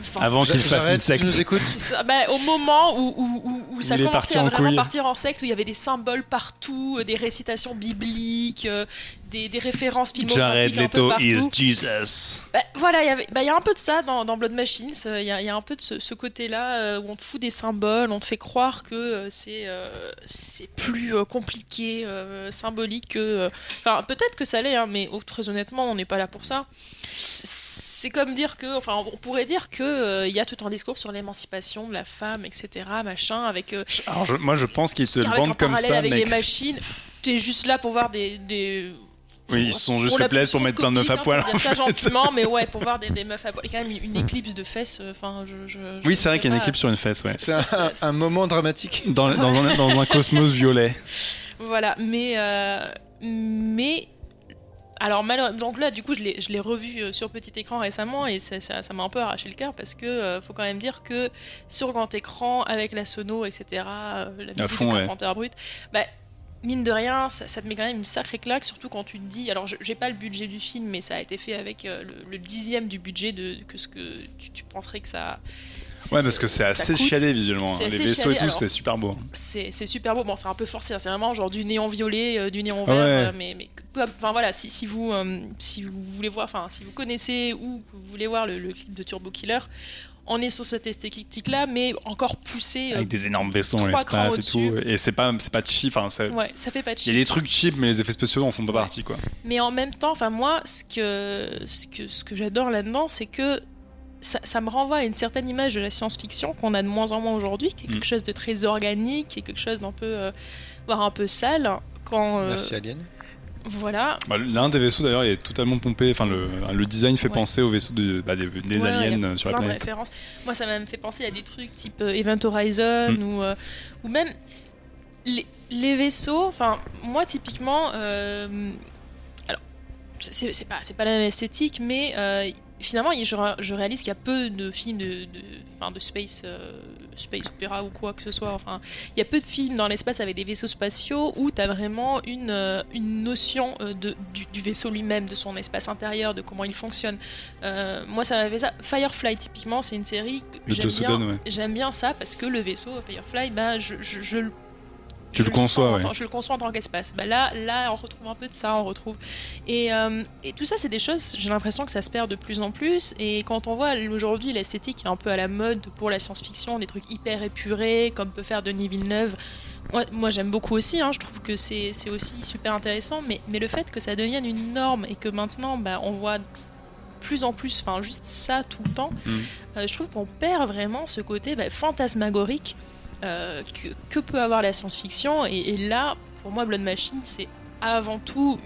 enfin,
Avant qu'il fasse une secte.
nous
ça. Bah, au moment où, où, où- où ça commençait à
en
vraiment
couille.
partir en secte, où il y avait des symboles partout, euh, des récitations bibliques, euh, des, des références filmographiques un peu partout.
Jesus.
Bah, voilà, il y avait- bah, y a un peu de ça dans, dans Blood Machines. euh, Il y, a, il y a un peu de ce, ce côté-là euh, où on te fout des symboles, on te fait croire que euh, c'est euh, c'est plus compliqué, euh, symbolique que. Enfin, peut-être que ça l'est, hein, mais oh, très honnêtement, on n'est pas là pour ça. C'est comme dire que, enfin, on pourrait dire que euh, il y a tout un discours sur l'émancipation de la femme, etc., machin, avec
Alors, je- moi, je pense qu'ils te le
un
vendent comme ça,
avec
mec.
des machines. T'es juste là pour voir des, des...
Oui, ils sont juste plaisir pour mettre plein de meufs à
pulsion
poil.
hein,
en
pour dire ça gentiment, mais ouais, pour voir des, des meufs à poil. Il y a quand même une éclipse de fesses. euh, Enfin, je, je- je
Oui, c'est vrai qu'il y a une éclipse sur une fesse, ouais.
C'est un, moment dramatique.
Dans, dans un, dans un cosmos violet.
Voilà, mais euh, mais alors malheure- donc là, du coup, je l'ai revu euh, sur petit écran récemment et ça ça- ça m'a un peu arraché le cœur parce que euh, faut quand même dire que sur grand écran avec la sono, etc., euh, la musique
fond,
de
ouais.
Carpenter brut, bah mine de rien, ça, te met quand même une sacrée claque, surtout quand tu te dis. Alors, j'ai pas le budget du film, mais ça a été fait avec euh, le, dixième du budget de que ce que tu penserais que ça.
Ouais, parce que c'est assez
coûte.
chiadé visuellement. Hein. Les vaisseaux et tout, c'est super beau.
C'est super beau. Bon, c'est un peu forcé. hein. C'est vraiment genre du néon violet, euh, du néon vert.
ouais.
euh, mais, enfin voilà, si, si vous euh, si vous voulez voir, enfin si vous connaissez ou que vous voulez voir le, le clip de Turbo Killer, on est sur cette esthétique-là, mais encore poussé.
Avec des énormes vaisseaux dans l'espace et tout. Et c'est pas, c'est pas cheap. C'est-
Ouais, ça fait pas de
il y a
cheap.
des trucs cheap, mais les effets spéciaux en font pas
Ouais.
partie, quoi.
Mais en même temps, enfin moi, ce que ce que ce que j'adore là-dedans, c'est que ça, ça me renvoie à une certaine image de la science-fiction qu'on a de moins en moins aujourd'hui, qui est
Mm.
quelque chose de très organique, qui est quelque chose d'un peu euh, voire un peu sale. Quand euh,
Merci Alien.
voilà,
Bah, L'un des vaisseaux d'ailleurs il est totalement pompé. Enfin, le, le design fait
Ouais.
penser au vaisseau de, bah, des, des
Ouais,
aliens
il y a
euh, sur la
de
planète.
références. Moi, ça m'a même fait penser à des trucs type euh, Event Horizon
Mm.
ou, euh, ou même les, les vaisseaux. Enfin, moi, typiquement, euh, alors, c'est c'est pas, c'est pas la même esthétique, mais euh, finalement, je, ré- je réalise qu'il y a peu de films de, de, enfin, de space, euh, space opéra ou quoi que ce soit. Enfin, il y a peu de films dans l'espace avec des vaisseaux spatiaux où tu as vraiment une, euh, une notion euh, de, du, du vaisseau lui-même, de son espace intérieur, de comment il fonctionne. Euh, moi, ça m'a fait ça. Firefly, typiquement, c'est une série que j'aime bien.
Ouais.
J'aime bien ça parce que le vaisseau Firefly, bah, je, je, je
Tu
je
le conçois,
sens
ouais.
je le conçois en tant qu'espace. Bah là, là, on retrouve un peu de ça, on retrouve. Et, euh, et tout ça, c'est des choses, j'ai l'impression que ça se perd de plus en plus. Et quand on voit aujourd'hui l'esthétique est un peu à la mode pour la science-fiction, des trucs hyper épurés, comme peut faire Denis Villeneuve. Moi, moi, j'aime beaucoup aussi, hein, je trouve que c'est c'est aussi super intéressant, mais, mais le fait que ça devienne une norme et que maintenant bah, on voit plus en plus, enfin juste ça tout le temps,
Mm.
euh, je trouve qu'on perd vraiment ce côté bah, fantasmagorique euh, que, que peut avoir la science-fiction. Et, et là, pour moi, Blood Machine, c'est avant tout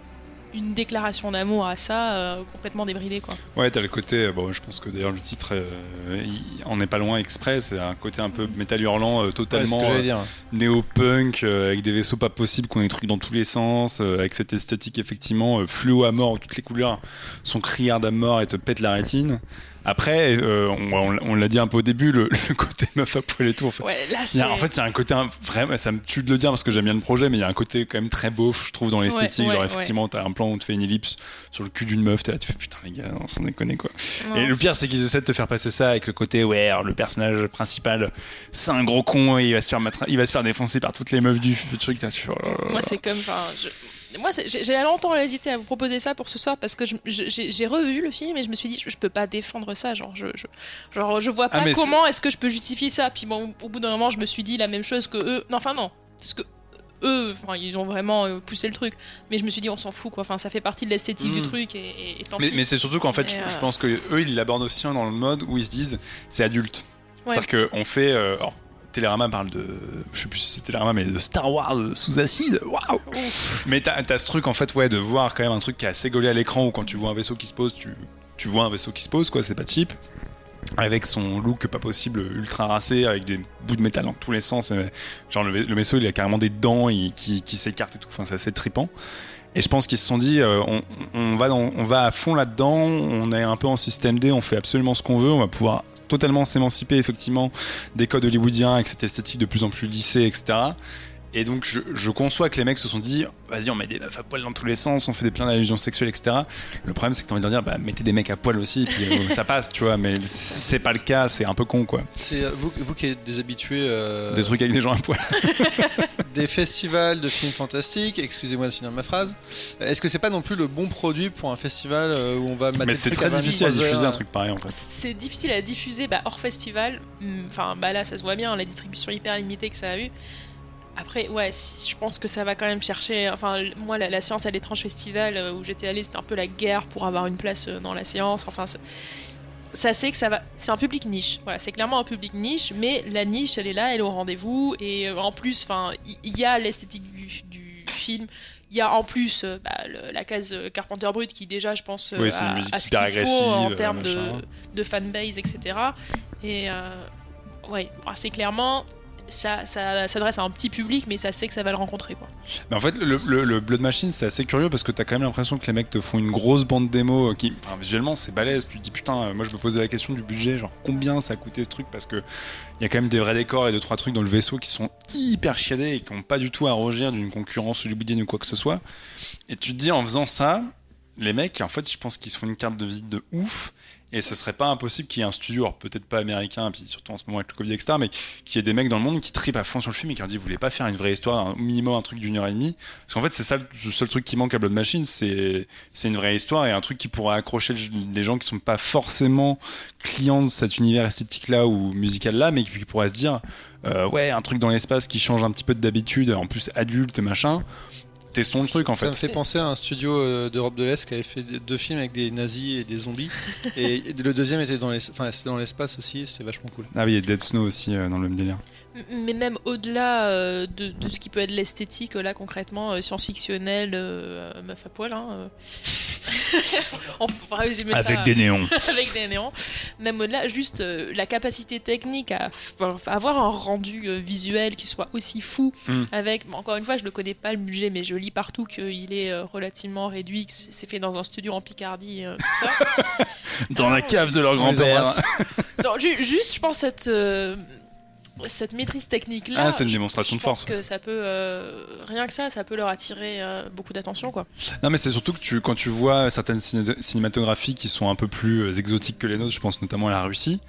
une déclaration d'amour à ça, euh, complètement débridée. Quoi.
Ouais, t'as le côté. euh, Bon, je pense que d'ailleurs le titre, euh, il- on n'est pas loin exprès. C'est un côté un peu métal hurlant, euh,
Ouais,
totalement euh,
dire.
néo-punk, euh, avec des vaisseaux pas possibles, qu'on des trucs dans tous les sens, euh, avec cette esthétique effectivement euh, fluo à mort, où toutes les couleurs sont criardes à mort et te pètent la rétine. Après, euh, on, on- on l'a dit un peu au début, le, le côté meuf à poil et tout. En fait,
Ouais, là,
Il y
c'est.
a- en fait, un côté vraiment, ça me tue de le dire parce que j'aime bien le projet, mais il y a un côté quand même très beau, je trouve, dans l'esthétique.
Ouais,
Genre, effectivement, t'as un plan où tu fais une ellipse sur le cul d'une meuf, t'es là, tu fais putain, les gars, on s'en déconne quoi.
non,
Et le pire, c'est qu'ils essaient de te faire passer ça avec le côté, ouais, alors, le personnage principal, c'est un gros con et il va se faire, il va se faire défoncer par toutes les meufs du du truc. tu là.
Moi, c'est comme. enfin, je- Moi, j'ai longtemps hésité à vous proposer ça pour ce soir parce que j'ai revu le film et je me suis dit, je, je peux pas défendre ça. Genre, je, je, genre, je vois
Ah,
pas comment est-ce que je peux justifier ça. Puis bon, au bout d'un moment, je me suis dit la même chose que eux. Non, enfin, non. Parce que eux, enfin, ils ont vraiment euh, poussé le truc. Mais je me suis dit, on s'en fout, quoi. Enfin, ça fait partie de l'esthétique du
Mm.
truc et, et- et tant
Mais,
pis.
mais c'est surtout qu'en fait, je,
euh,
je pense que eux, ils l'abordent aussi dans le mode où ils se disent, c'est adulte.
Ouais.
C'est-à-dire qu'on fait. euh, alors, Télérama parle de. Je sais plus si c'est Télérama, mais de Star Wars sous acide. Waouh! Mais t'as as ce truc en fait, ouais, de voir quand même un truc qui est assez gaulé à l'écran où quand tu vois un vaisseau qui se pose, tu, tu vois un vaisseau qui se pose, quoi, c'est pas cheap. Avec son look pas possible, ultra racé, avec des bouts de métal dans tous les sens. genre le, le vaisseau, il a carrément des dents et qui, qui s'écartent et tout. Enfin, c'est assez trippant. Et je pense qu'ils se sont dit, euh, on, on va dans- on va à fond là-dedans, on est un peu en système D, on fait absolument ce qu'on veut, on va pouvoir totalement s'émanciper effectivement des codes hollywoodiens avec cette esthétique de plus en plus lissée, etc. Et donc je, je conçois que les mecs se sont dit vas-y on met des meufs à poil dans tous les sens, on fait des plein d'allusions sexuelles etc. Le problème c'est que t'as envie de leur dire bah mettez des mecs à poil aussi et puis euh, ça passe tu vois mais c'est pas le cas, c'est un peu con quoi.
C'est euh, vous, vous qui êtes des habitués euh,
Des trucs avec des gens à poil.
des festivals de films fantastiques, excusez-moi de finir ma phrase. Est-ce que c'est pas non plus le bon produit pour un festival euh, où on va mater
Mais
des
c'est très
à 20
difficile à
23
diffuser un truc pareil en fait.
C'est difficile à diffuser bah, hors festival. Hum, Enfin, bah là, ça se voit bien, la distribution hyper limitée que ça a eu. Après, ouais, je pense que ça va quand même chercher. Enfin, moi, la, la séance à l'étrange festival euh, où j'étais allée, c'était un peu la guerre pour avoir une place euh, dans la séance. Enfin, ça, c'est que ça va. C'est un public niche. Voilà, c'est clairement un public niche, mais la niche, elle est là, elle est au rendez-vous. Et euh, en plus, enfin, il y, a l'esthétique du, du film. Il y a en plus bah, le- la case Carpenter Brut qui déjà, je pense,
Oui, c'est une
a-
musique
a ce qu'il faut en termes de, fanbase, etc. Et euh, ouais, assez clairement, ça, s'adresse à un petit public, mais ça sait que ça va le rencontrer.
Mais en fait, le, Blood Machine, c'est assez curieux parce que t'as quand même l'impression que les mecs te font une grosse bande démo qui, enfin, visuellement, c'est balèze. Tu te dis, putain, euh, moi je me posais la question du budget, genre combien ça a coûté ce truc? Parce que il y a quand même des vrais décors et deux, trois trucs dans le vaisseau qui sont hyper chiadés et qui n'ont pas du tout à rougir d'une concurrence hollywoodienne ou quoi que ce soit. Et tu te dis, en faisant ça, les mecs, en fait, je pense qu'ils se font une carte de visite de ouf. Et ce serait pas impossible qu'il y ait un studio, peut-être pas américain, puis surtout en ce moment avec le Covid, etc., mais qu'il y ait des mecs dans le monde qui tripent à fond sur le film et qui leur disent, vous voulez pas faire une vraie histoire, au minimum un truc d'une heure et demie? Parce qu'en fait, c'est ça le seul truc qui manque à Blood Machine, c'est une vraie histoire et un truc qui pourrait accrocher le- les gens qui sont pas forcément clients de cet univers esthétique-là ou musical-là, mais qui, qui pourraient se dire, euh, ouais, un truc dans l'espace qui change un petit peu d'habitude, en plus adulte et machin. Testons le truc en
ça
fait.
me fait penser à un studio euh, d'Europe de l'Est qui avait fait deux films avec des nazis et des zombies. et le deuxième était dans les, enfin, c'était dans l'espace aussi, c'était vachement cool.
Ah oui, il y a Dead Snow aussi euh, dans le même délire.
Mais même au-delà euh, de, de ce qui peut être l'esthétique, là concrètement, euh, science-fictionnelle, euh, meuf à poil, hein, euh. on pourra résumer ça
néons.
avec des néons. Même au-delà, juste euh, la capacité technique à avoir un rendu euh, visuel qui soit aussi fou.
Mm.
Avec, bon, encore une fois, je ne connais pas le budget, mais je lis partout qu'il est euh, relativement réduit, que c'est fait dans un studio en Picardie, euh, tout ça.
Dans la cave de leur grand-père.
juste, je pense cette euh, cette maîtrise technique là.
Ah, c'est une démonstration de force.
Je pense que ça peut euh, rien que ça, ça peut leur attirer euh, beaucoup d'attention quoi.
Non, mais c'est surtout que tu, quand tu vois certaines ciné- cinématographies qui sont un peu plus euh, exotiques que les nôtres, je pense notamment à la Russie,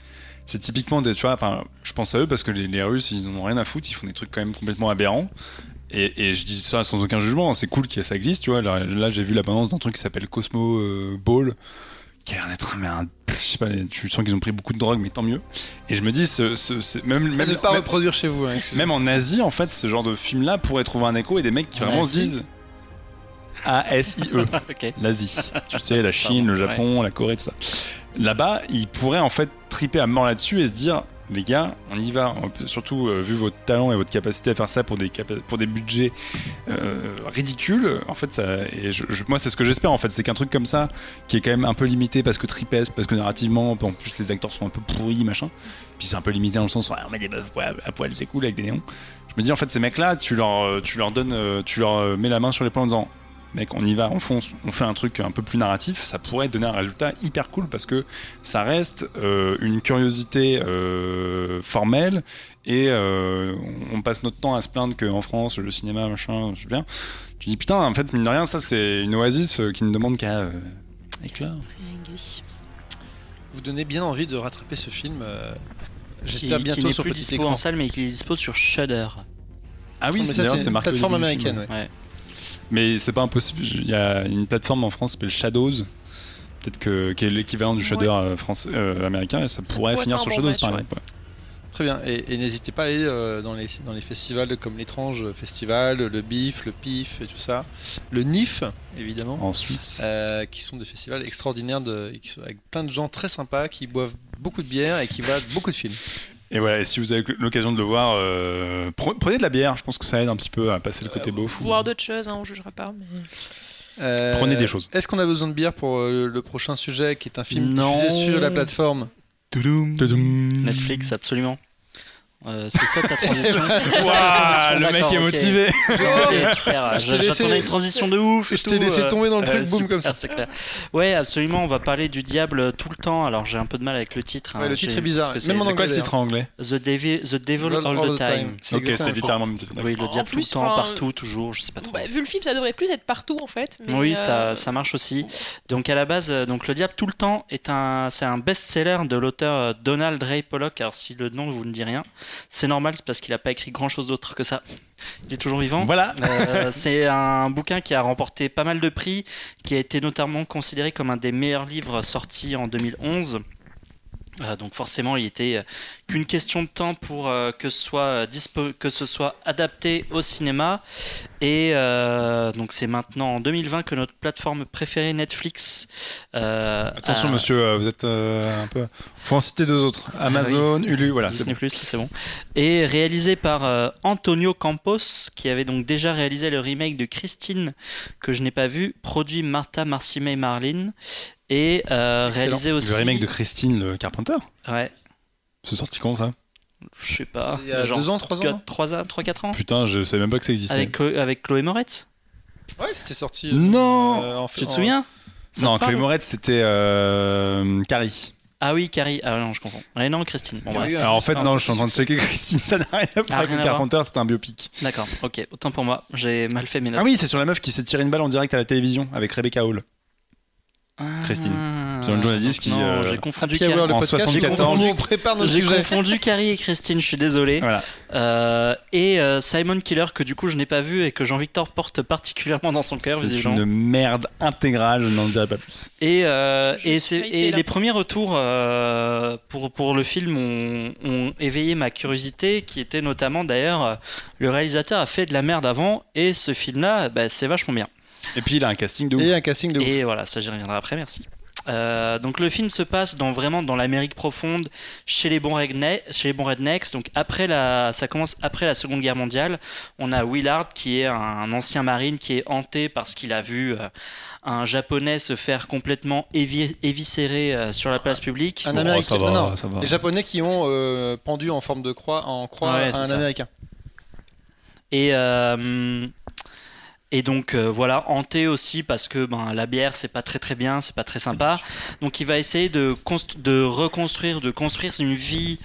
c'est typiquement des, tu vois, enfin, je pense à eux parce que les, les Russes, ils en ont rien à foutre, ils font des trucs quand même complètement aberrants. Et, et je dis ça sans aucun jugement, c'est cool que ça existe, tu vois. Là, là, j'ai vu l'abondance d'un truc qui s'appelle Cosmo euh, Ball, qui a l'air d'être mais un, je sais pas, tu sens qu'ils ont pris beaucoup de drogue, mais tant mieux. Et je me dis, ce, ce- ce- même, même,
ne pas
même-
reproduire chez vous. hein,
même en Asie, en fait, ce genre de film-là pourrait trouver un écho et des mecs qui
En
vraiment se disent A-S-I-E, l'Asie. Tu sais, la Chine,
Pardon,
le Japon, la Corée, tout ça. Là-bas, ils pourraient en fait triper à mort là-dessus et se dire les gars, on y va. Surtout euh, vu votre talent et votre capacité à faire ça pour des, budgets euh, ridicules. En fait, ça, moi, c'est ce que j'espère. En fait, c'est qu'un truc comme ça, qui est quand même un peu limité parce que tripesque, parce que narrativement, en plus les acteurs sont un peu pourris, machin. Puis c'est un peu limité dans le sens, ouais, on met des meufs à poil- c'est cool avec des néons. Je me dis en fait, ces mecs-là, tu leur, euh, tu leur donnes, tu leur mets la main sur les plans en disant mec, on y va, on fonce, on fait un truc un peu plus narratif, ça pourrait donner un résultat hyper cool parce que ça reste euh, une curiosité euh, formelle et euh, on passe notre temps à se plaindre qu'en France, le cinéma, machin, je sais bien. Tu dis putain, en fait, mine de rien, ça c'est une oasis qui ne demande qu'à euh, éclore.
Vous donnez bien envie de rattraper ce film.
Qui,
J'espère
qui
bientôt
n'est
sur
plus
petit
dispo
écran.
en salle, mais qui est dispo sur Shudder.
Ah oui,
mais
c'est
c'est
c'est
une
marqué
plateforme américaine, ouais.
Ouais.
Mais c'est pas impossible. Il y a une plateforme en France qui s'appelle Shadows. Peut-être que qui est l'équivalent du Shudder euh, français, euh, américain et ça,
Ça
pourrait finir sur
bon
Shadows
match,
par exemple. ouais.
Très bien. Et, et n'hésitez pas à aller euh, dans, les, dans les festivals comme l'étrange festival, le BIF, le PIF et tout ça. Le NIF, évidemment.
En Suisse.
euh, qui sont des festivals extraordinaires de, avec plein de gens très sympas qui boivent beaucoup de bière et qui voient beaucoup de films.
Et voilà, et si vous avez l'occasion de le voir, euh, pre- prenez de la bière. Je pense que ça aide un petit peu à passer le côté beau. fou.
Voir d'autres choses, hein, on jugera pas. Mais...
Euh,
Prenez des choses.
Est-ce qu'on a besoin de bière pour euh, le, le prochain sujet qui est un film
Non.
diffusé sur la plateforme?
Tudum, tudum.
Netflix, absolument. Euh, c'est ça ta transition
Waouh, le mec est motivé.
Laissé-
J'attendais une transition de ouf. et
je t'ai laissé
euh,
tomber dans le truc, boum, comme ça.
C'est clair. Ouais, absolument. On va parler du diable tout le temps. Alors j'ai un peu de mal avec le titre. hein.
Le titre est bizarre. Même en
quoi le titre en anglais?
The Devil, The Devil
All-
All, the Time.
C'est
Ok, c'est littéralement.
Oui, le diable tout le temps, partout, toujours. Je sais pas trop.
Vu le film, ça devrait plus être partout en fait.
Oui,
euh,
ça, ça marche aussi. Donc à la base, donc le diable tout le temps est un, c'est un best-seller de l'auteur Donald Ray Pollock. Alors si le nom vous ne dit rien, c'est normal, c'est parce qu'il n'a pas écrit grand-chose d'autre que ça. Il est toujours vivant.
Voilà.
Euh, c'est un bouquin qui a remporté pas mal de prix, qui a été notamment considéré comme un des meilleurs livres sortis en 2011. Euh, donc forcément, il était euh, qu'une question de temps pour euh, que, ce soit, dispo- que ce soit adapté au cinéma. Et donc c'est maintenant en 2020 que notre plateforme préférée Netflix.
Attention,
a-
monsieur, vous êtes un peu. Faut en citer deux autres Amazon, Hulu, voilà.
Disney
bon.
Plus, c'est bon. Et réalisé par Antonio Campos, qui avait donc déjà réalisé le remake de Christine, que je n'ai pas vu, produit Martha, Marcimé et Marlene, et euh, réalisé aussi.
Le remake de Christine, le Carpenter.
Ouais,
C'est sorti quand ça?
Je sais pas.
Il y a
genre
deux ans, trois ans. non
3 ans, 3-4 ans?
Putain, je savais même pas que ça existait.
avec, avec Chloé Moretz?
Ouais, c'était sorti.
Non.
euh, en
Tu te
en-
souviens? Ça
Non, Chloé Moretz, c'était euh, Carrie.
Ah oui, Carrie. Ah non, je confonds. Ah non, Christine. Bon,
Carrie,
bref.
ouais.
Alors en fait, non, je suis en train de checker Christine, ça n'a rien à voir
Ah,
avec. Carpenter, c'était un biopic.
D'accord, ok. Autant pour moi. J'ai mal fait mes notes.
Ah oui, c'est sur la meuf qui s'est tiré une balle en direct à la télévision avec Rebecca Hall. Christine.
Ah,
C'est une journaliste qui, euh,
j'ai confondu Carrie.
le
en
podcast,
74.
on prépare nos
J'ai confondu Carrie et Christine, je suis désolé.
Voilà.
Euh, et euh, Simon Killer, que du coup je n'ai pas vu et que Jean-Victor porte particulièrement dans son cœur,
C'est une merde intégrale, je n'en dirai pas plus.
Et, euh, et, et les premiers retours euh, pour, pour le film ont, ont éveillé ma curiosité, qui était notamment d'ailleurs, le réalisateur a fait de la merde avant, et ce film-là, bah, c'est vachement bien.
Et puis il a un casting de ouf.
Et un casting de ouf.
Et voilà, ça j'y reviendrai après, merci. Euh, donc le film se passe dans vraiment dans l'Amérique profonde, chez les bons rednecks, chez les bons rednecks. Donc après la, ça commence après la Seconde Guerre mondiale. On a Willard qui est un, ancien marine qui est hanté parce qu'il a vu euh, un japonais se faire complètement évi- éviscérer euh, sur la place publique.
Un
Bon,
américain.
ça va,
non, non.
ça va.
Les japonais qui ont euh, pendu en forme de croix, en croix
Ouais,
à
c'est
un
ça.
américain.
Et euh, et donc euh, voilà, hanté aussi parce que ben, la bière c'est pas très très bien, c'est pas très sympa. Donc il va essayer de, const- de reconstruire, de construire une vie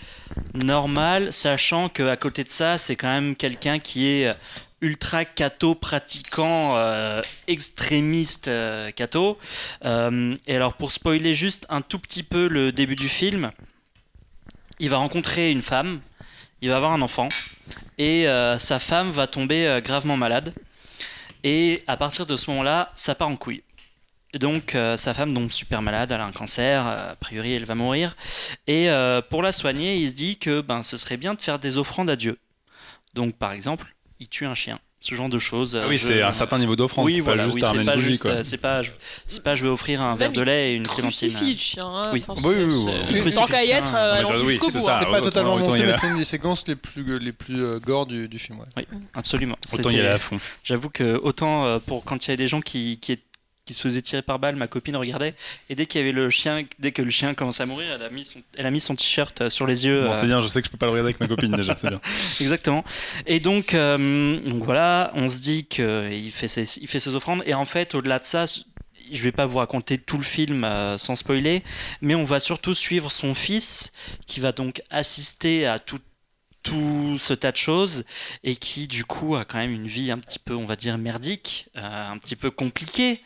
normale, sachant qu'à côté de ça, c'est quand même quelqu'un qui est ultra catho pratiquant euh, extrémiste euh, catho. Euh, et alors pour spoiler juste un tout petit peu le début du film, il va rencontrer une femme, il va avoir un enfant et euh, sa femme va tomber euh, gravement malade. Et à partir de ce moment-là, ça part en couille. Et donc euh, sa femme tombe super malade, elle a un cancer, euh, a priori elle va mourir. Et euh, pour la soigner, il se dit que ben, ce serait bien de faire des offrandes à Dieu. Donc par exemple, il tue un chien, ce genre de choses.
Ah oui,
Je-
c'est un certain niveau d'offrande,
Oui,
c'est
voilà,
pas juste
oui,
ramené
pas juste,
quoi.
euh, c'est pas, pas, je vais offrir un verre de lait et une clémentine.
Crucifie le chien. hein.
Oui.
Enfin,
Oui,
c'est-
oui, oui,
oui.
Tant qu'à y être,
hein.
euh,
mais
allons
oui,
jusqu'au
c'est
bout.
ça.
C'est pas totalement montré, mais c'est une des séquences les plus, les plus euh, gore du, du film. Ouais.
Absolument.
Autant y aller à fond.
J'avoue que autant euh, pour quand il y avait des gens qui, qui, qui se faisaient tirer par balle, ma copine regardait et dès qu'il y avait le chien, dès que le chien commençait à mourir, elle a mis son, elle a mis son t-shirt euh, sur les yeux.
Bon,
euh,
c'est bien, je sais que je peux pas le regarder avec ma copine déjà, c'est bien.
Exactement. Et donc, euh, donc voilà, on se dit qu'il fait ses, il fait ses offrandes et en fait, au-delà de ça. Je vais pas vous raconter tout le film euh, sans spoiler, mais on va surtout suivre son fils qui va donc assister à tout, tout ce tas de choses et qui du coup a quand même une vie un petit peu, on va dire, merdique, euh, un petit peu compliquée,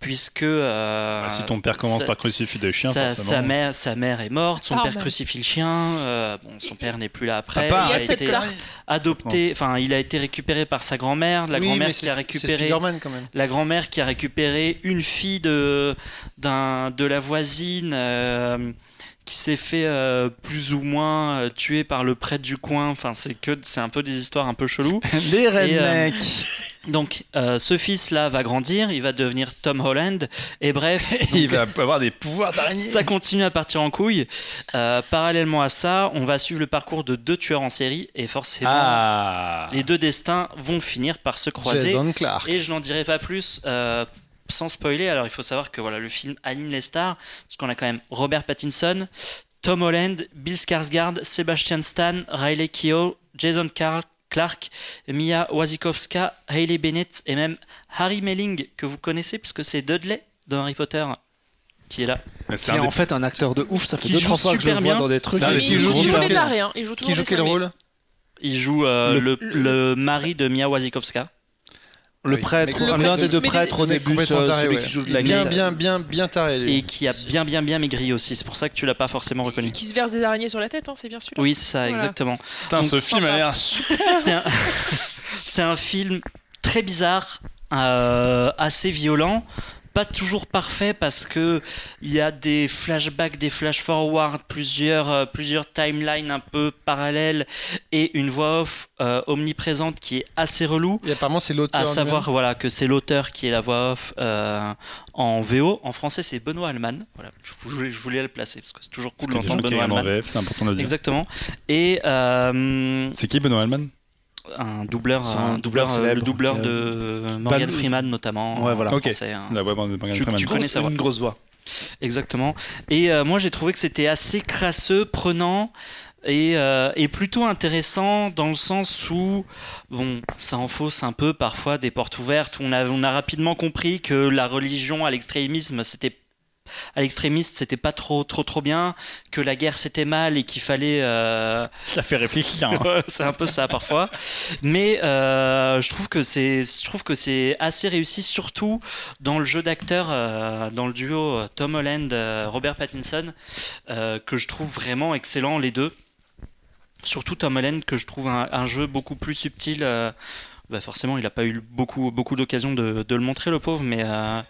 puisque... euh,
Ah, si ton père commence par crucifier des chiens,
sa,
forcément.
sa mère, sa mère est morte, son père crucifie le chien, euh, bon, son père n'est plus là après.
Papa,
Il a
été
tarte.
adopté, enfin il a été récupéré par sa grand-mère, la
Oui,
grand-mère qui a
C'est
récupéré
quand même.
la grand-mère qui a récupéré une fille de d'un de la voisine euh, qui s'est fait euh, plus ou moins euh, tuer par le prêtre du coin. Enfin c'est que c'est un peu des histoires un peu cheloues.
Les
Et,
rednecks
Donc euh, ce fils là va grandir, il va devenir Tom Holland et bref.
Il va avoir des pouvoirs d'araignée
Ça continue à partir en couille. Euh, parallèlement à ça, on va suivre le parcours de deux tueurs en série et forcément,
Ah
les deux destins vont finir par se croiser.
Jason Clark.
Et je n'en dirai pas plus euh, sans spoiler. Alors il faut savoir que voilà, le film aligne les stars, parce qu'on a quand même Robert Pattinson, Tom Holland, Bill Skarsgård, Sebastian Stan, Riley Keough, Jason Carl- Clark, Mia Wasikowska, Hailey Bennett et même Harry Melling que vous connaissez puisque c'est Dudley dans Harry Potter qui est là.
C'est
est
un des-
en fait un acteur de ouf, ça fait deux
joue
trois fois que je le vois dans des trucs.
Il
joue-
joue
joue-
les tarés. Il joue toujours
Qui joue
les
quel rôle?
Il joue euh,
Le-
le,
le-
le mari de Mia Wasikowska.
Le
Oui.
prêtre, l'un
prêtre-
des deux prêtres au début, celui
ouais.
qui joue de la
bien, bien, bien, bien taré. lui.
et qui a bien bien bien maigri aussi. C'est pour ça que tu l'as pas forcément reconnu.
Qui se verse des araignées sur la tête, hein, c'est bien sûr.
Oui, c'est ça,
Voilà.
exactement.
Putain, ce film a l'air
c'est un, c'est un film très bizarre, euh, assez violent, pas toujours parfait parce que il y a des flashbacks, des flash forward, plusieurs euh, plusieurs timelines un peu parallèles et une voix off euh, omniprésente qui est assez relou.
Et apparemment, c'est l'auteur.
À savoir voilà que c'est l'auteur qui est la voix off euh, en VO. En français, c'est Benoît Alman. Voilà, je voulais, je voulais le placer parce que c'est toujours cool d'entendre Benoît Alman.
C'est important de le dire.
Exactement. Et euh,
C'est qui Benoît Alman
un doubleur, un
un doubleur
doubleur, euh,
célèbre,
le doubleur de Morgan
le-
Freeman notamment.
Ouais, voilà.
en
Ok.
français, hein.
La voix de Morgan
Tu-
Freeman.
tu connais sa voix.
Une grosse voix.
Exactement. Et euh, moi, j'ai trouvé que c'était assez crasseux, prenant. Et, euh, et plutôt intéressant dans le sens où, bon, ça en fausse un peu parfois des portes ouvertes. où On a, on a rapidement compris que la religion à l'extrémisme, c'était à l'extrémiste, c'était pas trop, trop, trop bien, que la guerre c'était mal et qu'il fallait. euh,
Ça fait réfléchir. hein.
C'est un peu ça parfois. Mais euh, je trouve que c'est, je trouve que c'est assez réussi, surtout dans le jeu d'acteur, euh, dans le duo euh, Tom Holland, Robert Pattinson, que je trouve vraiment excellent les deux. Surtout Tom Holland, que je trouve un, un jeu beaucoup plus subtil. Bah forcément, il n'a pas eu beaucoup, beaucoup d'occasions de, le montrer, le pauvre, mais, euh,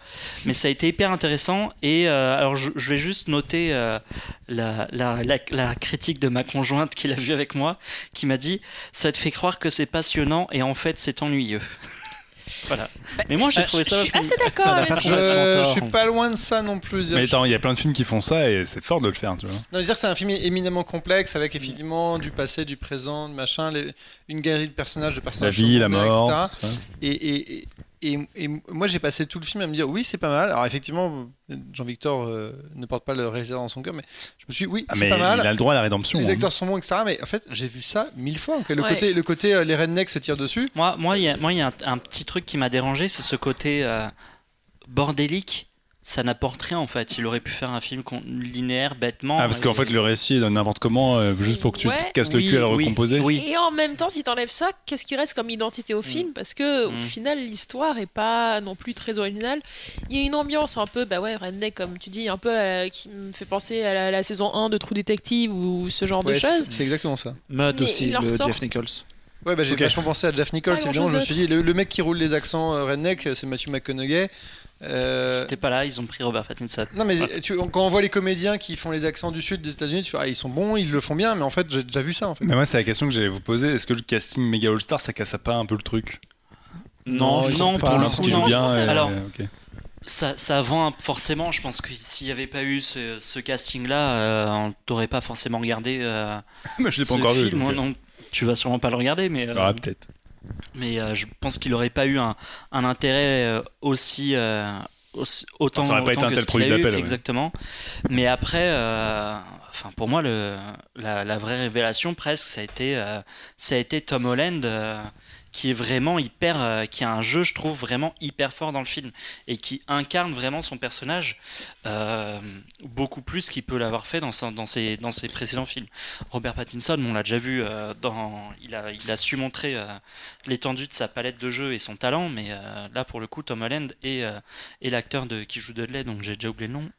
mais ça a été hyper intéressant. Et euh, alors, je, vais juste noter euh, la, la critique de ma conjointe qui l'a vu avec moi, qui m'a dit Ça te fait croire que c'est passionnant et en fait, c'est ennuyeux. Voilà.
Bah,
Mais moi, j'ai
euh,
trouvé
je
ça.
suis
vachement-
assez d'accord avec
pas
ça.
Je, je suis pas loin de ça non plus.
Mais attends, il y a plein de films qui font ça et c'est fort de le faire, tu vois.
Non, dire que c'est un film éminemment complexe avec effectivement du passé, du présent, machin, les- une galerie de personnages, de
La
personnages.
vie, la mort.
etc. et, et- et moi j'ai passé tout le film à me dire oui c'est pas mal. Alors effectivement Jean-Victor euh, ne porte pas le réalisateur dans son cœur, mais je me suis dit, oui
Ah,
c'est pas mal.
il a le droit à la rédemption.
Les
hein.
acteurs sont bons etc. Mais en fait j'ai vu ça mille fois. que Le
Ouais.
côté, le côté euh, les rednecks se tirent dessus.
Moi, moi, il y a, moi, il y a un, un petit truc qui m'a dérangé, c'est ce côté euh, bordélique. Ça n'apporte rien en fait. Il aurait pu faire un film linéaire, bêtement.
Ah, parce qu'en
Et-
fait, le récit est n'importe comment, euh, juste pour que tu
Ouais.
te casses
Oui,
le cul à le
oui,
recomposer.
Oui,
Et en même temps, si t'enlèves ça, qu'est-ce qui reste comme identité au film? Parce que au
Mm.
final, l'histoire est pas non plus très originale. Il y a une ambiance un peu, bah ouais, redneck comme tu dis, un peu euh, qui me fait penser à la, la saison 1 de True Detective ou ce genre
Ouais,
de choses.
c'est exactement ça.
Mud
Mais
aussi, le. Jeff Nichols.
Ouais, bah, j'ai
Ok.
vachement pensé à Jeff Nichols.
Pas
Évidemment, je me suis dit le, le mec qui roule les accents euh, redneck, c'est Matthew McConaughey. Euh,
T'es pas là, ils ont pris Robert Pattinson.
Non mais tu- quand on voit les comédiens qui font les accents du sud des États-Unis, tu fais ah, ils sont bons, ils le font bien, mais en fait j'ai déjà vu ça en fait.
Mais moi, c'est la question que j'allais vous poser. Est-ce que le casting méga All-Star, ça casse pas un peu le truc?
Non, je
non, pour non,
bien.
pense-
euh,
alors-. Ça, ça vend un- forcément. Je pense que s'il n'y avait pas eu ce, ce casting-là, euh, on t'aurait pas forcément regardé. euh,
Mais je l'ai pas encore vu.
film.
donc,
Moi,
euh,
non, tu vas sûrement pas le regarder, mais. euh,
ah, peut-être.
Mais euh, je pense qu'il n'aurait pas eu un, un intérêt euh, aussi, euh, aussi- autant.
Ça aurait pas été un
que
tel produit d'appel, ouais.
Exactement. Mais après, euh, enfin pour moi, le, la, la vraie révélation presque, ça a été, ça a été Tom Holland. Qui est vraiment hyper, euh, qui a un jeu, je trouve, vraiment hyper fort dans le film et qui incarne vraiment son personnage euh, beaucoup plus qu'il peut l'avoir fait dans, ses, précédents films. Robert Pattinson, on l'a déjà vu, euh, il, a, su montrer l'étendue de sa palette de jeu et son talent, mais là pour le coup, Tom Holland et, et l'acteur qui joue Dudley, donc j'ai déjà oublié le nom,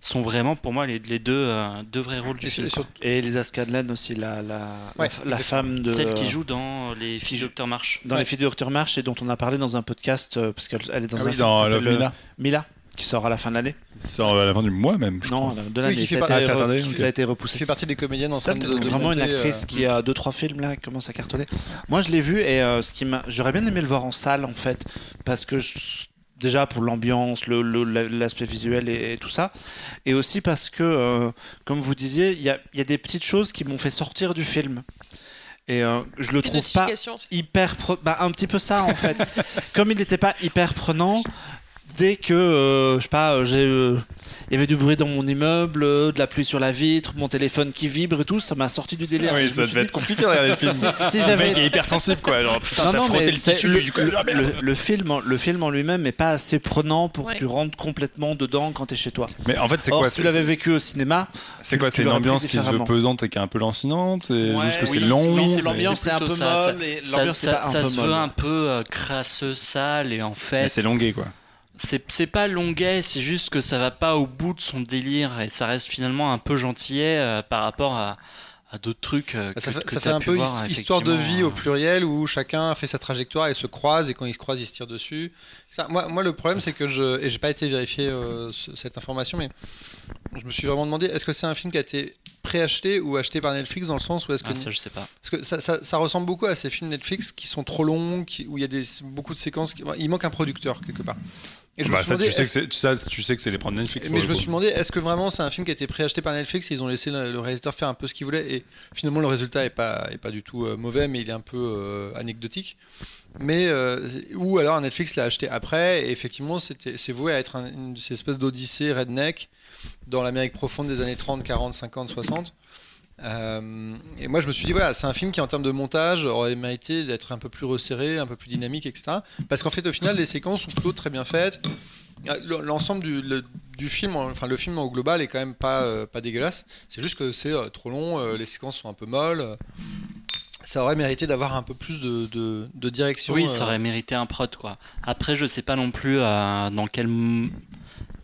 sont vraiment pour moi les, les deux, euh, deux vrais rôles du
Et
film.
sur-.
Et Lisa Scanlon aussi, la, la,
Ouais,
la, femme de.
Celle qui joue dans Les filles de Docteur March.
Dans
Ouais.
les filles de Docteur March et dont on a parlé dans un podcast, euh, parce qu'elle elle est dans
Ah
un
oui,
film
dans
qui
Love
euh,
Mila.
Mila, qui sort à la fin de l'année.
Sort à la fin du mois même. je
Non,
crois.
de l'année.
qui fait
ça, a été
Ah,
re-
attendez,
ça a été
qui
repoussé.
fait partie des comédiennes en
Ça,
train de,
Vraiment une actrice
euh,
qui a deux trois films là qui commence à cartonner. Moi je l'ai vu et euh, ce qui m'a, j'aurais bien aimé le voir en salle en fait parce que je- déjà pour l'ambiance, le- le- l'aspect visuel et, et tout ça, et aussi parce que euh, comme vous disiez, il y a, il y a des petites choses qui m'ont fait sortir du film. Et euh, je le trouve pas hyper pre- bah, un petit peu ça en fait. Comme il n'était pas hyper prenant dès que, euh, je sais pas, euh, j'ai, euh, il y avait du bruit dans mon immeuble, euh, de la pluie sur la vitre, mon téléphone qui vibre et tout, ça m'a sorti du délire.
Ah oui, ça devait être compliqué de regarder le film.
si
Le
j'avais
mec est hyper sensible quoi. Genre putain,
non,
t'as
non,
frotté
mais
le tissu
le,
du coup.
le- le- le film, en- le film en lui-même n'est pas assez prenant pour
Ouais.
que tu rentres complètement dedans quand t'es chez toi.
Mais en fait, c'est quoi
si tu l'avais vécu au cinéma,
c'est quoi
tu
C'est une ambiance qui se veut pesante et qui est un peu lancinante C'est
Ouais,
juste que c'est
oui,
long
oui,
c'est
c'est-
l'ambiance, c'est un peu molle, et
Ça,
l'ambiance,
ça- se veut un peu crasseux, sale, et en
Mais
fait,
c'est longué quoi.
C'est pas longuet, c'est juste que ça va pas au bout de son délire, et ça reste finalement un peu gentillet euh, par rapport à, à d'autres trucs. euh,
Bah, Ça
que-
fait,
que
ça fait un peu
voir,
his- histoire de vie au
euh.
pluriel où chacun fait sa trajectoire et se croise et quand ils se croisent ils se tirent dessus. Ça, moi, moi le problème c'est que je et j'ai pas été vérifier euh, ce- cette information mais je me suis vraiment demandé est-ce que c'est un film qui a été préacheté ou acheté par Netflix dans le sens où est-ce que
Ah, ça, je sais pas.
parce que ça, ça- ça ressemble beaucoup à ces films Netflix qui sont trop longs qui- où il y a des beaucoup de séquences qui- il manque un producteur quelque part. Et je me
Bah,
suis
ça,
demandé,
tu sais que tu sais- tu sais que c'est les prendre Netflix.
mais je me suis demandé, est-ce que vraiment c'est un film qui a été préacheté par Netflix et ils ont laissé le, le réalisateur faire un peu ce qu'il voulait et finalement le résultat est pas, est pas du tout euh, mauvais mais il est un peu euh, anecdotique. Mais euh, ou alors Netflix l'a acheté après et effectivement c'est voué à être un- une espèce d'odyssée redneck dans l'Amérique profonde des années 30, 40, 50, 60. Euh, et moi je me suis dit voilà c'est un film qui en termes de montage aurait mérité d'être un peu plus resserré, un peu plus dynamique etc. Parce qu'en fait au final les séquences sont plutôt très bien faites. Euh, L'ensemble du, le- du film, en- enfin le film au global est quand même pas, euh, pas dégueulasse. C'est juste que c'est euh, trop long, les séquences sont un peu molles. Ça aurait mérité d'avoir un peu plus de, de, de direction.
Oui, ça aurait mérité un prod quoi. Après, je sais pas non plus dans quel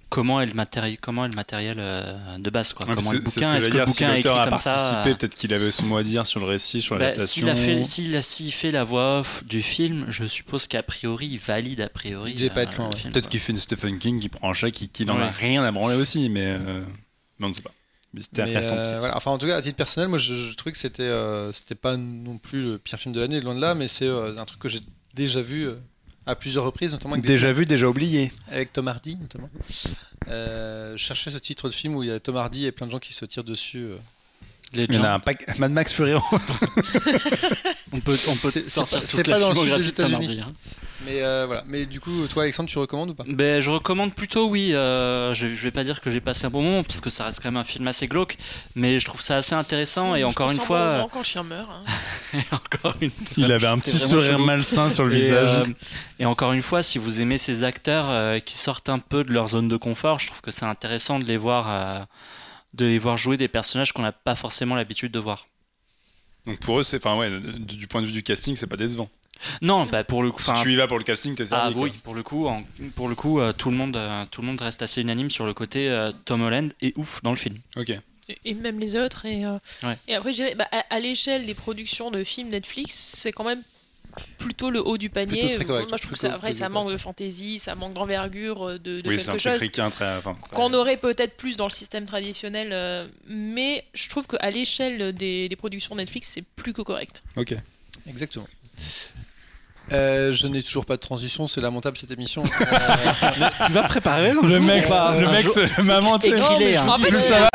comment est le matériel comment est le matériel euh, de base quoi.
Ouais,
comment est le bouquin
que
Est-ce que le
si
est écrit
a
comme ça
participé, peut-être qu'il avait son mot à dire sur le récit, sur
bah,
l'adaptation.
S'il a fait s'il a, s'il fait la voix off du film, je suppose qu'a priori il valide a priori.
Il devait pas
euh,
être loin,
le
ouais.
film,
Peut-être
quoi.
qu'il fait une Stephen King qui prend un chèque et qu'il en a
Ouais.
rien à branler aussi, mais, euh, mais on ne sait pas. Mystère
mais,
en
euh, voilà. Enfin, en tout cas, à titre personnel, moi, je, je trouvais que c'était, euh, c'était pas non plus le pire film de l'année, loin de là, mais c'est euh, un truc que j'ai déjà vu euh, à plusieurs reprises, notamment avec,
Déjà vu, déjà oublié.
avec Tom Hardy, notamment. Euh, je cherchais ce titre de film où il y a Tom Hardy et plein de gens qui se tirent dessus.
Il y en a un pack Mad Max Fury Road.
on peut on sortir
pas-
toute
c'est
la
pas dans le sud
filmographie
des
de. Hardy, hein.
Mais euh, voilà. Mais du coup, toi, Alexandre, tu recommandes ou pas?
Ben, je recommande plutôt, oui. euh, je, je vais pas dire que j'ai passé un bon moment parce que ça reste quand même un film assez glauque, mais je trouve ça assez intéressant et
Je
encore une fois,
bon moment quand le chien meurt. hein.
et encore une,
Il avait un petit sourire
chelou.
malsain sur le
et,
visage.
euh, et encore une fois, si vous aimez ces acteurs euh, qui sortent un peu de leur zone de confort, je trouve que c'est intéressant de les voir, euh, de les voir jouer des personnages qu'on n'a pas forcément l'habitude de voir.
Donc pour eux, c'est, enfin ouais, du point de vue du casting, c'est pas décevant.
Non, bah pour le coup,
Si tu y vas pour le casting, t'es servi.
Ah
quoi.
oui, pour le coup, en- pour le coup, euh, tout le monde, euh, tout le monde reste assez unanime sur le côté euh, Tom Holland est ouf dans le film.
Ok.
Et- Et même les autres. Et, euh,
Ouais.
et après, je dirais, bah, à, à l'échelle des productions de films Netflix, c'est quand même plutôt le haut du panier.
Plutôt très correct,
Moi, je trouve ça, après,
plutôt
ça manque de fantaisie, ça manque d'envergure, euh, de, de
Oui, c'est un
quelque chose.
Enfin,
qu'on aurait peut-être plus dans le système traditionnel. euh, mais je trouve qu'à l'échelle des, des productions Netflix, c'est plus que correct.
Ok.
Exactement. Euh, je n'ai toujours pas de transition, c'est lamentable cette émission. Euh,
Tu vas préparer
Le mec, le mec,
jour-
hein.
me rappelle
Plus
que-
ça va,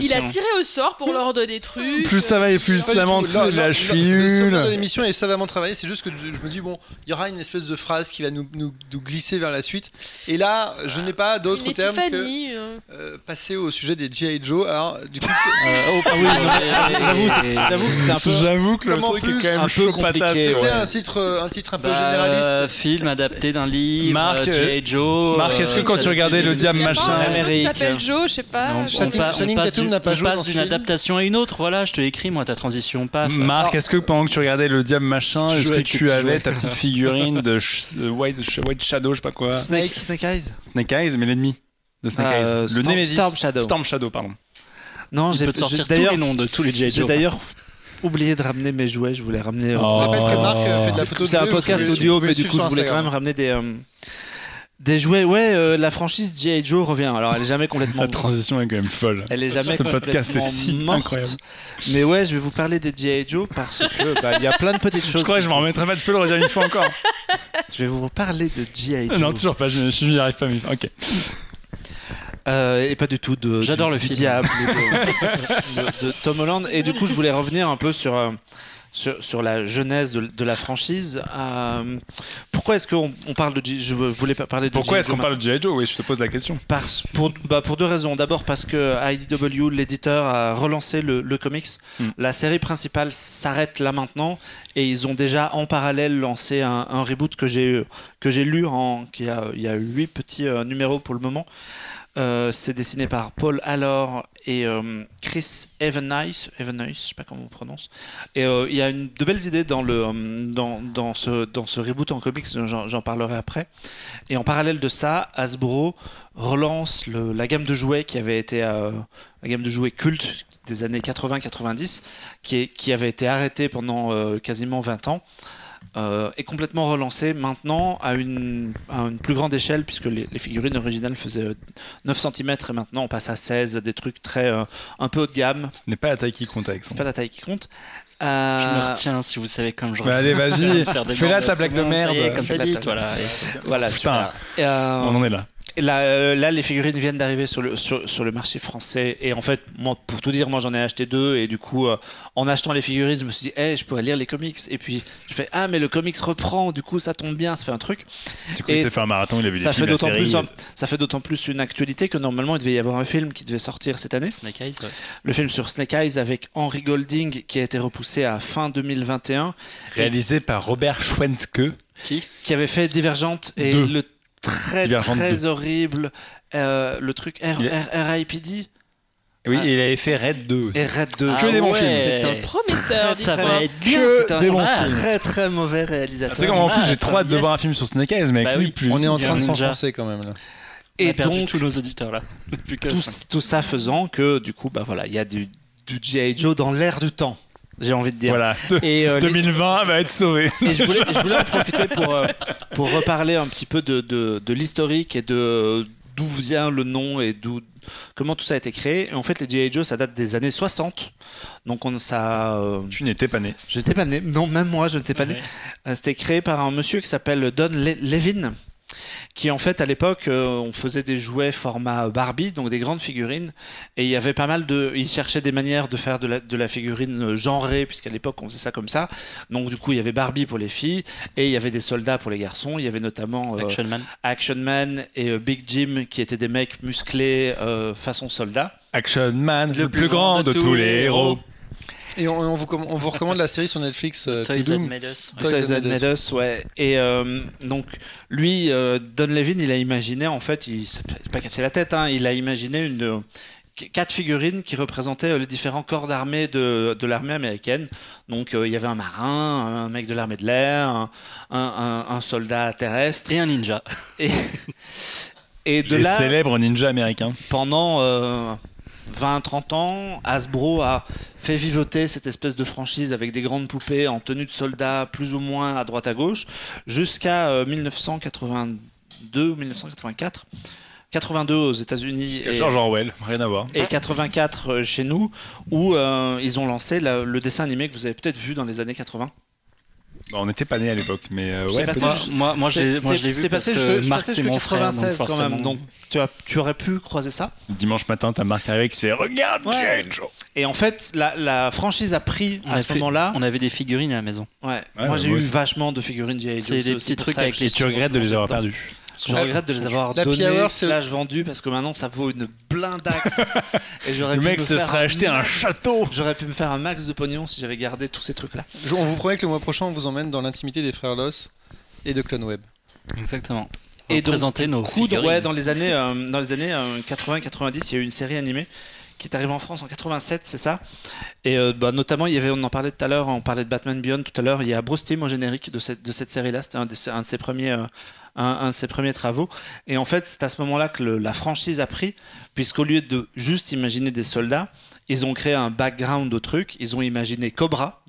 Il a tiré au sort pour l'ordre des trucs.
plus ça va et plus lamente.
Là-
je suis
Le
nul.
l'émission est savamment travaillé. C'est juste que je, je me dis bon, il y aura une espèce de phrase qui va nous, nous- nous glisser vers la suite. Et là, je n'ai pas d'autre terme que
épiphanie. euh.
passer au sujet des GI Joe. Alors, du coup,
Euh, oh, ah oui, j'avoue, que c'était un peu.
J'avoue que le truc est quand même
un peu
chaud
c'était un titre, un titre un peu
Bah, euh,
généraliste.
film adapté d'un livre,
Marc,
euh, G.I. Joe.
Marc, est-ce que
euh,
quand tu regardais le diable machin
qui
Amérique.
s'appelle Joe, je sais pas.
on, passe d'une adaptation à une autre. Voilà, je te l'écris moi ta transition. Paf.
Marc, est-ce que pendant que tu regardais le diable machin, est-ce que tu avais ta petite figurine de euh, White, sh- White Shadow, je sais pas quoi
Snake, Snake Eyes
Snake Eyes, mais l'ennemi de Snake
Euh,
Eyes. Le
Storm-
Nemesis.
Storm Shadow.
Storm Shadow, pardon.
Non, j'ai
peut te sortir
j'ai-
tous les
d'ailleurs,
noms de tous les G.I.
j'ai
Joe.
d'ailleurs oublié de ramener mes jouets. Je voulais ramener. euh,
Oh.
Je rappelle que Marc euh, fait de la
C'est-
photo de
C'est un podcast audio, mais du coup, je voulais quand même ramener des. euh, des jouets, ouais, euh, la franchise G.I. Joe revient. Alors, elle est jamais complètement.
La transition est quand même folle.
Elle est jamais
Ce podcast est si
morte.
incroyable.
Mais ouais, je vais vous parler des G.I. Joe parce que bah, il y a plein de petites choses.
Je crois que je m'en remettrai pas, tu peux le redire une fois encore.
Je vais vous parler de G.I. Joe.
non, toujours pas, je je n'y arrive pas. mais- Ok.
Euh, et pas du tout de.
J'adore le
du
film.
Diable, de, de- de Tom Holland. Et du coup, je voulais revenir un peu sur. euh, sur, sur la genèse de, de la franchise. Euh, pourquoi est-ce qu'on on parle de G- je voulais pas parler de
Pourquoi
G.I.
est-ce qu'on
Joe
parle de G.I. Joe? Oui, je te pose la question.
Parce- pour, bah, pour deux raisons. D'abord parce que IDW, l'éditeur, a relancé le, le comics.
Hmm.
La série principale s'arrête là maintenant et ils ont déjà en parallèle lancé un, un reboot que j'ai que j'ai lu en qui a il y a huit petits euh, numéros pour le moment. Euh, c'est dessiné par Paul Allor et euh, Chris Evanice, Evanice, je sais pas comment on prononce. Et euh, il y a une, de belles idées dans, le, euh, dans, ce, dans ce reboot en comics, j'en parlerai après. Et en parallèle de ça, Hasbro relance la gamme de jouets qui avait été la gamme de jouets culte des années 80-90, qui, avait été arrêtée pendant quasiment 20 ans. Euh, est complètement relancée maintenant à une, à une plus grande échelle puisque les, les figurines originales faisaient euh, 9 cm et maintenant on passe à 16, des trucs très euh, un peu haut de gamme.
Ce n'est pas la taille qui compte,
C'est
Alexandre.
pas la taille qui compte.
Je
Euh,
me retiens si vous savez comme je
Bah, allez, vas-y, fais-la ta blague de
est,
merde.
Comme t'as dit, voilà.
Voilà,
Putain.
super. Et, euh,
On en est là.
Et Là, euh, là, les figurines viennent d'arriver sur le, sur, sur le marché français. Et en fait, moi, pour tout dire, moi j'en ai acheté deux. Et du coup, euh, en achetant les figurines, je me suis dit, hey, je pourrais lire les comics. Et puis, je fais, ah, mais le comics reprend. Du coup, ça tombe bien, ça fait un truc.
Du coup,
Et
il s'est fait un marathon, il a vu
Ça
les
fait
films,
d'autant
série.
plus, un- ça fait d'autant plus une actualité que normalement, il devait y avoir un film qui devait sortir cette année.
Snake Eyes, ouais.
Le film sur Snake Eyes avec Henry Golding qui a été repoussé à fin 2021.
Réalisé par Robert Schwentke.
Qui?
Qui avait fait Divergente et
Deux.
le très horrible euh, le truc R, R- RIPD
Oui,
Ah.
et il avait fait Red 2 aussi.
et Red 2.
Ah
Que des bons films.
C'est prometteur.
Ça va être bien.
Que
C'est un
des bons
Ah,
films.
très très mauvais réalisateur.
C'est comme en plus, j'ai trop hâte de voir un film sur Snake Eyes, mais
Bah
avec lui,
oui.
plus.
On est en train de
un
s'enfoncer quand même là.
On a
et
perdu
donc
tous nos auditeurs là. Plus que
tout,
cinq.
tout ça faisant que du coup bah voilà il y a du, du G.I. Joe dans l'air du temps j'ai envie de dire
Voilà, De-
et, euh, les-
2020 va être sauvé.
et je, voulais, je voulais en profiter pour, euh, pour reparler un petit peu de, de, de l'historique et de d'où vient le nom et d'où comment tout ça a été créé. Et en fait, les G.I. Joe, ça date des années 60. Donc, on, ça. euh,
Tu n'étais pas né.
je n'étais pas né. Non, même moi, je n'étais pas né. Euh, C'était créé par un monsieur qui s'appelle Don Le- Levin, qui en fait à l'époque euh, on faisait des jouets format Barbie, donc des grandes figurines, et il y avait pas mal de, il cherchait des manières de faire de la, de la figurine euh, genrée, puisqu'à l'époque on faisait ça comme ça. Donc du coup il y avait Barbie pour les filles et il y avait des soldats pour les garçons. Il y avait notamment euh,
Action Man.
Action Man et euh, Big Jim qui étaient des mecs musclés euh, façon soldat.
Action Man, le, plus grand de, tous les héros.
Et on, on vous, comm- on vous recommande la série sur Netflix euh,
Toys
To
That. Made Us.
Toys
Toys
That
That
Made
Made Us, ouais. Et euh, donc, lui, euh, Don Levin, il a imaginé, en fait, il s'est c'est pas cassé la tête, hein, il a imaginé une, quatre figurines qui représentaient euh, les différents corps d'armée de, de l'armée américaine. Donc, euh, il y avait un marin, un mec de l'armée de l'air, un, un- un- un soldat terrestre.
Et un ninja.
Et, et de
Les
là,
célèbres ninjas américains.
pendant euh, 20-30 ans, Hasbro a fait vivoter cette espèce de franchise avec des grandes poupées en tenue de soldats plus ou moins à droite à gauche jusqu'à euh, 1982 ou 1984. 82 aux États-Unis et,
George Orwell, rien à voir.
et 84 euh, chez nous, où euh, ils ont lancé la- le dessin animé que vous avez peut-être vu dans les années 80.
On n'était pas né à l'époque, mais euh,
C'est
ouais.
passé
Moi, moi, moi, je l'ai vu
c'est passé
frère. donc
96 quand même, donc tu, as, tu aurais pu croiser ça.
Dimanche matin, t'as Marc arrivé qui se fait Regarde,
Ouais.
Joe
Et en fait, la, la franchise a pris
On
à
a
ce
fait-
moment-là.
On avait des figurines à la maison.
Ouais.
Ouais,
Moi
bah,
j'ai eu
aussi.
vachement de figurines G.I. Joe.
C'est des petits trucs avec les
Tu regrettes de les avoir perdus.
Je regrette de les avoir
La Hour, c'est-
slash vendus parce que maintenant ça vaut une blindaxe. et j'aurais
Le
pu
mec
me
se
faire
serait acheté un
max-
château
J'aurais pu me faire un max de pognon si j'avais gardé tous ces trucs là.
Je- on vous promet que le mois prochain, on vous emmène dans l'intimité des frères Loss et de Clone Web.
Exactement.
Et
Et
donc,
présenter nos figurines.
ouais, dans les années, euh, dans les années 80-90, il y a eu une série animée qui est arrivée en France en 87, c'est ça? Et euh, bah, notamment, il y avait, on en parlait tout à l'heure, on parlait de Batman Beyond tout à l'heure, il y a Bruce Timm au générique de cette, de cette série-là, c'était un, de ses- un de ses premiers. euh, un, un de ses premiers travaux. Et en fait, c'est à ce moment-là que le- la franchise a pris, puisqu'au lieu de juste imaginer des soldats, ils ont créé un background de trucs. Ils ont imaginé Cobra,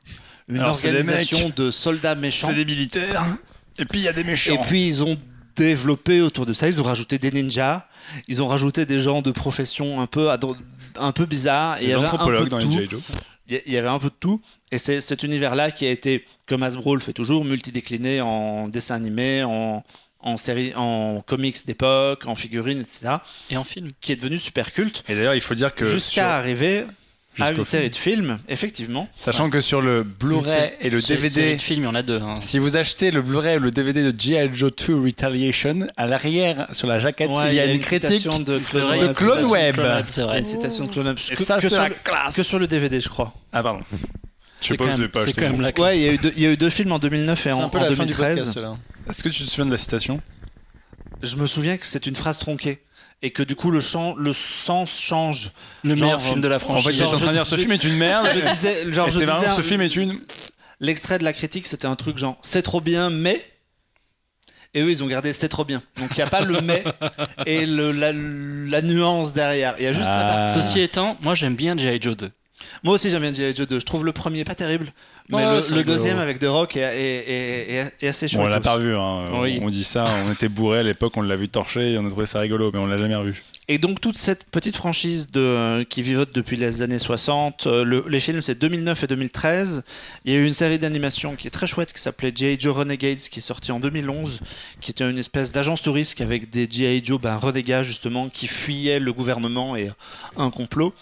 une
Alors, des
organisation
mecs.
de soldats méchants.
C'est des militaires. Et puis il y a des méchants.
Et puis ils ont développé autour de ça, ils ont rajouté des ninjas, ils ont rajouté des gens de profession un peu un peu bizarres et il y
les
avait un peu
anthropologues
de
dans
tout.
Joe.
Il y avait un peu de tout et c'est cet univers-là qui a été comme Hasbro le fait toujours multidécliné en dessin animé, en en série, en comics d'époque, en figurines, etc.,
Et en film.
qui est devenu super culte
Et d'ailleurs, il faut dire que
jusqu'à
sur-
arriver à une série
film.
de films, effectivement.
Sachant que sur le Blu-ray et le DVD,
série de films, il y en a deux. hein.
si vous achetez le Blu-ray ou le DVD de G.I. Joe 2 Retaliation, à l'arrière, sur la jaquette,
Ouais,
il y a une critique
citation de
vrai,
Clone
a
de
une
Clone
citation
Web.
C'est vrai.
une citation de Clone Web. Que,
ça,
que
c'est
sur le,
classe.
que sur le DVD, je crois.
Ah, pardon. Je
quand
que je
même,
pas
c'est
acheter
quand même la
Ouais,
classe.
il y, a eu deux, il y a eu deux films en 2009 et
C'est
en,
un peu
en
la fin du
2013.
podcast là.
Est-ce que tu te souviens de la citation?
Je me souviens que c'est une phrase tronquée et que du coup le, sens change.
Le
Genre,
meilleur film de la
En fait,
franchise.
j'étais en train de dire ce
je-
film est une merde.
Je disais, genre,
c'est marrant,
disais,
ce film est une.
l'extrait de la critique, c'était un truc genre c'est trop bien, mais. Et eux, ils ont gardé c'est trop bien. Donc il n'y a pas le mais et le, la, la nuance derrière. Il y a juste la
Ah.
partie.
Ceci étant, moi j'aime bien G.I. Joe 2.
Moi aussi, j'aime bien G.I. Joe 2. Je trouve le premier pas terrible. Mais
Ouais,
le, deuxième avec The Rock est, est, est, est- est assez chouette.
Bon, on l'a pas revu. Hein.
Oui.
On dit ça, on était bourré à l'époque, on l'a vu torcher et on a trouvé ça rigolo, mais on l'a jamais revu.
Et donc toute cette petite franchise de, euh, qui vivote depuis les années 60, euh, le- les films c'est 2009 et 2013. Il y a eu une série d'animation qui est très chouette qui s'appelait G.I. Joe Renegades qui est sortie en 2011, qui était une espèce d'agence touriste avec des G.I. Joe ben, renégats justement qui fuyaient le gouvernement et un complot.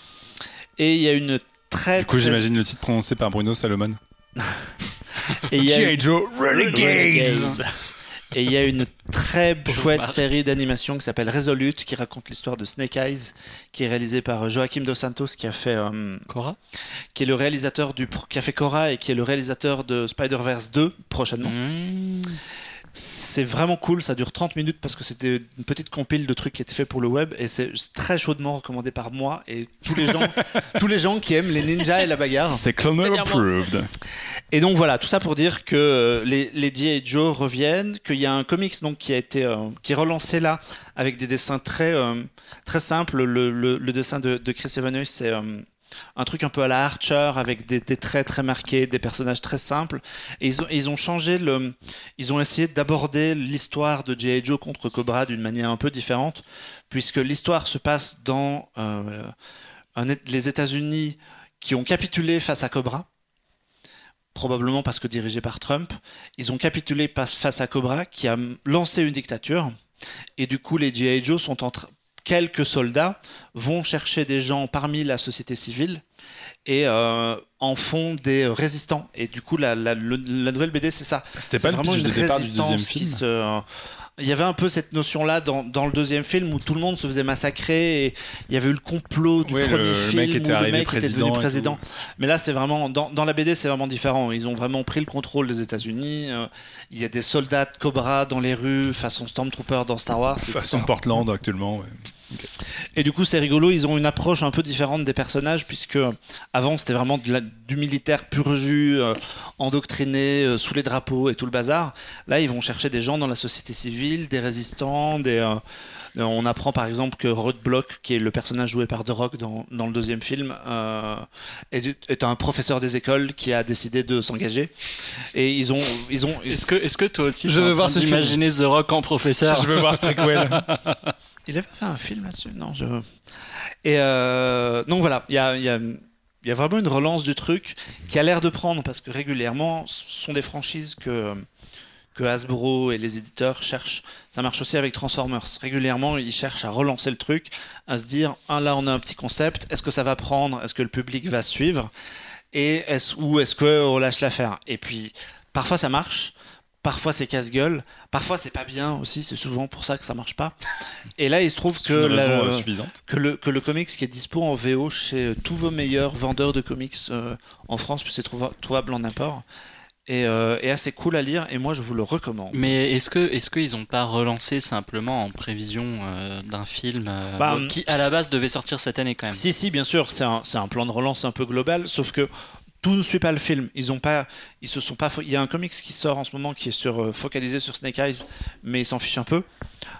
Et il y a une très...
Du coup,
très-
j'imagine le titre prononcé par Bruno Salomon.
Et il y a.
Joe
Renegades. Et il y a une très chouette série d'animation qui s'appelle Resolute, qui raconte l'histoire de Snake Eyes, qui est réalisée par Joaquim Dos Santos, qui a fait, euh,
Cora
qui est le réalisateur du, qui a fait Korra et qui est le réalisateur de Spider-Verse 2 prochainement.
Mmh.
C'est vraiment cool, ça dure 30 minutes parce que c'était une petite compile de trucs qui étaient faits pour le web et c'est très chaudement recommandé par moi et tous les gens, tous les gens qui aiment les ninjas et la bagarre.
C'est Cloner approved.
Et donc voilà, tout ça pour dire que euh, les, les G.I. Joe reviennent, qu'il y a un comics donc qui a été euh, qui est relancé là avec des dessins très euh, très simples. Le, le- le dessin de, de Chris Evans c'est euh, un truc un peu à la Archer avec des, traits très marqués, des personnages très simples. Et ils ont, changé le, ils ont essayé d'aborder l'histoire de G.I. Joe contre Cobra d'une manière un peu différente, puisque l'histoire se passe dans euh, les États-Unis qui ont capitulé face à Cobra probablement parce que dirigé par Trump, ils ont capitulé face à Cobra qui a lancé une dictature. Et du coup, les G.I. Joe sont en. Quelques soldats vont chercher des gens parmi la société civile et euh, en font des résistants. Et du coup, la, la- le- la nouvelle BD, c'est ça.
C'était pas le
vraiment
pitch
une
de départ du
résistance
deuxième
qui
film
se- Il y avait un peu cette notion-là dans, dans le deuxième film où tout le monde se faisait massacrer et il y avait eu le complot du premier
le
film
mec était
où le mec était devenu président. Mais là, c'est vraiment dans, dans la BD, c'est vraiment différent. Ils ont vraiment pris le contrôle des États-Unis. Euh, il y a des soldats de Cobra dans les rues, façon Stormtrooper dans Star Wars. etc.
Façon Portland actuellement. ouais.
Et du coup, c'est rigolo. Ils ont une approche un peu différente des personnages, puisque avant, c'était vraiment de la- du militaire pur jus, euh, endoctriné, euh, sous les drapeaux et tout le bazar. Là, ils vont chercher des gens dans la société civile, des résistants, des. euh, on apprend par exemple que Roadblock, qui est le personnage joué par The Rock dans, dans le deuxième film, euh, est, est un professeur des écoles qui a décidé de s'engager. Et ils ont, ils ont.
Est-ce que, est-ce que toi aussi,
Je veux
train
voir ce film.
d'imaginer The Rock en professeur?
Je veux voir ce préquel.
Il avait fait un film là-dessus? Non. Et euh, donc voilà, il y a, vraiment une relance du truc qui a l'air de prendre parce que régulièrement, ce sont des franchises que que Hasbro et les éditeurs cherchent. Ça marche aussi avec Transformers. Régulièrement, ils cherchent à relancer le truc, à se dire ah là on a un petit concept, est-ce que ça va prendre, est-ce que le public va suivre, et est-ce ou est-ce que on lâche l'affaire? Et puis parfois ça marche. Parfois c'est casse-gueule, parfois c'est pas bien aussi, c'est souvent pour ça que ça marche pas. Et là il se trouve que la-
euh,
que le, que le comics qui est dispo en VO chez euh, tous vos meilleurs vendeurs de comics euh, en France, puis c'est trouva- trouvable en import, et, euh, est assez cool à lire, et moi je vous le recommande.
Mais est-ce que est-ce qu'ils n'ont pas relancé simplement en prévision euh, d'un film euh,
Bah,
qui à la base devait sortir cette année quand même?
Si, si, bien sûr, c'est un, c'est un plan de relance un peu global, sauf que tout ne suit pas le film. Ils ont pas, ils se sont pas. Il y a un comics qui sort en ce moment qui est sur, euh, focalisé sur Snake Eyes, mais ils s'en fichent un peu.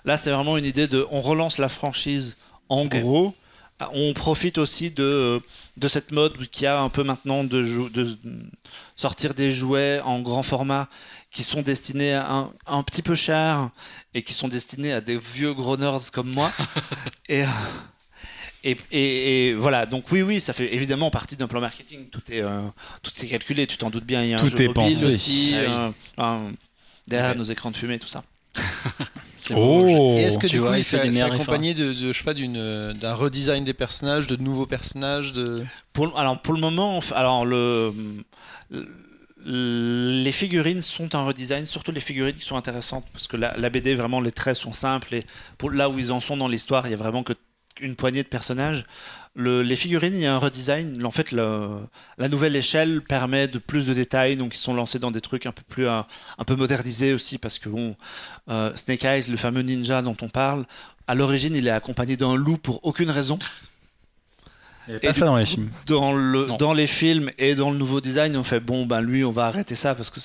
Là, c'est vraiment une idée de, on relance la franchise en gros. Ah, On profite aussi de, de cette mode qui a un peu maintenant de sortir des jouets en grand format qui sont destinés à un, un petit peu cher et qui sont destinés à des vieux gros nerds comme moi. et, euh, et, et- et voilà, donc oui, oui, ça fait évidemment partie d'un plan marketing. Tout est, euh, tout est calculé, tu t'en doutes bien. Il y a un
Tout
jeu
est
mobile
pensé.
aussi,
Ah oui.
euh, un- derrière nos écrans de fumée, tout ça.
C'est bon,
Oh
Et est-ce que
Tu
du coup,
vois, des
c'est accompagné de, de, je sais pas, d'une, d'un redesign des personnages, de nouveaux personnages, de.
Pour, alors pour le moment, alors le, le- les figurines sont un redesign, surtout les figurines qui sont intéressantes parce que la, la BD vraiment les traits sont simples et pour là où ils en sont dans l'histoire, il y a vraiment que une poignée de personnages. Le- les figurines, il y a un redesign. En fait, le- la nouvelle échelle permet de plus de détails, donc ils sont lancés dans des trucs un peu plus un, un peu modernisés aussi parce que bon, euh, Snake Eyes, le fameux ninja dont on parle, à l'origine, il est accompagné d'un loup pour aucune raison.
Il y avait
Et
pas ça dans les
coup,
films.
Dans, le,
Non.
dans les films et dans le nouveau design, on fait bon, ben lui, on va arrêter ça parce que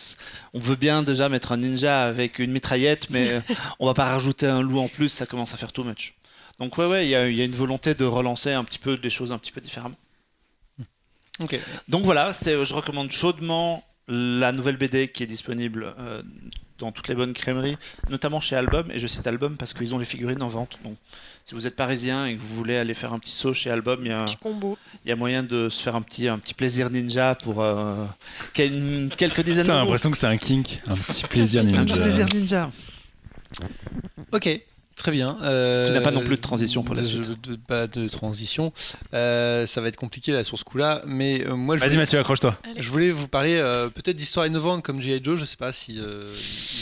on veut bien déjà mettre un ninja avec une mitraillette, mais euh, on va pas rajouter un loup en plus, ça commence à faire too much. Donc ouais, ouais, il y, a- il y a une volonté de relancer un petit peu des choses un petit peu différemment.
Ok.
Donc voilà, c'est, je recommande chaudement la nouvelle BD qui est disponible euh, dans toutes les bonnes crèmeries, notamment chez Album. Et je cite Album parce qu'ils ont les figurines en vente. Donc si vous êtes parisien et que vous voulez aller faire un petit saut chez Album, il y a,
Petit combo.
il y a moyen de se faire un petit, un petit plaisir ninja pour euh, quel- quelques dizaines
Ça, j'ai
d'euros.
l'impression que c'est un kink, un petit plaisir
Un petit
ninja.
plaisir ninja.
Ok. Très bien. Euh,
Tu n'as pas non plus de transition pour la
de-
suite.
de- pas de transition. Euh, ça va être compliqué là sur ce coup-là, mais euh, moi
Vas-y Mathieu, accroche-toi.
je voulais vous parler euh, peut-être d'histoires innovantes comme G.I. Joe. Je sais pas si euh,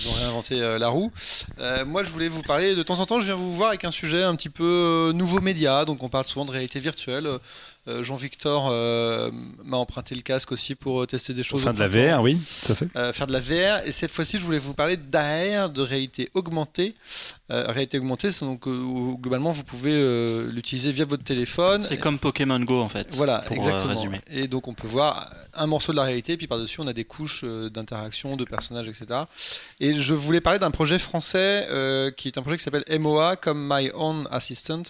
ils ont réinventé euh, la roue. Euh, moi je voulais vous parler de temps en temps. Je viens vous voir avec un sujet un petit peu euh, nouveau média. Donc on parle souvent de réalité virtuelle. Euh, Jean-Victor euh, m'a emprunté le casque aussi pour euh, tester des
Pour
choses.
faire de la. VR, oui, tout à fait.
Euh, faire de la VR. Et cette fois-ci, je voulais vous parler d'AR, de réalité augmentée. Euh, réalité augmentée, c'est donc euh, où, globalement, vous pouvez euh, l'utiliser via votre téléphone.
C'est comme Pokémon Go en fait.
Voilà,
pour, euh,
exactement.
résumer.
et donc on peut voir un morceau de la réalité, puis par-dessus on a des couches euh, d'interaction, de personnages, etc. Et je voulais parler d'un projet français euh, qui est un projet qui s'appelle MOA, comme My Own Assistant,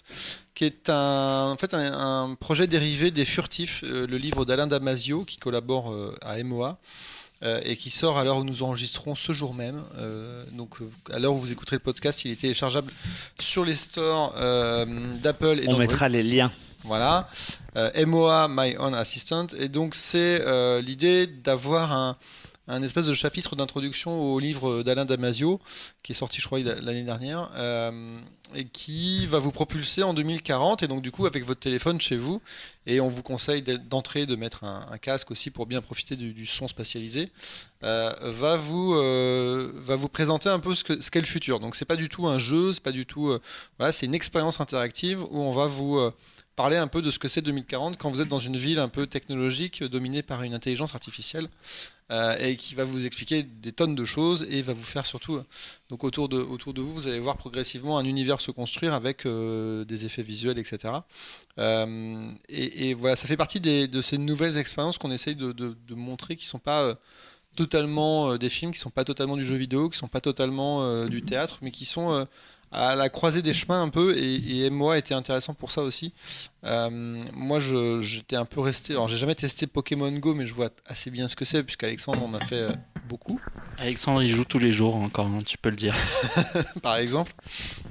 qui est un, en fait un, un projet dérivé des Furtifs, euh, le livre d'Alain Damasio qui collabore euh, à MOA. euh, et qui sort à l'heure où nous enregistrons ce jour même. Donc, à l'heure où vous écouterez le podcast, il est téléchargeable sur les stores d'Apple et
On mettra les liens.
Voilà. MOA, My Own Assistant. Et donc, c'est l'idée d'avoir un, un espèce de chapitre d'introduction au livre d'Alain Damasio, qui est sorti, je crois, l'année dernière, euh, et qui va vous propulser en 2040. Et donc, du coup, avec votre téléphone chez vous, et on vous conseille d'entrée de mettre un, casque aussi pour bien profiter du, son spatialisé, euh, va, vous, euh, va vous présenter un peu ce qu'est le futur. Donc, c'est pas du tout un jeu, c'est pas du tout. c'est une expérience interactive où on va vous. parler un peu de ce que c'est 2040 quand vous êtes dans une ville un peu technologique dominée par une intelligence artificielle euh, et qui va vous expliquer des tonnes de choses et va vous faire surtout euh, donc autour de autour de vous vous allez voir progressivement un univers se construire avec euh, des effets visuels etc et, voilà ça fait partie de ces nouvelles expériences qu'on essaye de, de- montrer qui sont pas totalement des films qui sont pas totalement du jeu vidéo qui sont pas totalement du théâtre mais qui sont à la croisée des chemins un peu et, et MOA était intéressant pour ça aussi euh, moi, j'étais un peu resté. Alors, j'ai jamais testé Pokémon Go, mais je vois assez bien ce que c'est, puisqu'Alexandre en a fait euh, beaucoup,
Alexandre, il joue tous les jours encore, hein, tu peux le dire.
par exemple.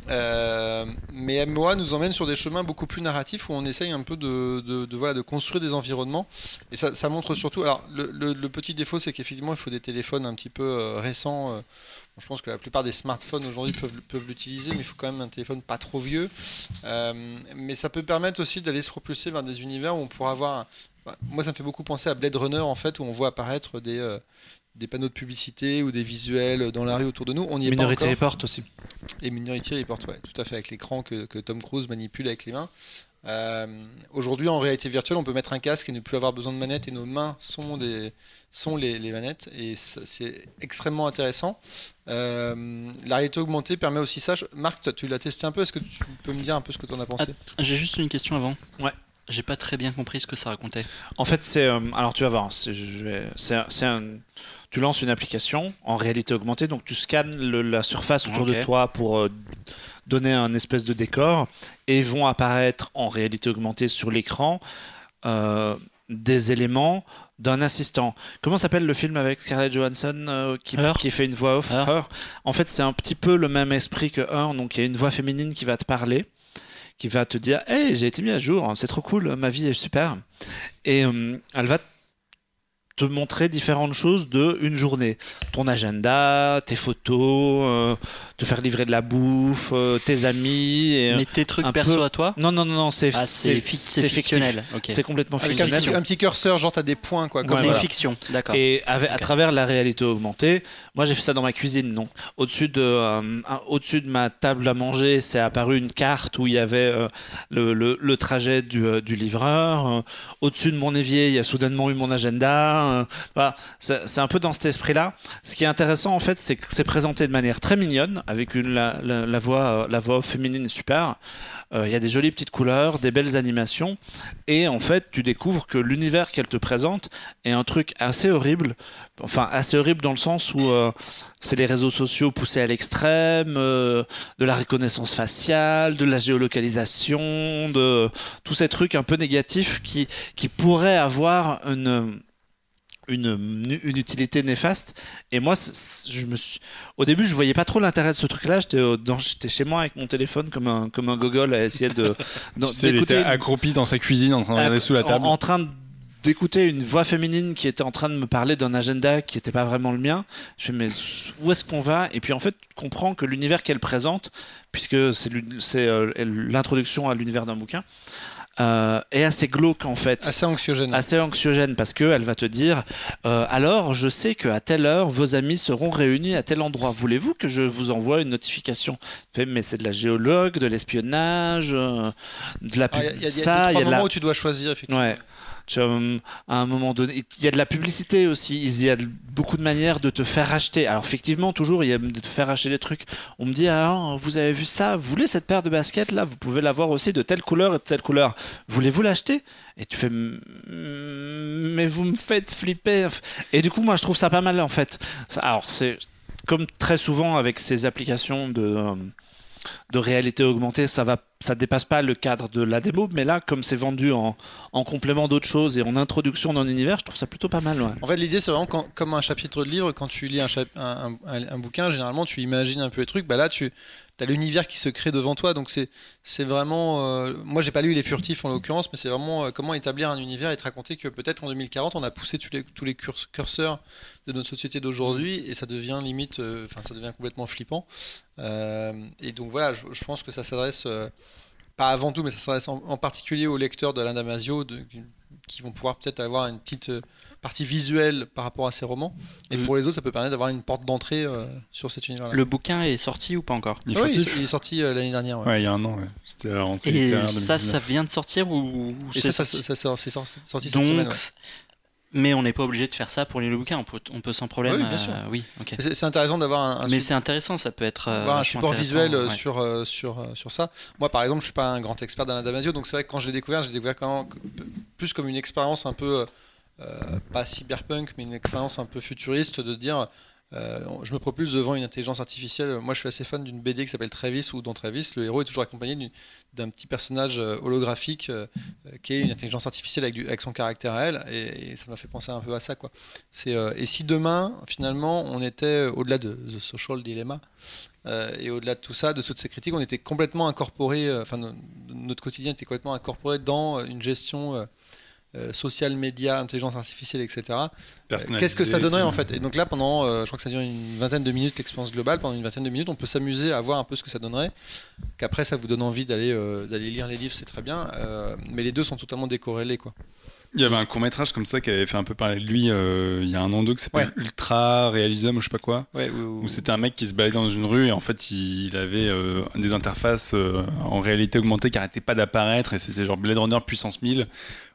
Euh, mais MOA nous emmène sur des chemins beaucoup plus narratifs où on essaye un peu de, de, de, voilà, de construire des environnements. Et ça, ça montre surtout. Alors, le, le- le petit défaut, c'est qu'effectivement, il faut des téléphones un petit peu récents. Je pense que la plupart des smartphones aujourd'hui peuvent, peuvent l'utiliser, mais il faut quand même un téléphone pas trop vieux. Euh, mais ça peut permettre aussi d'aller se propulser vers des univers où on pourra avoir. bah, Moi, ça me fait beaucoup penser à Blade Runner, en fait, où on voit apparaître des, euh, des panneaux de publicité ou des visuels dans la rue autour de nous. On n'y est
Minority. Report aussi.
Et Minority Report, ouais, tout à fait, avec l'écran que, que Tom Cruise manipule avec les mains. Euh, Aujourd'hui, en réalité virtuelle, on peut mettre un casque et ne plus avoir besoin de manette, et nos mains sont, des, sont les, les manettes, et ça, c'est extrêmement intéressant. Euh, la réalité augmentée permet aussi ça. Je- Marc, toi, tu l'as testé un peu, est-ce que tu peux me dire un peu ce que tu en as pensé?
J'ai juste une question avant.
Ouais.
J'ai pas très bien compris ce que ça racontait.
En fait, c'est. euh, alors, tu vas voir. c'est- je vais- c'est un- c'est un- tu lances une application en réalité augmentée, donc tu scannes le- la surface autour de toi pour euh, donner un espèce de décor et vont apparaître en réalité augmentée sur l'écran euh, des éléments d'un assistant. Comment s'appelle le film avec Scarlett Johansson euh, qui, qui fait une voix off?
Her.
Her. En fait, c'est un petit peu le même esprit que Her. Donc, il y a une voix féminine qui va te parler, qui va te dire Hey, j'ai été mis à jour, c'est trop cool, ma vie est super. Et euh, elle va te montrer différentes choses de une journée. Ton agenda, tes photos, euh, te faire livrer de la bouffe, euh, tes amis. Et,
Mais tes trucs
un
perso
peu-
à toi?
Non, non, non, non, c'est
Ah,
c'est
fictionnel.
C'est complètement
Avec un
fictionnel.
petit, un petit curseur, genre t'as des points quoi.
Ouais,
C'est
voilà.
une fiction, d'accord.
Et avec- à travers la réalité augmentée, moi j'ai fait ça dans ma cuisine, non. Au-dessus de, euh, au-dessus de ma table à manger, c'est apparu une carte où il y avait euh, le, le- le trajet du, euh, du livreur. Au-dessus de mon évier, il y a soudainement eu mon agenda. C'est, un peu dans cet esprit-là. Ce qui est intéressant en fait, c'est que c'est présenté de manière très mignonne, avec la, voix, féminine super. Euh, Il y a des jolies petites couleurs, des belles animations, et en fait, tu découvres que l'univers qu'elle te présente est un truc assez horrible. Enfin, assez horrible dans le sens où euh, c'est les réseaux sociaux poussés à l'extrême, euh, de la reconnaissance faciale, de la géolocalisation, de tous ces trucs un peu négatifs qui pourraient avoir une, une, une utilité néfaste. Et moi, je me suis... au début, je voyais pas trop l'intérêt de ce truc-là. J'étais dans- j'étais chez moi avec mon téléphone comme un, comme un gogol à essayer de,
Tu sais, il était accroupi dans sa cuisine en train de regarder sous la
en-
table.
En, train de- d'écouter une voix féminine qui était en train de me parler d'un agenda qui n'était pas vraiment le mien. Je fais, mais où est-ce qu'on va? Et puis en fait, tu comprends que l'univers qu'elle présente, puisque c'est, euh, l'introduction à l'univers d'un bouquin, euh, est assez glauque en fait.
Assez anxiogène.
Assez anxiogène parce que elle va te dire euh, alors je sais qu'à telle heure vos amis seront réunis à tel endroit voulez-vous que je vous envoie une notification? Tu fais, mais c'est de la géologue de l'espionnage euh, de la
Ah,
pub
Il y a, il y a- y a
ça
deux,
il y
trois
a de la
moments où tu dois choisir effectivement.
Ouais. Vois, hum, à un moment donné, il y a de la publicité aussi. Il y a beaucoup de manières de te faire acheter. Alors, effectivement, toujours, il y a de te faire acheter des trucs. On me dit, ah, vous avez vu ça? Vous voulez cette paire de baskets là? Vous pouvez l'avoir aussi de telle couleur et de telle couleur. Voulez-vous l'acheter? Et tu fais, Hum, mais vous me faites flipper. Et du coup, moi, je trouve ça pas mal en fait. Alors, c'est comme très souvent avec ces applications de. euh, de réalité augmentée, ça va, ça dépasse pas le cadre de la démo, mais là, comme c'est vendu en, en complément d'autres choses et en introduction dans l'univers, je trouve ça plutôt pas mal. ouais.
En fait, l'idée, c'est vraiment comme un chapitre de livre, quand tu lis un, bouquin, généralement, tu imagines un peu les trucs. Bah là, tu as l'univers qui se crée devant toi. Donc, c'est c'est vraiment. euh, moi, j'ai pas lu Les Furtifs en l'occurrence, mais c'est vraiment euh, comment établir un univers et te raconter que peut-être en 2040, on a poussé tous les, curseurs de notre société d'aujourd'hui et ça devient limite. euh, Enfin, ça devient complètement flippant. Euh, et donc, voilà, je pense que ça s'adresse. Pas avant tout, mais ça s'adresse en, en particulier aux lecteurs d'Alain Damasio de- qui vont pouvoir peut-être avoir une petite euh, partie visuelle par rapport à ces romans. Et
Mm.
pour les autres, ça peut permettre d'avoir une porte d'entrée euh, sur cet univers-là.
Le bouquin est sorti ou pas encore?
Il
Ah
faut
oui, il, est- il est sorti euh, l'année dernière. ouais.
Ouais, il y a un an. ouais. C'était la rentrée
Et ça,
2019.
ça vient de sortir ou ou
Et
c'est
ça, ça,
sorti
ça sort- c'est sorti, sorti cette
Donc,
semaine. ouais.
Mais on n'est pas obligé de faire ça pour lire le bouquin. On peut, on peut sans problème.
Oui, bien sûr.
euh, oui,
C'est intéressant d'avoir un, un
Mais c'est intéressant, ça peut être. euh,
avoir un support visuel euh,
ouais.
sur, sur, sur ça. Moi, par exemple, je suis pas un grand expert d'Alain Damasio, donc c'est vrai que quand je l'ai découvert, j'ai découvert quand même plus comme une expérience un peu, euh, pas cyberpunk, mais une expérience un peu futuriste de dire. Euh, je me propulse devant une intelligence artificielle. Moi, je suis assez fan d'une BD qui s'appelle Travis, où dans Travis, le héros est toujours accompagné d'un petit personnage euh, holographique euh, qui est une intelligence artificielle avec, son caractère à elle, et, ça m'a fait penser un peu à ça. Et si demain, finalement, on était au-delà de The Social Dilemma, et au-delà de tout ça, de toutes ces critiques, on était complètement incorporé, enfin no- notre quotidien était complètement incorporé dans une gestion euh, social média, intelligence artificielle, etc. Euh, Qu'est-ce que ça donnerait en fait Et donc là, pendant, euh, je crois que ça dure une vingtaine de minutes l'expérience globale, pendant une vingtaine de minutes, on peut s'amuser à voir un peu ce que ça donnerait. Qu'après, ça vous donne envie d'aller euh, d'aller lire les livres, c'est très bien. mais les deux sont totalement décorrélés, quoi.
Il y avait un court métrage comme ça qui avait fait un peu parler de lui euh, il y a un an ou deux qui s'appelle Ultra Realism ou je sais pas quoi.
Ouais, ou- ou-
Où c'était un mec qui se baladait dans une rue et en fait il avait euh, des interfaces euh, en réalité augmentée qui arrêtaient pas d'apparaître et c'était genre Blade Runner puissance 1000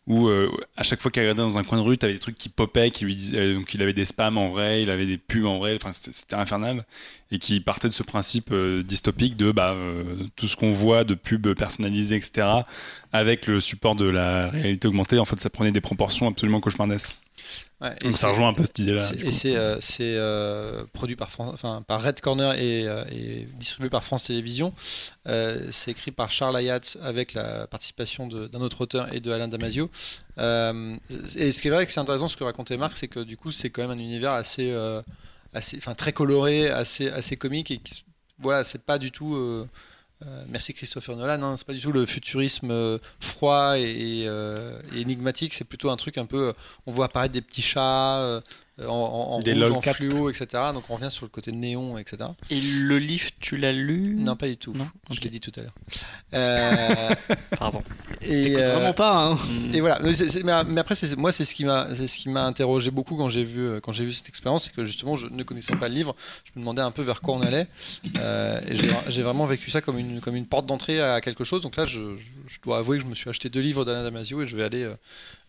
où euh, à chaque fois qu'il regardait dans un coin de rue t'avais des trucs qui popaient qui lui disaient euh, donc il avait des spams en vrai il avait des pubs en vrai enfin c'était infernal et qui partait de ce principe euh, dystopique de bah euh, tout ce qu'on voit de pubs personnalisées etc avec le support de la réalité augmentée en fait ça prenait des proportions absolument cauchemardesques
ouais, et
ça rejoint un peu cette idée là
C'est- Et c'est euh, euh, produit par, enfin, par Red Corner et, euh, et distribué par France Télévisions. C'est écrit par Charles Ayat avec la participation d'un autre auteur et de Alain Damasio. Et ce qui est vrai que c'est intéressant ce que racontait Marc, c'est que du coup c'est quand même un univers assez, assez, enfin très coloré, assez, assez comique et qui, voilà, c'est pas du tout. Euh, merci Christopher Nolan. Non, c'est pas du tout le futurisme euh, froid et, euh, et énigmatique. C'est plutôt un truc un peu. on voit apparaître des petits chats en, en, en
Des
rouge, en fluo, etc. Donc on revient sur le côté néon, etc.
Et le livre, tu l'as lu?
Non, pas du tout.
Non
Je l'ai dit tout à l'heure. Euh,
Pardon.
et, euh,
vraiment pas, hein
Mm.
Et voilà. Mais, c'est- c'est- mais- mais après, c'est- moi, c'est ce qui m'a, c'est ce qui m'a interrogé beaucoup quand j'ai vu, euh, quand j'ai vu cette expérience, c'est que justement, je ne connaissais pas le livre. Je me demandais un peu vers quoi on allait. Euh, et j'ai, j'ai vraiment vécu ça comme une, comme une porte d'entrée à quelque chose. Donc là, je, je- je dois avouer que je me suis acheté deux livres d'Alain Damasio et je vais aller euh,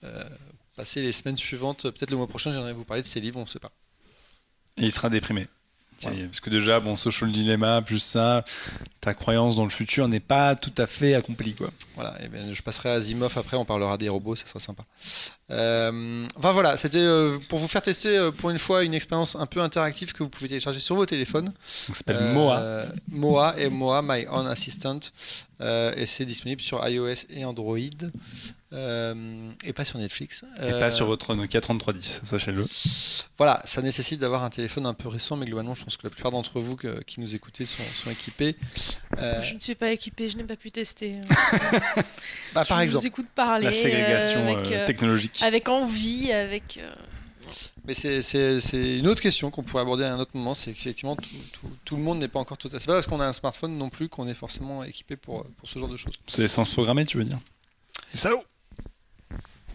euh, passer les semaines suivantes. Peut-être le mois prochain, j'aimerais vous parler de ces livres. On ne sait pas.
Et il sera déprimé. Parce que déjà, bon, social dilemma, plus ça, ta croyance dans le futur n'est pas tout à fait accomplie, quoi.
Voilà, et bien, je passerai à Asimov après, on parlera des robots, ça sera sympa. Euh, enfin voilà, c'était euh, pour vous faire tester euh, pour une fois une expérience un peu interactive que vous pouvez télécharger sur vos téléphones.
Donc, ça s'appelle Moa.
Moa et Moa, My Own Assistant. Et c'est disponible sur iOS et Android. Euh, et pas sur Netflix.
Et
Euh,
pas sur votre Nokia 3310, sachez-le.
Voilà, ça nécessite d'avoir un téléphone un peu récent, mais globalement, je pense que la plupart d'entre vous que- qui nous écoutez sont, sont équipés. Euh,
Je ne suis pas équipée, je n'ai pas pu tester.
bah, par
je
exemple.
vous écoute parler
La ségrégation
euh, avec,
euh,
euh,
technologique.
avec envie, avec. euh,
Mais c'est- une autre question qu'on pourrait aborder à un autre moment. C'est qu'effectivement, tout, tout- tout le monde n'est pas encore tout à fait. C'est pas parce qu'on a un smartphone non plus qu'on est forcément équipé pour, pour ce genre de choses.
C'est l'essence programmée, tu veux dire? Salaud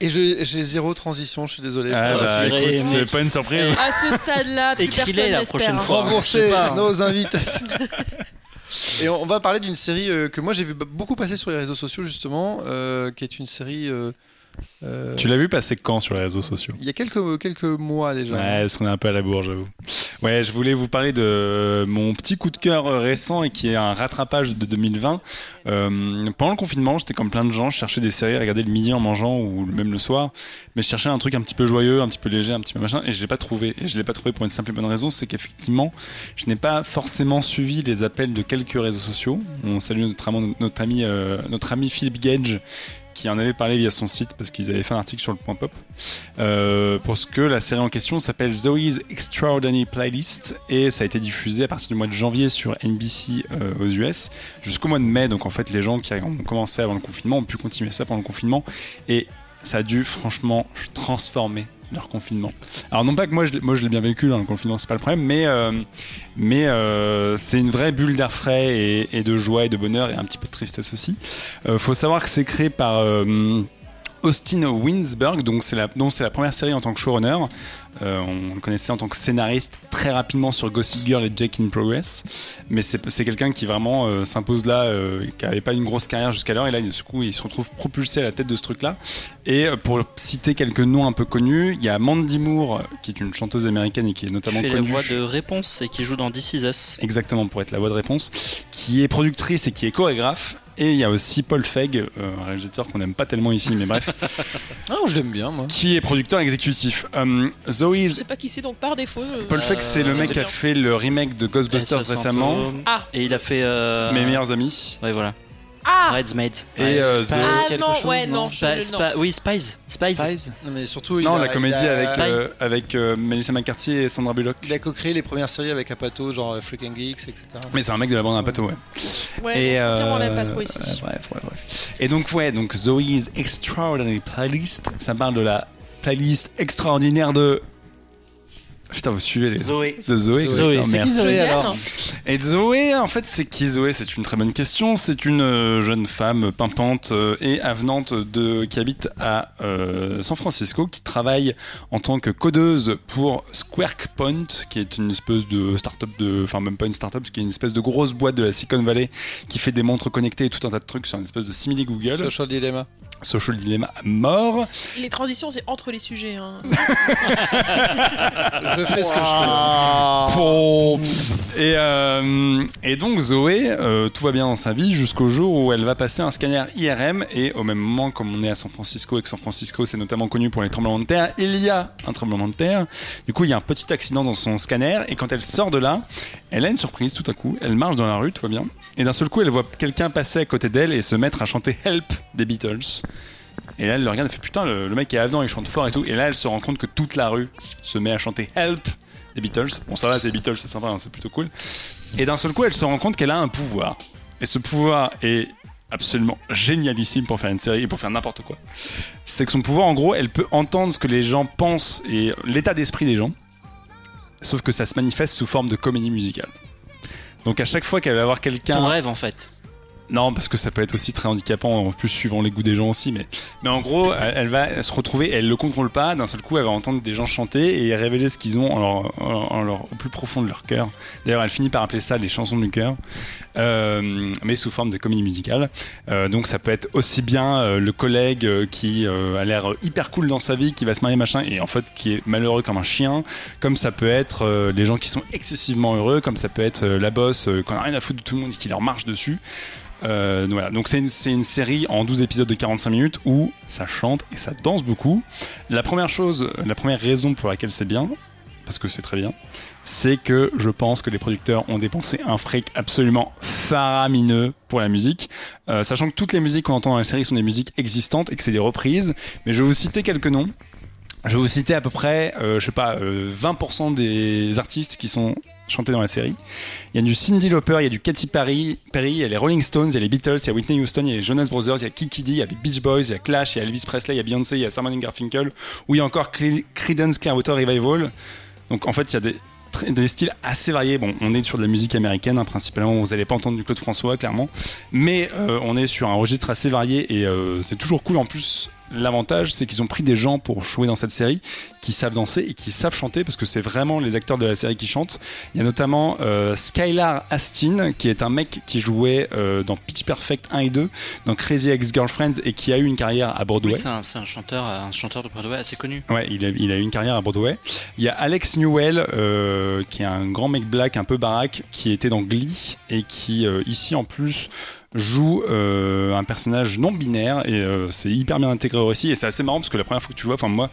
Et j'ai zéro transition, je suis désolé.
Ah, bah, c'est pas une surprise.
À ce stade-là, plus
Écris-les
personne
la prochaine
hein.
fois.
rembourser
hein.
nos invitations. Et on, on va parler d'une série euh, que moi j'ai vu beaucoup passer sur les réseaux sociaux justement, euh, qui est une série. euh, euh,
Tu l'as vu passer quand sur les réseaux sociaux
il y a quelques, quelques mois déjà.
Ouais, parce qu'on est un peu à la bourre, j'avoue. Ouais, je voulais vous parler de mon petit coup de cœur euh, récent et qui est un rattrapage de 2020. Euh, pendant le confinement, j'étais comme plein de gens, je cherchais des séries à regarder le midi en mangeant ou même le soir, mais je cherchais un truc un petit peu joyeux, un petit peu léger, un petit peu machin, et je l'ai pas trouvé. Et je l'ai pas trouvé pour une simple et bonne raison, c'est qu'effectivement, je n'ai pas forcément suivi les appels de quelques réseaux sociaux. On salue notre notre ami, euh, notre ami Philippe Gage qui en avait parlé via son site parce qu'ils avaient fait un article sur le point pop euh, pour ce que la série en question s'appelle Zoe's Extraordinary Playlist et ça a été diffusé à partir du mois de janvier sur NBC euh, aux US jusqu'au mois de mai. Donc en fait les gens qui ont commencé avant le confinement ont pu continuer ça pendant le confinement et ça a dû franchement transformer leur confinement. Alors non pas que moi je, moi je l'ai bien vécu dans le confinement, c'est pas le problème, mais euh, mais euh, c'est une vraie bulle d'air frais et, de joie et de bonheur et un petit peu de tristesse aussi. Euh, faut savoir que c'est créé par euh, Austin Winsberg, donc c'est la, c'est la première série en tant que showrunner. Euh, on le connaissait en tant que scénariste très rapidement sur Gossip Girl et Jake in Progress, mais c'est c'est quelqu'un qui vraiment euh, s'impose là, euh, qui n'avait pas une grosse carrière jusqu'alors, et là, du coup, il se retrouve propulsé à la tête de ce truc-là. Et euh, pour citer quelques noms un peu connus, il y a Mandy Moore, qui est une chanteuse américaine et qui est
Qui
notamment
fait la voix de réponse et qui joue dans This Is Us.
Exactement, pour être la voix de réponse, qui est productrice et qui est chorégraphe. Et il y a aussi Paul Feig, euh, un réalisateur qu'on n'aime pas tellement ici, mais bref,
Ah, je l'aime bien moi.
qui est producteur exécutif. Euh,
Je sais pas qui c'est donc par défaut. je-
Paul Feig, c'est le
Euh,
mec qui a fait le remake de Ghostbusters récemment.
Ah.
Et il a fait. euh,
Mes meilleurs amis.
Ouais, voilà.
Ah
Bridesmaids.
Et
Ouais.
euh, The-
Ah
quelque
non,
chose,
ouais,
non
oui, Spies. Spies.
Spies
Non, mais surtout, il
non,
a-
la
il
comédie
a-
avec, euh, avec euh, Melissa McCarthy et Sandra Bullock.
Il a co-créé les premières séries avec Apato, genre euh, Freaking Geeks, etc.
Mais c'est un mec de la bande à pato, ouais.
Ouais,
et
on l'aime pas trop ici.
bref, bref, bref. Et donc ouais, donc Zoe's Extraordinary Playlist, ça parle de la playlist extraordinaire de. Putain, vous suivez les.
Zoé.
The Zoé,
Zoé.
C'est qui
merci.
Zoé alors
Et Zoé, en fait, c'est qui Zoé? C'est une très bonne question. C'est une euh, jeune femme pimpante euh, et avenante de, qui habite à euh, San Francisco, qui travaille en tant que codeuse pour Squark Point, qui est une espèce de start-up de, enfin même pas une start-up, qui est une espèce de grosse boîte de la Silicon Valley qui fait des montres connectées et tout un tas de trucs sur une espèce de simili Google.
Social Dilemma.
Social Dilemma à mort.
Les transitions, c'est entre les sujets. hein.
Je fais ce que je
Bon. Et, euh, et donc Zoé, euh, tout va bien dans sa vie jusqu'au jour où elle va passer un scanner IRM et au même moment, comme on est à San Francisco et que San Francisco c'est notamment connu pour les tremblements de terre, il y a un tremblement de terre. Du coup, il y a un petit accident dans son scanner et quand elle sort de là, elle a une surprise tout à coup. Elle marche dans la rue, tout va bien. Et d'un seul coup, elle voit quelqu'un passer à côté d'elle et se mettre à chanter Help des Beatles. Et là, elle le regarde, elle fait putain, le, le mec est avenant, il chante fort et tout. Et là, elle se rend compte que toute la rue se met à chanter Help des Beatles. Bon, ça va, c'est les Beatles, c'est sympa, hein, c'est plutôt cool. Et d'un seul coup, elle se rend compte qu'elle a un pouvoir. Et ce pouvoir est absolument génialissime pour faire une série et pour faire n'importe quoi. C'est que son pouvoir, en gros, elle peut entendre ce que les gens pensent et l'état d'esprit des gens. Sauf que ça se manifeste sous forme de comédie musicale. Donc à chaque fois qu'elle va avoir
Ton
quelqu'un.
rêve en fait.
Non, parce que ça peut être aussi très handicapant, en plus suivant les goûts des gens aussi. Mais, mais en gros, elle, va se retrouver, elle le contrôle pas. D'un seul coup, elle va entendre des gens chanter et révéler ce qu'ils ont au plus profond de leur cœur. D'ailleurs, elle finit par appeler ça les chansons du cœur, euh, mais sous forme de comédie musicale. Euh, donc ça peut être aussi bien euh, le collègue qui a l'air hyper cool dans sa vie, qui va se marier machin, et en fait qui est malheureux comme un chien. Comme ça peut être les gens qui sont excessivement heureux, comme ça peut être la bosse qu'on a rien à foutre de tout le monde et qui leur marche dessus. Euh, donc c'est une, série en 12 épisodes de 45 minutes où ça chante et ça danse beaucoup. La première chose, la première raison pour laquelle c'est bien, parce que c'est très bien, c'est que je pense que les producteurs ont dépensé un fric absolument faramineux pour la musique, Euh, sachant que toutes les musiques qu'on entend dans la série sont des musiques existantes et que c'est des reprises. Mais je vais vous citer quelques noms. Je vais vous citer à peu près, euh, je sais pas, euh, 20% des artistes qui sont chantés dans la série. Il y a du Cindy Lauper, il y a du Katy Perry, Perry, il y a les Rolling Stones, il y a les Beatles, il y a Whitney Houston, il y a les Jonas Brothers, il y a Kiki D, il y a les Beach Boys, il y a Clash, il y a Elvis Presley, il y a Beyoncé, il y a Simon Garfunkel, ou il y a encore Cre- Creedence Clearwater Revival. Donc en fait, il y a des, styles assez variés. Bon, on est sur de la musique américaine, hein, principalement. Vous n'allez pas entendre du Claude François, clairement. Mais euh, on est sur un registre assez varié et euh, c'est toujours cool. En plus, l'avantage, c'est qu'ils ont pris des gens pour jouer dans cette série qui savent danser et qui savent chanter parce que c'est vraiment les acteurs de la série qui chantent. Il y a notamment euh, Skylar Astin, qui est un mec qui jouait euh, dans Pitch Perfect 1 et 2, dans Crazy Ex-Girlfriends et qui a eu une carrière à Broadway.
Oui, c'est un, chanteur, un chanteur de Broadway assez connu.
Ouais, il a, il a eu une carrière à Broadway. Il y a Alex Newell, euh, qui est un grand mec black un peu baraque, qui était dans Glee et qui, euh, ici en plus, joue euh, un personnage non binaire et euh, c'est hyper bien intégré au récit. Et c'est assez marrant parce que la première fois que tu le vois, enfin moi,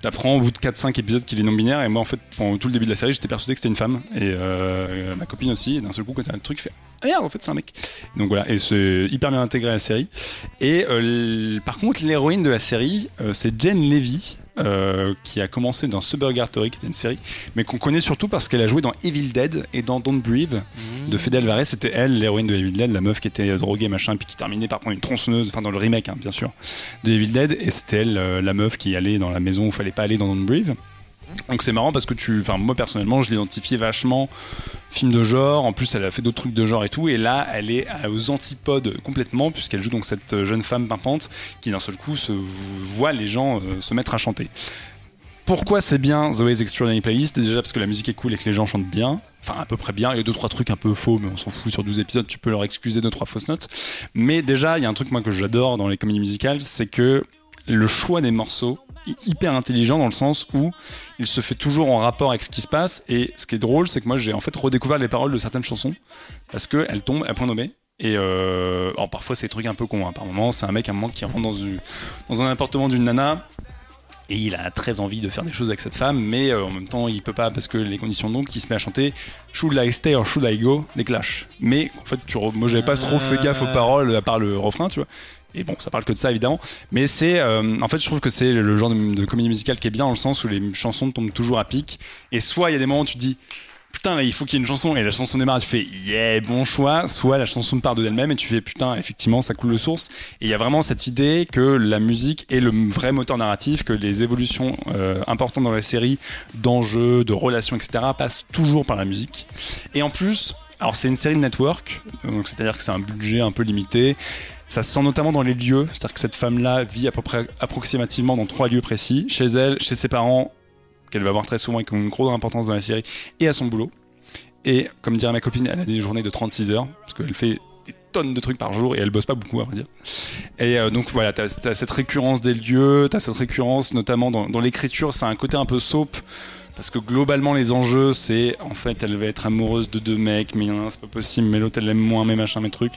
t'apprends au bout de 4-5 épisodes qu'il est non binaire et moi en fait, pendant tout le début de la série, j'étais persuadé que c'était une femme et euh, ma copine aussi. Et d'un seul coup, quand t'as un truc, fait ah merde, en fait, c'est un mec. Donc voilà, et c'est hyper bien intégré à la série. Et euh, par contre, l'héroïne de la série, euh, c'est Jen Levy. Euh, qui a commencé dans Suburgatory, qui était une série, mais qu'on connaît surtout parce qu'elle a joué dans Evil Dead et dans Don't Breathe
Mmh.
de Fede Alvarez. C'était elle, l'héroïne de Evil Dead, la meuf qui était droguée, machin, puis qui terminait par prendre une tronçonneuse, enfin dans le remake, hein, bien sûr, de Evil Dead, et c'était elle, euh, la meuf qui allait dans la maison où il fallait pas aller dans Don't Breathe. Donc c'est marrant parce que tu, enfin moi personnellement, je l'identifiais vachement film de genre. En plus, elle a fait d'autres trucs de genre et tout. Et là, elle est aux antipodes complètement puisqu'elle joue donc cette jeune femme pimpante qui d'un seul coup se voit les gens euh, se mettre à chanter. Pourquoi c'est bien Zoe's Extraordinary Playlist? Déjà parce que la musique est cool et que les gens chantent bien. Enfin, à peu près bien. Il y a deux, trois trucs un peu faux, mais on s'en fout. Sur 12 épisodes, tu peux leur excuser deux, trois fausses notes. Mais déjà, il y a un truc, moi, que j'adore dans les comédies musicales, c'est que le choix des morceaux hyper intelligent dans le sens où il se fait toujours en rapport avec ce qui se passe. Et ce qui est drôle, c'est que moi, j'ai en fait redécouvert les paroles de certaines chansons parce qu'elles tombent à point nommé. Et euh, alors parfois, c'est des trucs un peu cons. hein. Par moment, c'est un mec à un moment qui rentre dans, une- dans un appartement d'une nana et il a très envie de faire des choses avec cette femme, mais euh, en même temps il peut pas parce que les conditions donc il se met à chanter Should I stay or should I go des Clash. Mais en fait, tu re- moi j'avais pas trop fait gaffe aux paroles à part le refrain, tu vois. Et bon, ça parle que de ça évidemment, mais c'est euh, en fait je trouve que c'est le genre de, comédie musicale qui est bien dans le sens où les chansons tombent toujours à pic. Et soit il y a des moments où tu te dis putain il faut qu'il y ait une chanson et la chanson démarre tu fais yeah bon choix. Soit la chanson part de elle-même et tu fais putain effectivement ça coule de source. Et il y a vraiment cette idée que la musique est le vrai moteur narratif que les évolutions euh, importantes dans la série d'enjeux de relations etc passent toujours par la musique. Et en plus alors c'est une série de network donc c'est à dire que c'est un budget un peu limité ça se sent notamment dans les lieux, c'est-à-dire que cette femme-là vit à peu près approximativement dans trois lieux précis, chez elle, chez ses parents, qu'elle va voir très souvent et qui ont une grosse importance dans la série, et à son boulot. Et comme dirait ma copine, elle a des journées de 36 heures, parce qu'elle fait des tonnes de trucs par jour et elle bosse pas beaucoup, à vrai dire. Et euh, donc voilà, t'as as cette récurrence des lieux, t'as cette récurrence notamment dans, dans l'écriture, c'est un côté un peu soap. Parce que globalement, les enjeux, c'est en fait, elle va être amoureuse de deux mecs, mais c'est pas possible, mais l'autre, elle l'aime moins, mais machin, mais truc.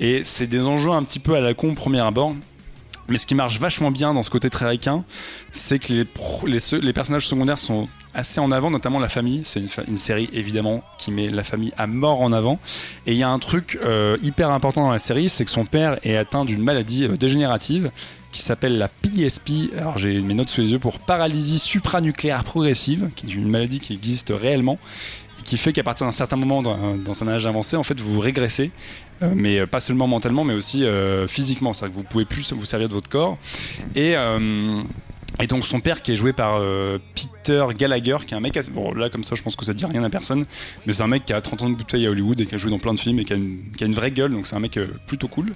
Et c'est des enjeux un petit peu à la con premier abord. Mais ce qui marche vachement bien dans ce côté très ricain, c'est que les, personnages secondaires sont assez en avant, notamment la famille. C'est une série évidemment qui met la famille à mort en avant. Et il y a un truc euh, hyper important dans la série, c'est que son père est atteint d'une maladie euh, dégénérative qui s'appelle la PSP. Alors j'ai mes notes sous les yeux pour paralysie supranucléaire progressive, qui est une maladie qui existe réellement et qui fait qu'à partir d'un certain moment dans, un âge avancé, en fait, vous régressez, euh, mais pas seulement mentalement, mais aussi euh, physiquement. C'est-à-dire que vous pouvez plus vous servir de votre corps. Et euh, et donc son père qui est joué par euh, Peter Gallagher, qui est un mec, bon là comme ça je pense que ça dit rien à personne, mais c'est un mec qui a 30 ans de bouteille à Hollywood et qui a joué dans plein de films et qui a une, vraie gueule, donc c'est un mec euh, plutôt cool.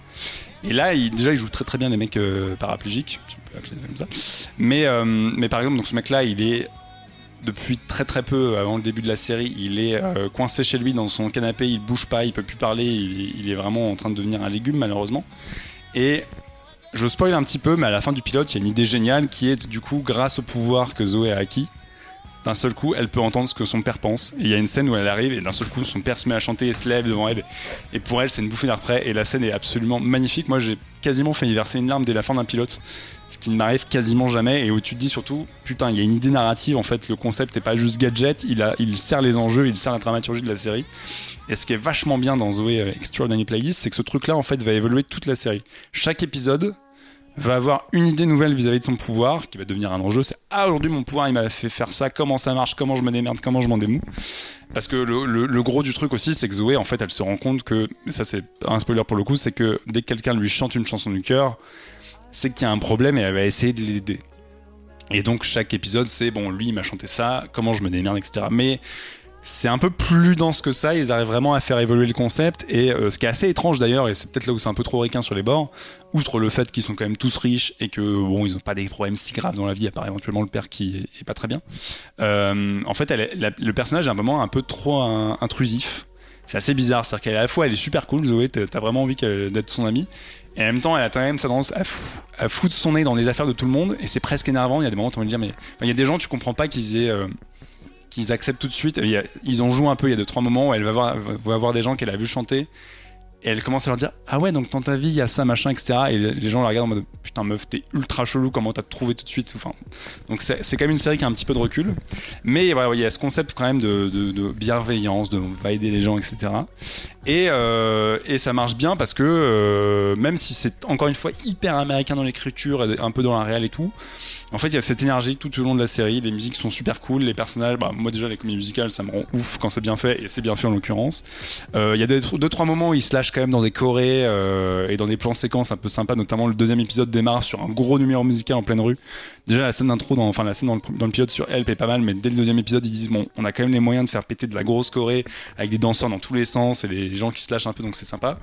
Et là il, déjà il joue très très bien les mecs euh, paraplégiques, si on peut appeler ça comme ça. Mais, mais par exemple donc ce mec là il est depuis très très peu avant le début de la série, il est coincé chez lui dans son canapé, il bouge pas, il peut plus parler, il, il est vraiment en train de devenir un légume malheureusement. Et je spoil un petit peu, mais à la fin du pilote, il y a une idée géniale qui est du coup, grâce au pouvoir que Zoé a acquis, d'un seul coup, elle peut entendre ce que son père pense. Et il y a une scène où elle arrive et d'un seul coup, son père se met à chanter et se lève devant elle. Et pour elle, c'est une bouffée d'air frais. Et la scène est absolument magnifique. Moi, j'ai quasiment fait y verser une larme dès la fin d'un pilote. Ce qui ne m'arrive quasiment jamais. Et où tu te dis surtout, putain, il y a une idée narrative. En fait, le concept n'est pas juste gadget. Il, a, il sert les enjeux, il sert la dramaturgie de la série. Et ce qui est vachement bien dans Zoé euh, Extraordinary Playlist, c'est que ce truc-là, en fait, va évoluer toute la série. Chaque épisode va avoir une idée nouvelle vis-à-vis de son pouvoir, qui va devenir un enjeu. C'est ah aujourd'hui mon pouvoir, il m'a fait faire ça. Comment ça marche? Comment je me démerde? Comment je m'en démou? Parce que le, le- gros du truc aussi, c'est que Zoé, en fait, elle se rend compte que ça c'est un spoiler pour le coup, c'est que dès que quelqu'un lui chante une chanson du cœur, c'est qu'il y a un problème et elle va essayer de l'aider. Et donc chaque épisode, c'est bon, lui il m'a chanté ça, comment je me démerde, etc. Mais c'est un peu plus dense que ça, ils arrivent vraiment à faire évoluer le concept, et euh, ce qui est assez étrange d'ailleurs, et c'est peut-être là où c'est un peu trop requin sur les bords, outre le fait qu'ils sont quand même tous riches et que bon, ils n'ont pas des problèmes si graves dans la vie, à part éventuellement le père qui est, pas très bien. Euh, en fait, le personnage est un moment un peu trop intrusif. C'est assez bizarre, c'est-à-dire qu'à la fois elle est super cool, Zoé, t'as t'as vraiment envie d'être son amie, et en même temps elle a quand même sa tendance à, fou- à foutre son nez dans les affaires de tout le monde, et c'est presque énervant. Il y a des moments où tu as envie de dire, mais il y a des gens tu comprends pas qu'ils aient euh, qu'ils acceptent tout de suite. Ils en jouent un peu. Il y a deux trois moments où elle va voir, va voir des gens qu'elle a vu chanter et elle commence à leur dire ah ouais donc dans ta vie il y a ça machin etc. Et les gens la regardent en mode putain meuf t'es ultra chelou comment t'as trouvé tout de suite? Enfin donc c'est quand même une série qui a un petit peu de recul. Mais il y a ce concept quand même de, de- de bienveillance, de on va aider les gens etc. Et, euh, et ça marche bien parce que euh, même si c'est encore une fois hyper américain dans l'écriture, et un peu dans la réelle et tout, en fait il y a cette énergie tout au long de la série. Les musiques sont super cool, les personnages, bah, moi déjà les comédies musicales ça me rend ouf quand c'est bien fait et c'est bien fait en l'occurrence. Euh, Il y a des, deux trois moments où ils se lâchent quand même dans des chorés et dans des plans séquences un peu sympas, notamment le deuxième épisode démarre sur un gros numéro musical en pleine rue. Déjà la scène d'intro, dans, enfin la scène dans le, dans le pilote sur Help est pas mal, mais dès le deuxième épisode ils disent bon on a quand même les moyens de faire péter de la grosse choré avec des danseurs dans tous les sens et les gens qui se lâchent un peu donc c'est sympa.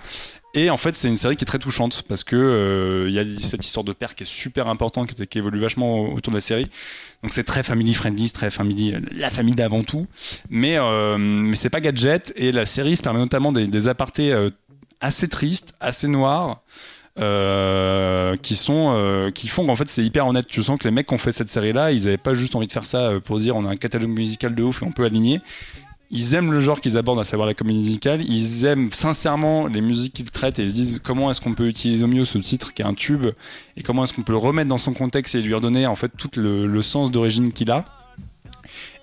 Et en fait c'est une série qui est très touchante parce que euh, il y a cette histoire de père qui est super importante, qui, évolue vachement autour de la série. Donc c'est très family friendly, très family, la famille d'avant tout. Mais euh, mais c'est pas gadget et la série se permet notamment des, des apartés euh, assez tristes, assez noirs. Euh, qui sont euh, qui font qu'en fait c'est hyper honnête tu sens que les mecs qui ont fait cette série là ils avaient pas juste envie de faire ça euh, pour dire on a un catalogue musical de ouf et on peut aligner ils aiment le genre qu'ils abordent, à savoir la comédie musicale. Ils aiment sincèrement les musiques qu'ils traitent et ils se disent comment est-ce qu'on peut utiliser au mieux ce titre qui est un tube et comment est-ce qu'on peut le remettre dans son contexte et lui redonner en fait tout le, sens d'origine qu'il a.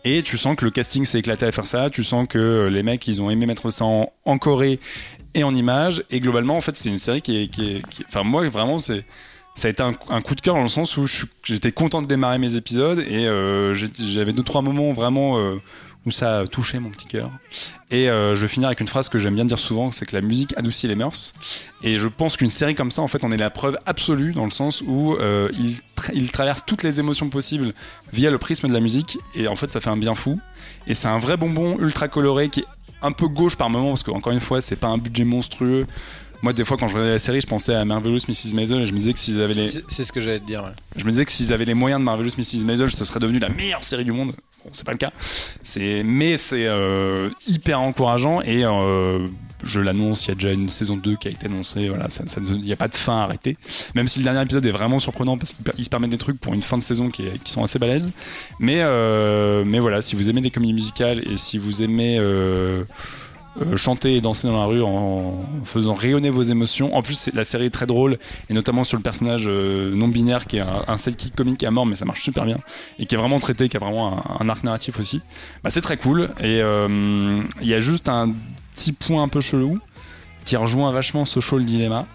Et tu sens que le casting s'est éclaté à faire ça. Tu sens que les mecs ils ont aimé mettre ça en Corée et en images. Et globalement en fait c'est une série qui est, enfin moi vraiment c'est ça a été un, coup de cœur dans le sens où j'étais content de démarrer mes épisodes et euh, j'avais deux trois moments vraiment euh, où ça a touché mon petit cœur. Et euh, je vais finir avec une phrase que j'aime bien dire souvent, c'est que la musique adoucit les mœurs. Et je pense qu'une série comme ça, en fait, on est la preuve absolue dans le sens où il, il traverse toutes les émotions possibles via le prisme de la musique. Et en fait, ça fait un bien fou. Et c'est un vrai bonbon ultra coloré qui est un peu gauche par moment parce qu'encore une fois, c'est pas un budget monstrueux. Moi, des fois, quand je regardais la série, je pensais à Marvelous Mrs. Maisel et je me disais que s'ils avaient les,
C'est ce que j'allais te dire. ouais.
je me disais que s'ils avaient les moyens de Marvelous Mrs. Maisel, ce serait devenu la meilleure série du monde. Bon, c'est pas le cas. C'est, mais c'est euh, hyper encourageant et euh, je l'annonce, il y a déjà une saison 2 qui a été annoncée. Voilà, il n'y a pas de fin arrêtée. Même si le dernier épisode est vraiment surprenant parce qu'il per- il se permet des trucs pour une fin de saison qui, sont assez balèzes. Mais, euh, mais voilà, si vous aimez les comédies musicales et si vous aimez euh, euh, chanter et danser dans la rue en faisant rayonner vos émotions. En plus, la série est très drôle, et notamment sur le personnage non binaire qui est un, un sidekick comique à mort, mais ça marche super bien, et qui est vraiment traité, qui a vraiment un, arc narratif aussi. Bah, c'est très cool, et il y a juste un petit point un peu chelou qui rejoint vachement Social Dilemma.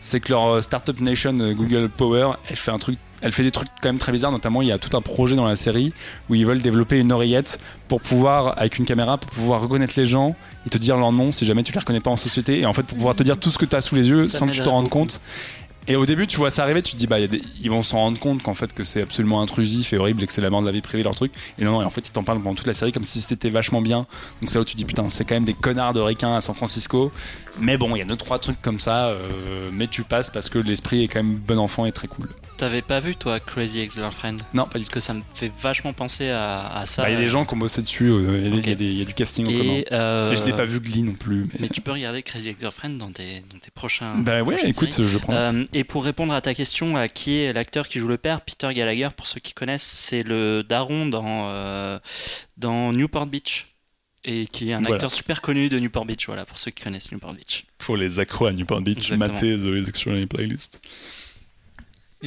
c'est que leur euh, Startup Nation euh, Google Power, elle fait un truc, elle fait des trucs quand même très bizarres. Notamment, il y a tout un projet dans la série où ils veulent développer une oreillette pour pouvoir, avec une caméra, pour pouvoir reconnaître les gens et te dire leur nom si jamais tu les reconnais pas en société. Et en fait, pour pouvoir te dire tout ce que tu as sous les yeux
Ça
sans que tu te
m'aiderait
rendes compte. Et au début, tu vois ça arriver, tu te dis, bah, y a des- ils vont s'en rendre compte qu'en fait, que c'est absolument intrusif et horrible et que c'est la mort de la vie privée, leur truc. Et non, non, et en fait, ils t'en parlent pendant toute la série comme si c'était vachement bien. Donc c'est là où tu te dis, putain, c'est quand même des connards de requins à San Francisco. Mais bon, il y a deux, trois trucs comme ça, euh, mais tu passes parce que l'esprit est quand même bon enfant et très cool.
T'avais pas vu toi Crazy Ex-Girlfriend
Non, pas du
Parce
tout.
que ça me fait vachement penser à, à ça.
Bah, Il y a des gens qui ont bossé dessus, euh, il y a y, y du casting en commun.
Et, euh,
Et je n'ai pas vu Glee non plus. Mais,
Mais tu peux regarder Crazy Ex-Girlfriend dans tes, dans tes prochains.
bah ouais,
prochaines
écoute,
séries.
je prends.
Euh, et pour répondre à ta question, à qui est l'acteur qui joue le père, Peter Gallagher, pour ceux qui connaissent, c'est le daron dans, euh, dans Newport Beach. Et qui est un
Voilà.
acteur super connu de Newport Beach, voilà, pour ceux qui connaissent Newport Beach.
Pour les accros à Newport Beach,
Exactement.
matez The Extraordinary Playlist.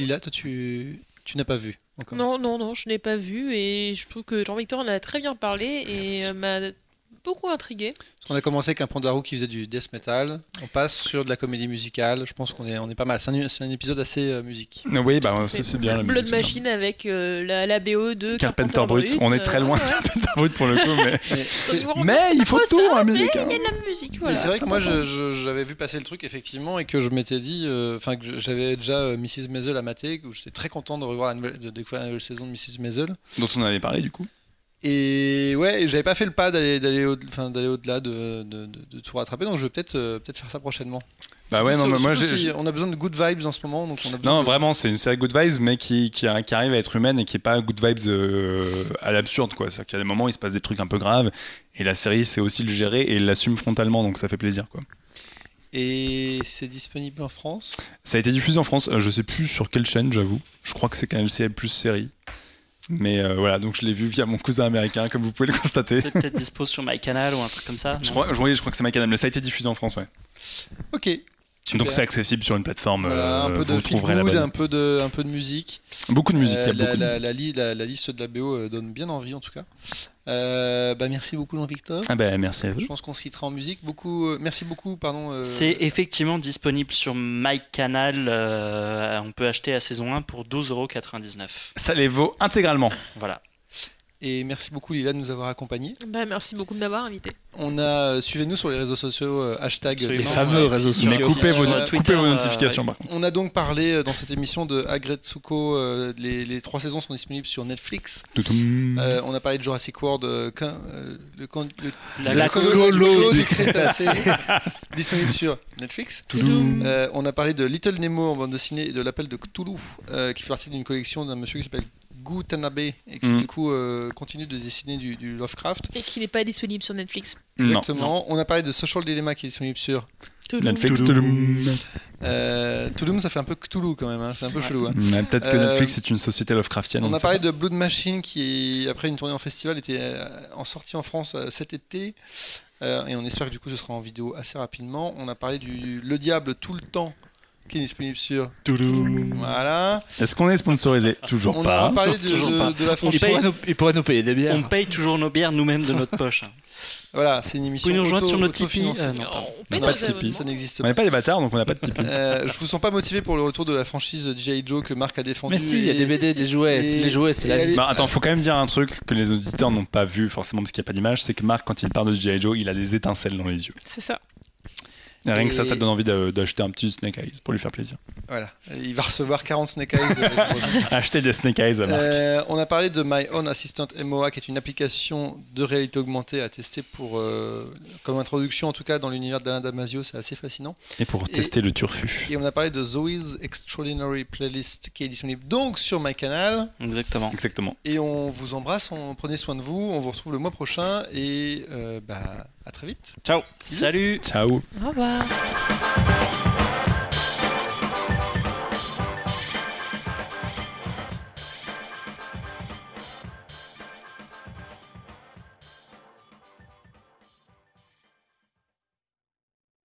Lila, toi, tu, tu n'as pas vu encore?
Non, non, non, je n'ai pas vu et je trouve que Jean-Victor en a très bien parlé et euh, m'a beaucoup intrigué.
On a commencé avec un pandarou qui faisait du death metal. On passe sur de la comédie musicale. Je pense qu'on est, on est pas mal. C'est un, c'est un épisode assez euh, musique.
Oui, bah c'est c'est bien la
Blood
musique.
Machine avec euh, la, la BO de
Carpenter Brut, on est très
euh,
loin
ouais,
de. Carpenter Brut pour le coup, mais.
Mais c'est-
Mais il faut tout, un
mais
américain.
Il y a de la musique,
Mais c'est vrai que moi,
important.
je- je- j'avais vu passer le truc effectivement et que je m'étais dit, euh, enfin que j'avais déjà euh, Mrs Maisel à mater, où j'étais très content de revoir la nouvelle, de découvrir la nouvelle saison de Mrs Maisel.
Dont on avait parlé du coup.
Et ouais, j'avais pas fait le pas d'aller d'aller au, enfin, d'aller au-delà de, de, de- de tout rattraper, donc je vais peut-être euh, peut-être faire ça prochainement.
Bah ouais, non, mais moi j'ai.
si on a besoin de good vibes en ce moment, donc on a besoin
Non,
de-
vraiment, c'est une série good vibes, mais qui, qui, qui arrive à être humaine et qui est pas good vibes euh, à l'absurde, quoi. C'est-à-dire qu'il y a des moments où il se passe des trucs un peu graves, et la série sait aussi le gérer et l'assume frontalement, donc ça fait plaisir, quoi.
Et c'est disponible en France?
Ça a été diffusé en France, euh, je sais plus sur quelle chaîne, j'avoue. Je crois que c'est Canal CL plus série. Mais euh, voilà, donc je l'ai vu via mon cousin américain, comme vous pouvez le constater.
C'est peut-être dispo sur MyCanal ou un truc comme ça.
Je crois, je, oui, je crois que c'est ma canal, mais ça a été diffusé en France, ouais.
Ok. Super.
Donc c'est accessible sur une plateforme.
Voilà, un
euh,
peu de
vous
feel
trouverez la
good,
bonne.
un peu de, un peu de musique.
Beaucoup de musique, il y a
Euh, la,
beaucoup de
la-
musique.
la li- la- la liste de la BO euh, donne bien envie en tout cas. Euh, bah, merci beaucoup Jean-Victor.
Ah bah merci à vous.
Je pense qu'on se citera en musique. Beaucoup, euh, merci beaucoup, pardon. euh,
C'est effectivement disponible sur MyCanal. euh, on peut acheter la saison 1 pour 12,99€.
Ça les vaut intégralement.
Voilà.
Et merci beaucoup Lila de nous avoir accompagnés.
Bah, merci beaucoup de m'avoir invité.
On a euh, suivez-nous sur les réseaux sociaux euh, hashtag.
Les
fameux réseaux sociaux.
Mais coupez vos,
euh,
coupez
Twitter,
vos
euh,
notifications contre.
On a donc parlé euh, dans cette émission de Agretsuko. euh, les, les trois saisons sont disponibles sur Netflix. Euh, on a parlé de Jurassic World, euh, quand, euh, le, le,
La,
La
colo- du Crétacé, disponible sur Netflix. Euh, on a parlé de Little Nemo en bande dessinée et de l'appel de Cthulhu, euh, qui fait partie d'une collection d'un monsieur qui s'appelle Gu Tanabe et qui
Mhm.
du coup euh, continue de dessiner du, du Lovecraft.
Et qui n'est pas disponible sur Netflix.
Non.
Exactement. On a parlé de Social Dilemma qui est disponible sur.
Netflix. toutoum.
euh, Touloum. Ça fait un peu Cthulhu quand même, hein, c'est un peu chelou. hein.
Mais Peut-être que
Euh,
Netflix est une société Lovecraftienne.
On a parlé
pas.
de Blood Machine qui, après une tournée en festival, était euh, en sortie en France euh, cet été. Euh, et on espère que du coup ce sera en vidéo assez rapidement. On a parlé du Le Diable tout le temps qui est disponible sur. Voilà.
Est-ce qu'on est sponsorisé Toujours
On
pas.
a parlé de,
Toujours
de-
pas.
de la
Il
franchise.
pourrait, nous, il pourrait nous payer des bières.
On paye toujours nos bières nous-mêmes de notre poche.
Voilà, c'est une
Vous
émission.
pouvez nous rejoindre
auto-
sur notre Tipeee. Euh, non.
On nos
pas de Tipeee, ça n'existe
On
pas.
n'est pas des bâtards, donc on n'a pas de Tipeee.
Euh, je vous sens pas motivé pour le retour de la franchise DJ Joe que Marc a défendu.
Mais si, il y a des BD, des jouets.
et-
Si les jouets, c'est la vie.
Bah, attends, faut quand même dire un truc que les auditeurs n'ont pas vu forcément parce qu'il n'y a pas d'image, c'est que Marc, quand il parle de G.I. Joe, il a des étincelles dans les yeux.
C'est ça.
Et rien que ça, ça te donne envie d'a- d'acheter un petit Snake Eyes pour lui faire plaisir.
Voilà, il va recevoir 40 Snake Eyes. prochaine.
Acheter des Snake Eyes à Marc.
Euh, on a parlé de My Own Assistant MOA, qui est une application de réalité augmentée à tester pour, euh, comme introduction en tout cas dans l'univers d'Alain Damasio, c'est assez fascinant.
Et pour
et-
tester le turfu.
Et on a parlé de Zoe's Extraordinary Playlist qui est disponible donc sur my canal.
Exactement.
Exactement.
Et on vous embrasse, on prenez soin de vous, on vous retrouve le mois prochain et euh, bah, à très vite.
Ciao.
Salut
Ciao.
Au revoir.